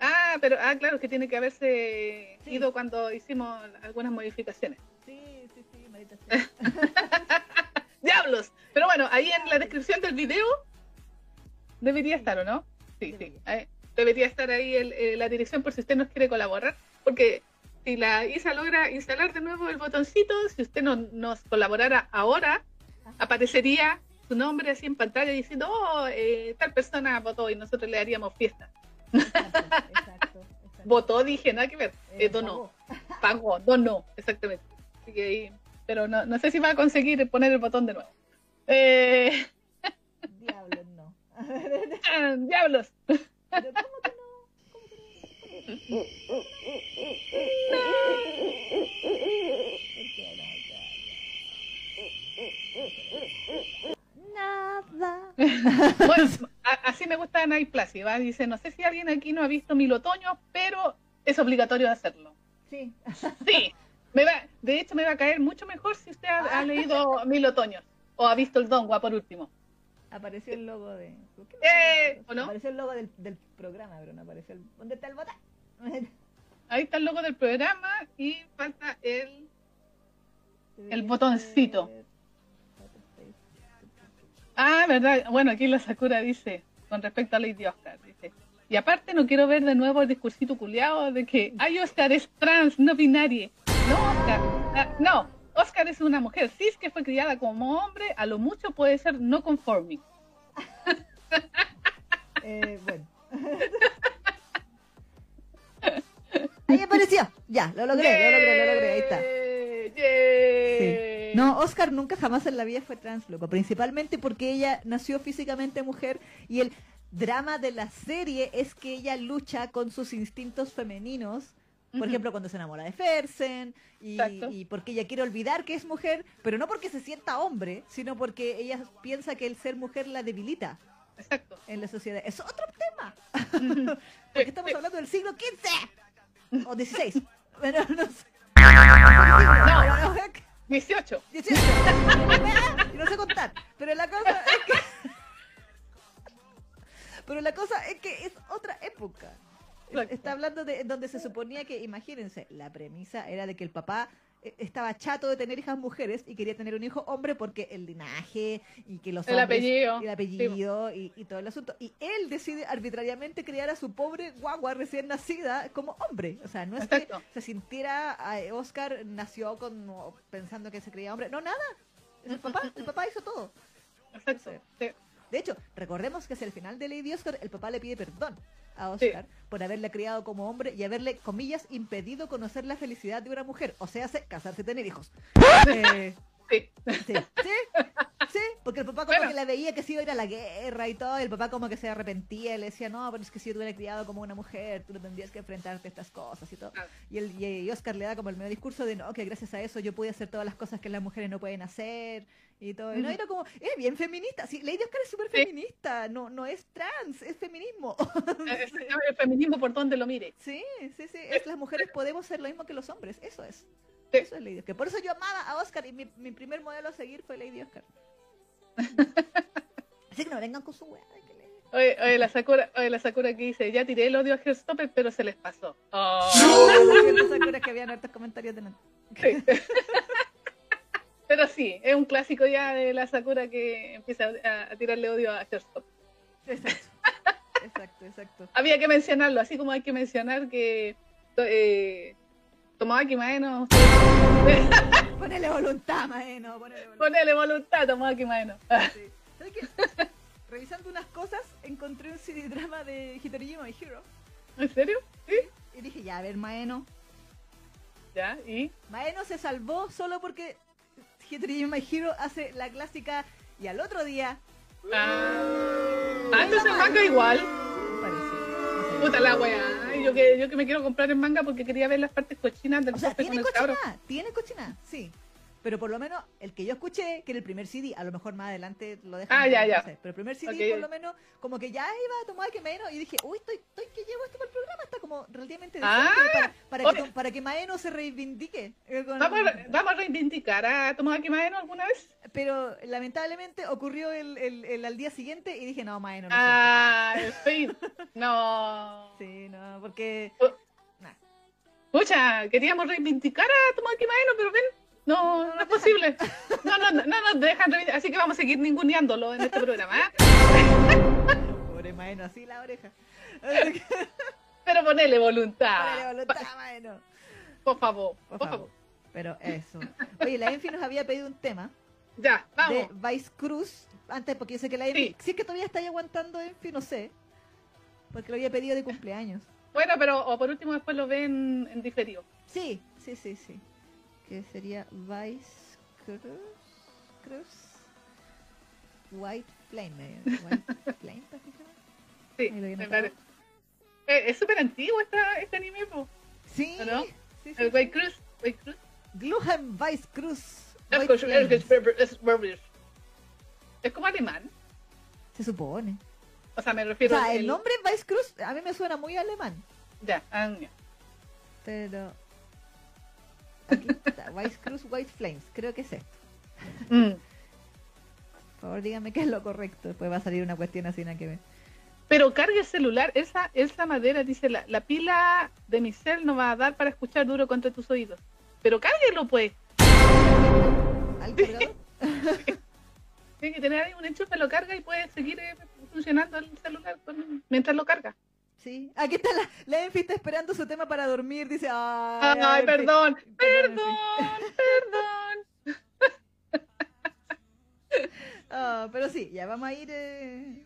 Ah, pero, ah, claro, que tiene que haberse Sí. ido cuando hicimos algunas modificaciones. Sí, sí, sí. ¡Diablos! Pero bueno, ahí en la descripción del video debería estar, ¿o no? Sí, sí. Debería estar ahí el- eh, la dirección por si usted nos quiere colaborar. Porque si la ISA logra instalar de nuevo el botoncito, si usted no, nos colaborara ahora, aparecería su nombre así en pantalla diciendo, oh, eh, tal persona votó y nosotros le haríamos fiesta. Exacto, exacto, exacto. Votó, dije, nada que ver. Eh, Eh, donó, pagó. donó, exactamente. Así que pero no, no sé si va a conseguir poner el botón de nuevo. Eh, Diablos, no. ¡Diablos! Pero ¿cómo que no? ¿Cómo que no? ¿Por qué no? Nada. Bueno, así me gusta Night Plus, ¿va? Dice, no sé si alguien aquí no ha visto Mil Otoños, pero es obligatorio hacerlo. Sí. Sí, me va, de hecho me va a caer mucho mejor si usted ha, ha leído Mil Otoños o ha visto el Dongua por último. Apareció el logo de. ¿por qué no Eh? ¿o no? Apareció el logo del, del programa, pero no apareció el. ¿Dónde está el botón? Ahí está el logo del programa y falta el... El botoncito. Ah, verdad. Bueno, aquí la Sakura dice, con respecto a Lady Oscar, dice. Y aparte no quiero ver de nuevo el discursito culiado de que, ay, Oscar es trans, no binaria. No, Oscar. ah, no, Oscar es una mujer cis que fue criada como hombre, a lo mucho puede ser no conforming. Eh, bueno. Ahí apareció. Ya, lo logré, lo logré, lo logré. Ahí está. Sí. No, Oscar nunca jamás en la vida fue trans, loco. Principalmente porque ella nació físicamente mujer y el drama de la serie es que ella lucha con sus instintos femeninos. Por ejemplo, cuando se enamora de Fersen y, porque ella quiere olvidar que es mujer, pero no porque se sienta hombre, sino porque ella piensa que el ser mujer la debilita Exacto. en la sociedad. Es otro tema. Porque estamos hablando del siglo XV o XVI. Pero no sé. No, No, 18. 18. Y no sé contar. Pero la cosa es que. Pero la cosa es que es otra época. Está hablando de donde se suponía que, imagínense, la premisa era de que el papá estaba chato de tener hijas mujeres y quería tener un hijo hombre porque el linaje y que los El hombres- apellido. y el apellido y, y todo el asunto. Y él decide arbitrariamente criar a su pobre guagua recién nacida como hombre. O sea, no es Exacto. que se sintiera, Oscar nació con pensando que se creía hombre. No, nada. El papá, el papá hizo todo. Exacto. Sí. De hecho, recordemos que hacia el final de Lady Oscar, el papá le pide perdón a Oscar por haberle criado como hombre y haberle, comillas, impedido conocer la felicidad de una mujer. O sea, casarse y tener hijos. Eh, Sí. sí, sí, sí, porque el papá como Bueno. que la veía que se iba a ir a la guerra y todo, y el papá como que se arrepentía y le decía, no, pero es que si yo te hubiera criado como una mujer, tú no tendrías que enfrentarte a estas cosas y todo. Claro. Y, el, y Oscar le da como el medio discurso de, no, que gracias a eso yo pude hacer todas las cosas que las mujeres no pueden hacer y todo. Y no, era como, es bien feminista. Sí, Lady Oscar es súper Sí. feminista, no, no es trans, es feminismo. Es- es El feminismo por donde lo mire. sí, sí, sí, es las mujeres podemos ser lo mismo que los hombres, eso es. Sí. Eso es Lady Oscar. Por eso yo amaba a Oscar y mi, mi primer modelo a seguir fue Lady Oscar. Así que no vengan con su weá Oye, oye, la Sakura, oye, la Sakura que dice, ya tiré el odio a Heartstopper, pero se les pasó. Oh, Oscar. Sakura que habían hartos comentarios de sí. pero sí, es un clásico ya de la Sakura que empieza a, a tirarle odio a Heartstopper. Exacto. Exacto, exacto. Había que mencionarlo, así como hay que mencionar que eh, Tomoaki Maeno, Ponele voluntad, maeno, ponele voluntad. ponele voluntad, Tomoaki Maeno. Sí. ¿Sabes qué? Revisando unas cosas, encontré un CD drama de Hitoriyama My Hero. ¿En serio? Sí. Y dije, ya, a ver, Maeno. Ya, y Maeno se salvó solo porque Hitoriyama My Hero hace la clásica y al otro día. Ah, ah, entonces el manga igual. Parece. no sé. Puta la weá. Yo que, yo que me quiero comprar el manga porque quería ver las partes cochinas del O sea, con tiene cabro. cochina, tiene cochina, sí. Pero por lo menos el que yo escuché, que era el primer CD, a lo mejor más adelante lo dejan. Ah, ya, no ya. sé, pero el primer CD, Ok. por lo menos, como que ya iba a tomar que Maeno y dije, uy, estoy, estoy que llevo esto para el programa, está como relativamente Ah, para, para, que, para que Maeno se reivindique. eh, con- ¿Vamos a, vamos a reivindicar a Tomoaki Maeno alguna vez? Pero lamentablemente ocurrió el, el, el al día siguiente y dije, no, Maeno, no. Ah, en fin. No. Sí, no, porque... Pucha, queríamos reivindicar a Tomoaki Maeno, pero ven, no, no es posible. No, no, no, no nos dejan así que vamos a seguir ninguneándolo en este programa. ¿eh? Pobre Maeno, así la oreja. Pero ponele voluntad. ponele voluntad, Maeno. Por favor, Por por, favor. favor. Pero eso. Oye, la Enfi nos había pedido un tema Ya, vamos. de Vice Cruz. Antes, porque yo sé que la Enfi. Sí. Si es que todavía está ahí aguantando Enfi, no sé. Porque lo había pedido de cumpleaños. Bueno, pero o por último después lo ven en diferido. Sí, sí, sí, sí. Que sería Vice Cruz. Cruz. White Flame. ¿no? White Flame. Sí. Eh, es súper antiguo esta, este anime, po. Sí. ¿No? sí, sí, El. White Cruz. White Cruz. Gluhan Vice Cruz. Es como- alemán. Se supone. O sea, me O refiero sea, al- el nombre Vice Cruz a mí me suena muy alemán. Ya, ah, ya. Pero. Aquí está, Vice Cruz White Flames. Creo que es esto. Mm. Por favor, dígame qué es lo correcto. Después va a salir una cuestión así, nada que ver. Pero cargue el celular. Esa, esa madera dice: la, la pila de mi cel no va a dar para escuchar duro contra tus oídos. Pero cárguelo, pues. ¿Al cargador? Tiene que tener ahí un enchufe, lo carga y puede seguir eh, funcionando el celular con- mientras lo carga. Sí. Aquí está la, la Enfi está esperando su tema para dormir. Dice, ay, Ay, Enfi". perdón, Perdón, perdón, perdón. Ah, pero sí, ya vamos a ir. eh,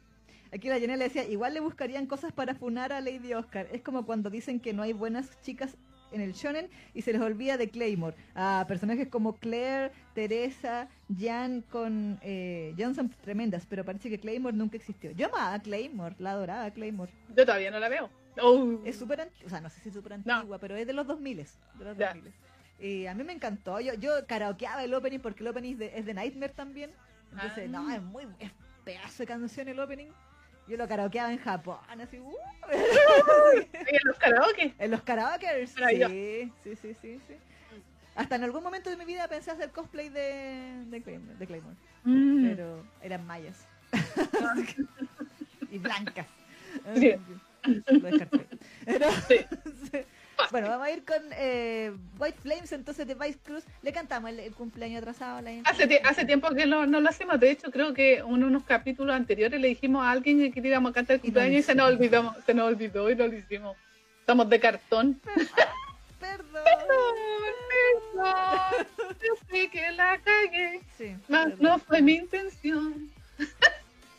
Aquí la Janela decía, igual le buscarían cosas para funar a Lady Oscar. Es como cuando dicen que no hay buenas chicas en el shonen y se les olvida de Claymore. A personajes como Claire, Teresa, Jan con eh, Johnson tremendas, pero parece que Claymore nunca existió. Yo amaba a Claymore, la adoraba a Claymore. Yo todavía no la veo. Oh. Es súper antigua, o sea, no sé si es súper No. antigua, pero es de los 2000 de los Ya. 2000 Y a mí me encantó. Yo, yo karaokeaba el opening porque el opening es de, es de Nightmare también. Entonces, Ah. no, es muy es pedazo de canción el opening. Yo lo karaokeaba en Japón, así, uh, ¿Y en los karaoke? en los karaokers. Sí, sí, sí, sí, sí. Hasta en algún momento de mi vida pensé hacer cosplay de, de, Claymore, de Claymore, Mm. pero eran mayas. y blancas. Sí. Lo descarté. Pero- Sí. Bueno, vamos a ir con eh, White Flames, entonces de Vice Cruz. Le cantamos el, el cumpleaños atrasado a la Hace, hace tiempo que lo- no lo hacemos. De hecho, creo que en unos capítulos anteriores le dijimos a alguien que queríamos cantar el Y no lo cumpleaños y se nos olvidamos, se nos olvidó y no lo hicimos. Estamos de cartón. Perdón. Perdón, Yo sé que la cagué, Sí, perdón. no fue mi intención.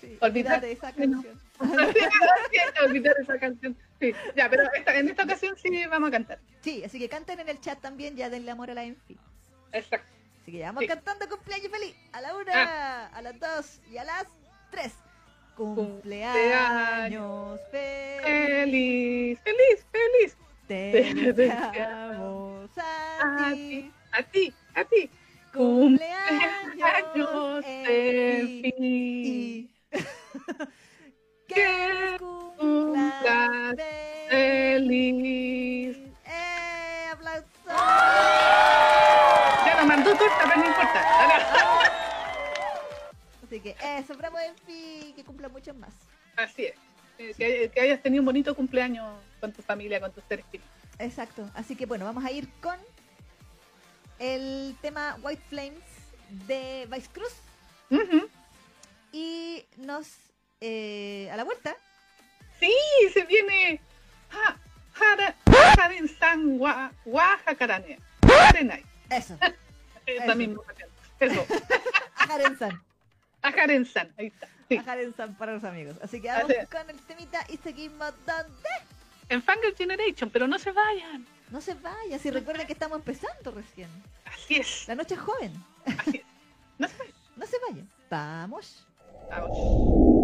Sí, olvidar- esa canción. esa canción. Sí, ya, pero esta- en esta ocasión sí vamos a cantar. Sí, así que canten en el chat también, ya denle amor a la Enfi. Exacto. Así que ya vamos Sí. cantando cumpleaños feliz. A la una, a las dos y a las tres. Cumpleaños feliz. Feliz, feliz, feliz. Te deseamos A a ti, a ti, a ti. Cumpleaños Años Enfi. feliz. Que cumplas feliz. ¡Eh! ¡Aplausos! Ya nos mandó torta, pero no importa. Así que eso, bravo Enfi, que cumpla muchos más. Así es. Eh, Que, que hayas tenido un bonito cumpleaños con tu familia, con tus seres queridos. Exacto. Así que bueno, vamos a ir con el tema White Flames de Vice Cruz y nos eh, a la vuelta. Sí, se viene. Ja, jara, San Gua. Eso, Esa misma. Eso. Jaren San. A Jaren San. Ahí está. Sí. Jaren San para los amigos. Así que vamos Así con el temita y seguimos donde. En Fangirl Generation, pero no se vayan. No se vaya, si recuerden que estamos empezando recién. Así es. La noche es joven. Así es. No se vayan. No se vayan. Vamos. Vamos.